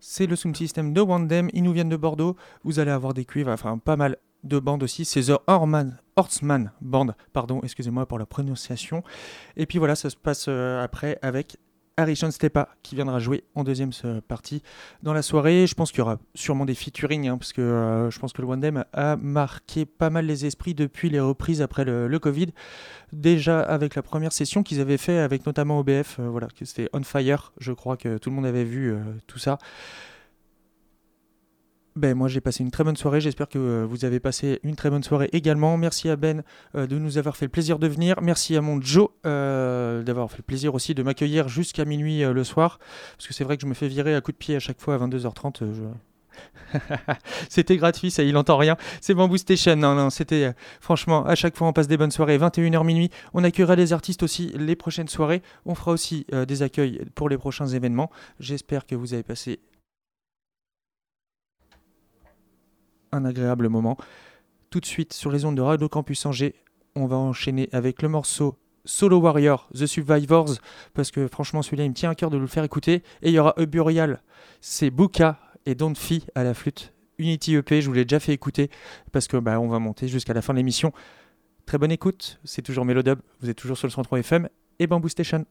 C'est le sound system de Wandem, ils nous viennent de Bordeaux, vous allez avoir des cuivres, enfin pas mal de bandes aussi, c'est The Horman, Horseman Band, pardon, excusez-moi pour la prononciation. Et puis voilà, ça se passe euh, après avec Harrison Stepa qui viendra jouer en deuxième partie dans la soirée. Je pense qu'il y aura sûrement des featuring hein, parce que euh, je pense que le Wandem a marqué pas mal les esprits depuis les reprises après le, Covid. Déjà avec la première session qu'ils avaient fait avec notamment OBF, euh, voilà, c'était On Fire. Je crois que tout le monde avait vu euh, tout ça. Ben, moi j'ai passé une très bonne soirée, j'espère que euh, vous avez passé une très bonne soirée également. Merci à Ben euh, de nous avoir fait le plaisir de venir. Merci à mon Joe euh, d'avoir fait le plaisir aussi de m'accueillir jusqu'à minuit le soir. Parce que c'est vrai que je me fais virer à coups de pied à chaque fois à 22h30. euh, je- *laughs* c'était gratuit, ça il entend rien. C'est Bamboo Station, non, non, c'était franchement à chaque fois on passe des bonnes soirées. 21h minuit, on accueillera les artistes aussi les prochaines soirées. On fera aussi des accueils pour les prochains événements. J'espère que vous avez passé un agréable moment. Tout de suite sur les ondes de Radio Campus Angers, on va enchaîner avec le morceau Solo Warrior, The Survivors, parce que franchement celui-là il me tient à cœur de vous le faire écouter. Et il y aura Burial, c'est Buka et Don't Fee à la flûte. Unity EP, je vous l'ai déjà fait écouter parce que bah, on va monter jusqu'à la fin de l'émission. Très bonne écoute, c'est toujours Melodub, vous êtes toujours sur le 103 FM et Bamboo Station.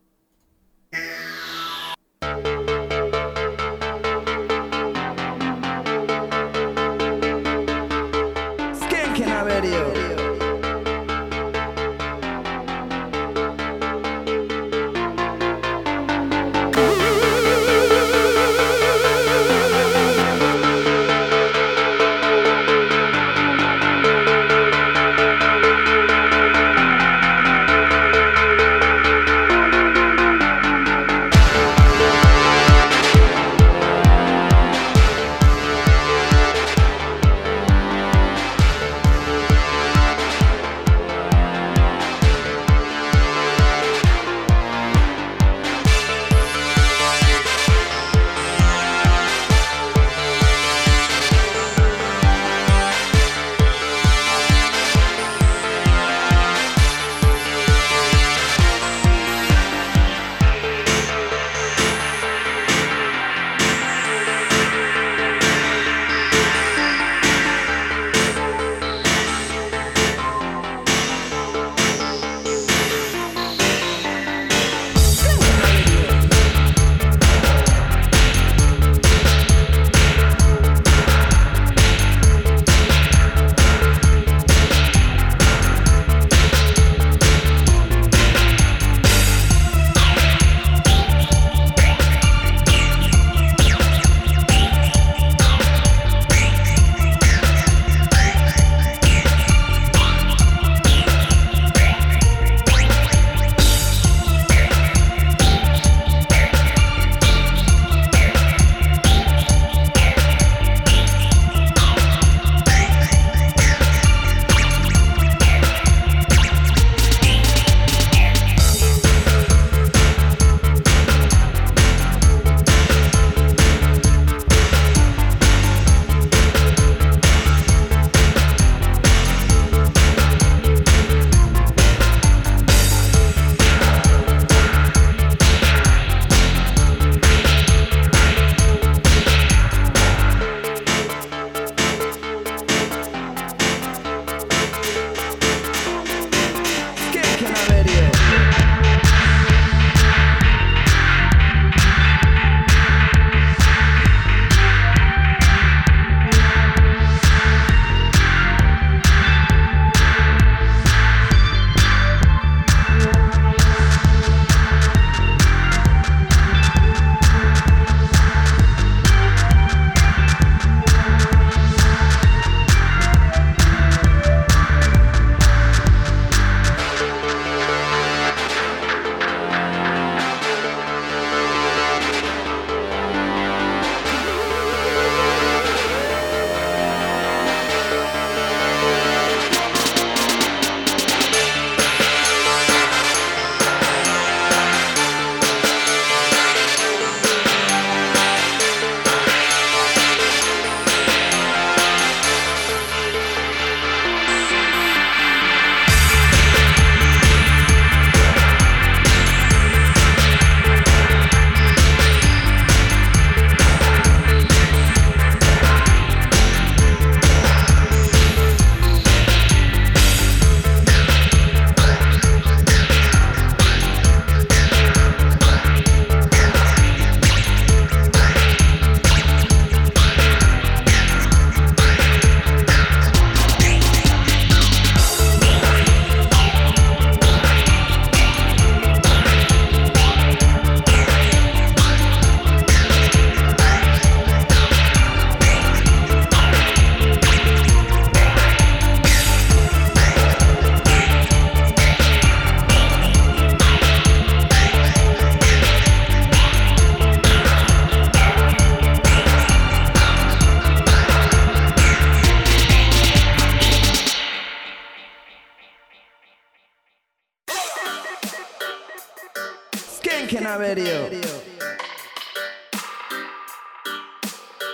Skanking a radio.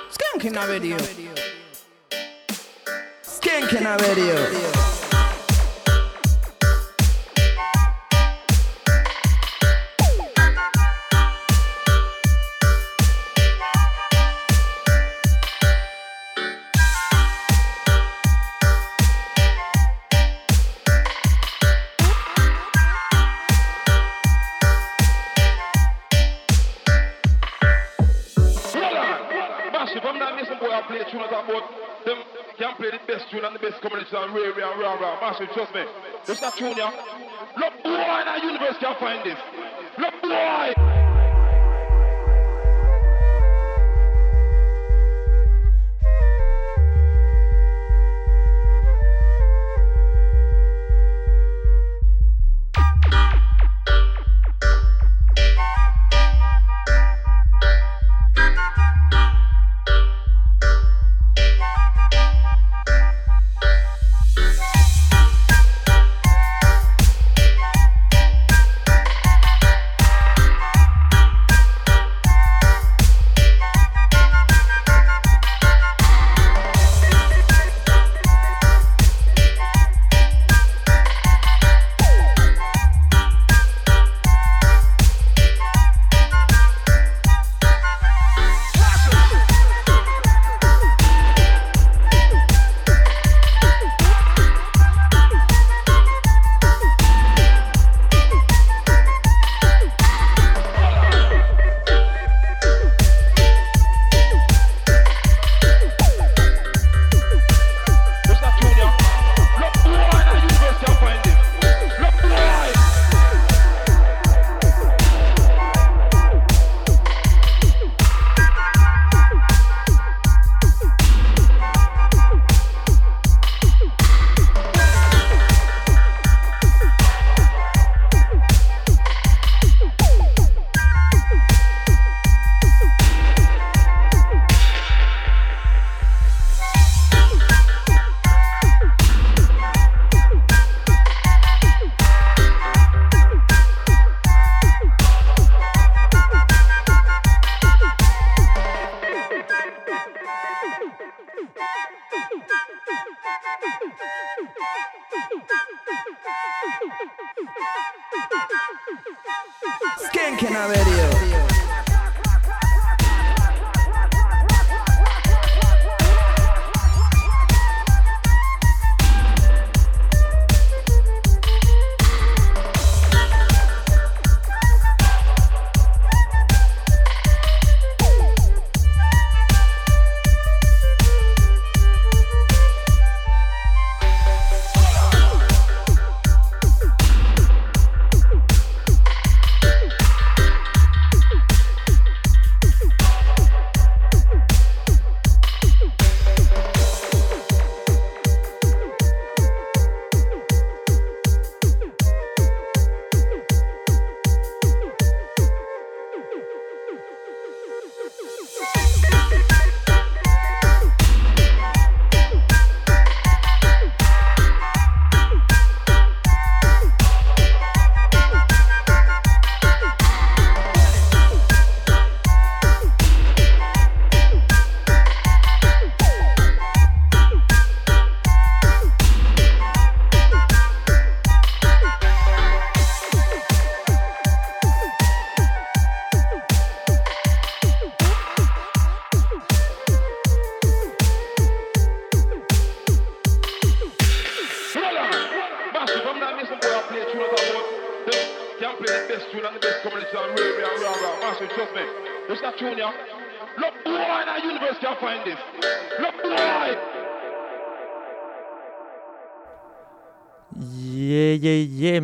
Skanking a radio. Skanking a radio. Comedy and rare, rare. Massive, trust me. Tune, yeah. Look, boy, in the universe can find this. Look, boy.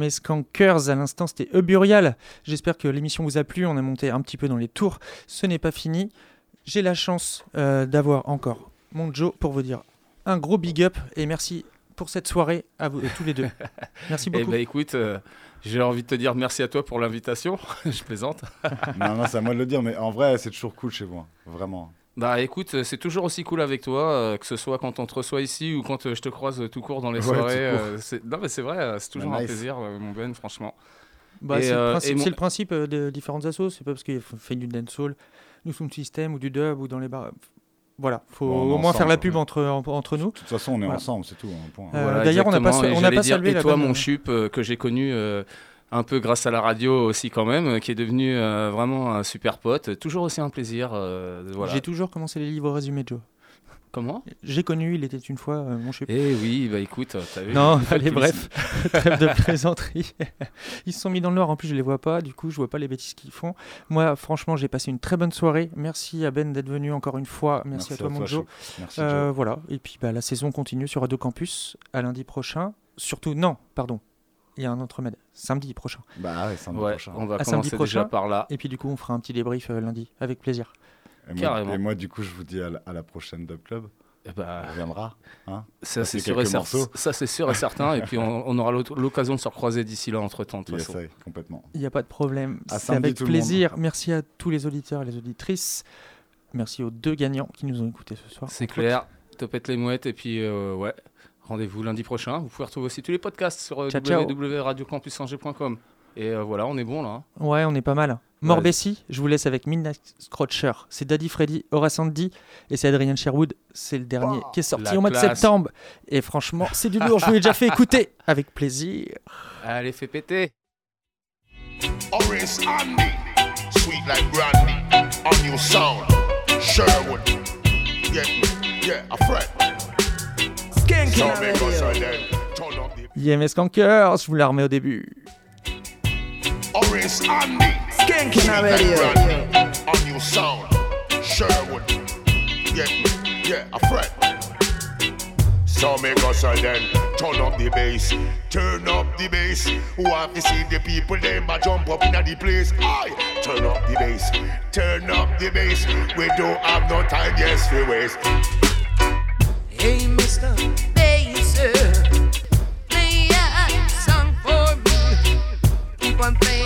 Mes skankers, à l'instant c'était Euburial. J'espère que l'émission vous a plu, on est monté un petit peu dans les tours. Ce n'est pas fini. J'ai la chance euh, d'avoir encore mon Joe pour vous dire un gros big up et merci pour cette soirée à vous euh, tous les deux. *laughs* Merci beaucoup. Eh ben écoute, euh, j'ai envie de te dire merci à toi pour l'invitation. *laughs* Je plaisante. non, non, c'est à moi de le dire, mais en vrai, c'est toujours cool chez vous, hein. vraiment. Bah écoute, euh, c'est toujours aussi cool avec toi, euh, que ce soit quand on te reçoit ici ou quand euh, je te croise euh, tout court dans les Ouais, soirées. euh, c'est- non mais c'est vrai, c'est toujours Bah, un nice. plaisir, euh, mon Ben, franchement. Bah, Et, c'est le principe, mon- c'est le principe, de différentes assos. C'est pas parce qu'il fait du dancehall, du sound system ou du dub ou dans les bars. Voilà, faut Bon, au moins faire la pub entre, en- entre nous. De toute façon, on est ensemble, c'est tout. Euh, D'ailleurs, on n'a pas, on j'allais pas dire, salué Et la toi, mon chup, euh, que j'ai connu euh, un peu grâce à la radio aussi quand même, euh, qui est devenu euh, vraiment un super pote. Toujours aussi un plaisir. euh, voilà. J'ai toujours commencé les livres résumés, Joe. Comment? J'ai connu, il était une fois euh, mon chup. Eh oui, bah écoute, t'as vu Non, de *laughs* allez, bref, *laughs* trêve de plaisanterie. *laughs* Ils se sont mis dans le noir, en plus je les vois pas, du coup je vois pas les bêtises qu'ils font. Moi, franchement, j'ai passé une très bonne soirée. Merci à Ben d'être venu encore une fois. Merci, Merci à toi, à mon toi, Joe. Merci, Euh, Joe. Voilà, et puis bah, la saison continue sur Radio Campus à lundi prochain. Surtout, non, pardon, il y a un autre med, samedi prochain. Bah ouais, samedi Ouais, prochain. on va À commencer déjà par là. Et puis du coup, on fera un petit débrief euh, lundi, avec plaisir. Et moi, Carrément. et moi, du coup, je vous dis à la, à la prochaine Dub Club. Eh bah, on reviendra. Hein Ça, c'est sûr, et sûr et certain. et puis, on, on aura l'occasion de se recroiser d'ici là, entre temps. Yes, ouais, complètement. Il n'y a pas de problème. C'est avec tout le monde. plaisir. Merci à tous les auditeurs et les auditrices. Merci aux deux gagnants qui nous ont écoutés ce soir. C'est clair. Topette les mouettes. Et puis, euh, ouais, rendez-vous lundi prochain. Vous pouvez retrouver aussi tous les podcasts sur euh, www.radiocampusangers.com. Et euh, voilà, on est bon là. hein. Ouais, on est pas mal. Morbessi, je vous laisse avec Midnight Scratcher. C'est Daddy Freddy, Horace Andy et c'est Adrian Sherwood. C'est le dernier qui est sorti au mois de septembre. Et franchement, c'est du lourd. Je vous l'ai déjà fait écouter avec plaisir. Allez, fais péter. Horace Andy, sweet like brandy, on your sound, Sherwood, get me, yeah, a friend. Yeah, Skanker, oh, je vous la remets au début. So then turn up the bass, turn up the bass. Who have to see the people? Them a jump up the place? Aye, turn up the bass, turn up the bass. We don't have no time yes we waste one thing.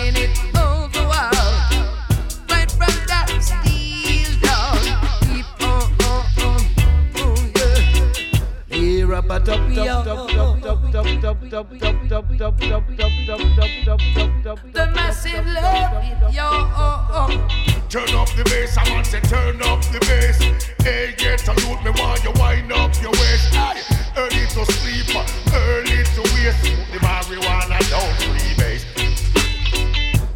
Yeah. Hey, rap a top, top, top, top, top, top, top, top, top, top, top, top, top, top, top, top, top, top. The massive love, yo, oh, oh. Turn up the bass, I want to turn up the bass. Hey, get a youth, me want you wind up your waist. Aye, early to sleep, early to waste. The marijuana down free bass.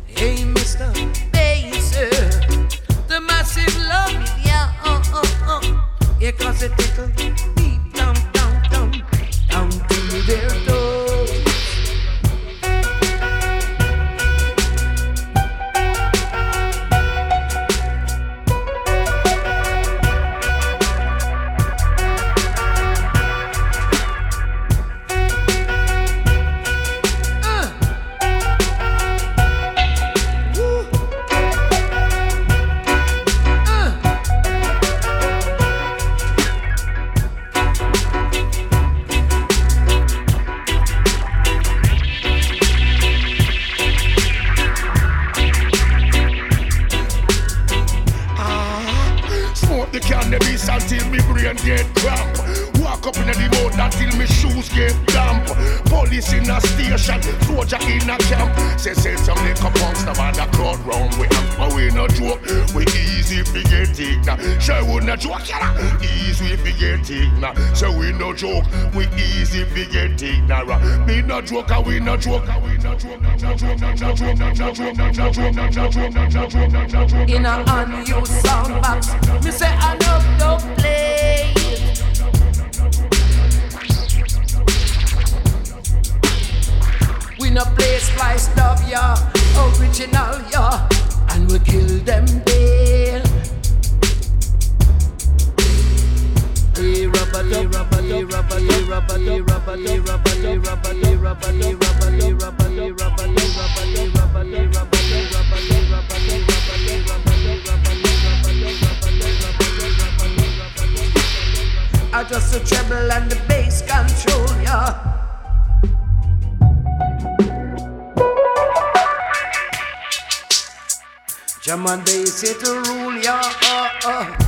Hey, Mr. Baser, the massive love, yeah, uh, uh, uh. Yeah, cause it tickle Say we no joke, yeah. Easy if we get ignorant. Say we no joke. We easy if we get ignorant. Me no joke, and we no joke. In a unused sound box, me say I love don't play. We no play sliced up, yeah, original, yeah, and we kill them. Dead. I just the treble and the bass control, yeah. Drum and bass it rule, yeah. Uh, uh. Uh,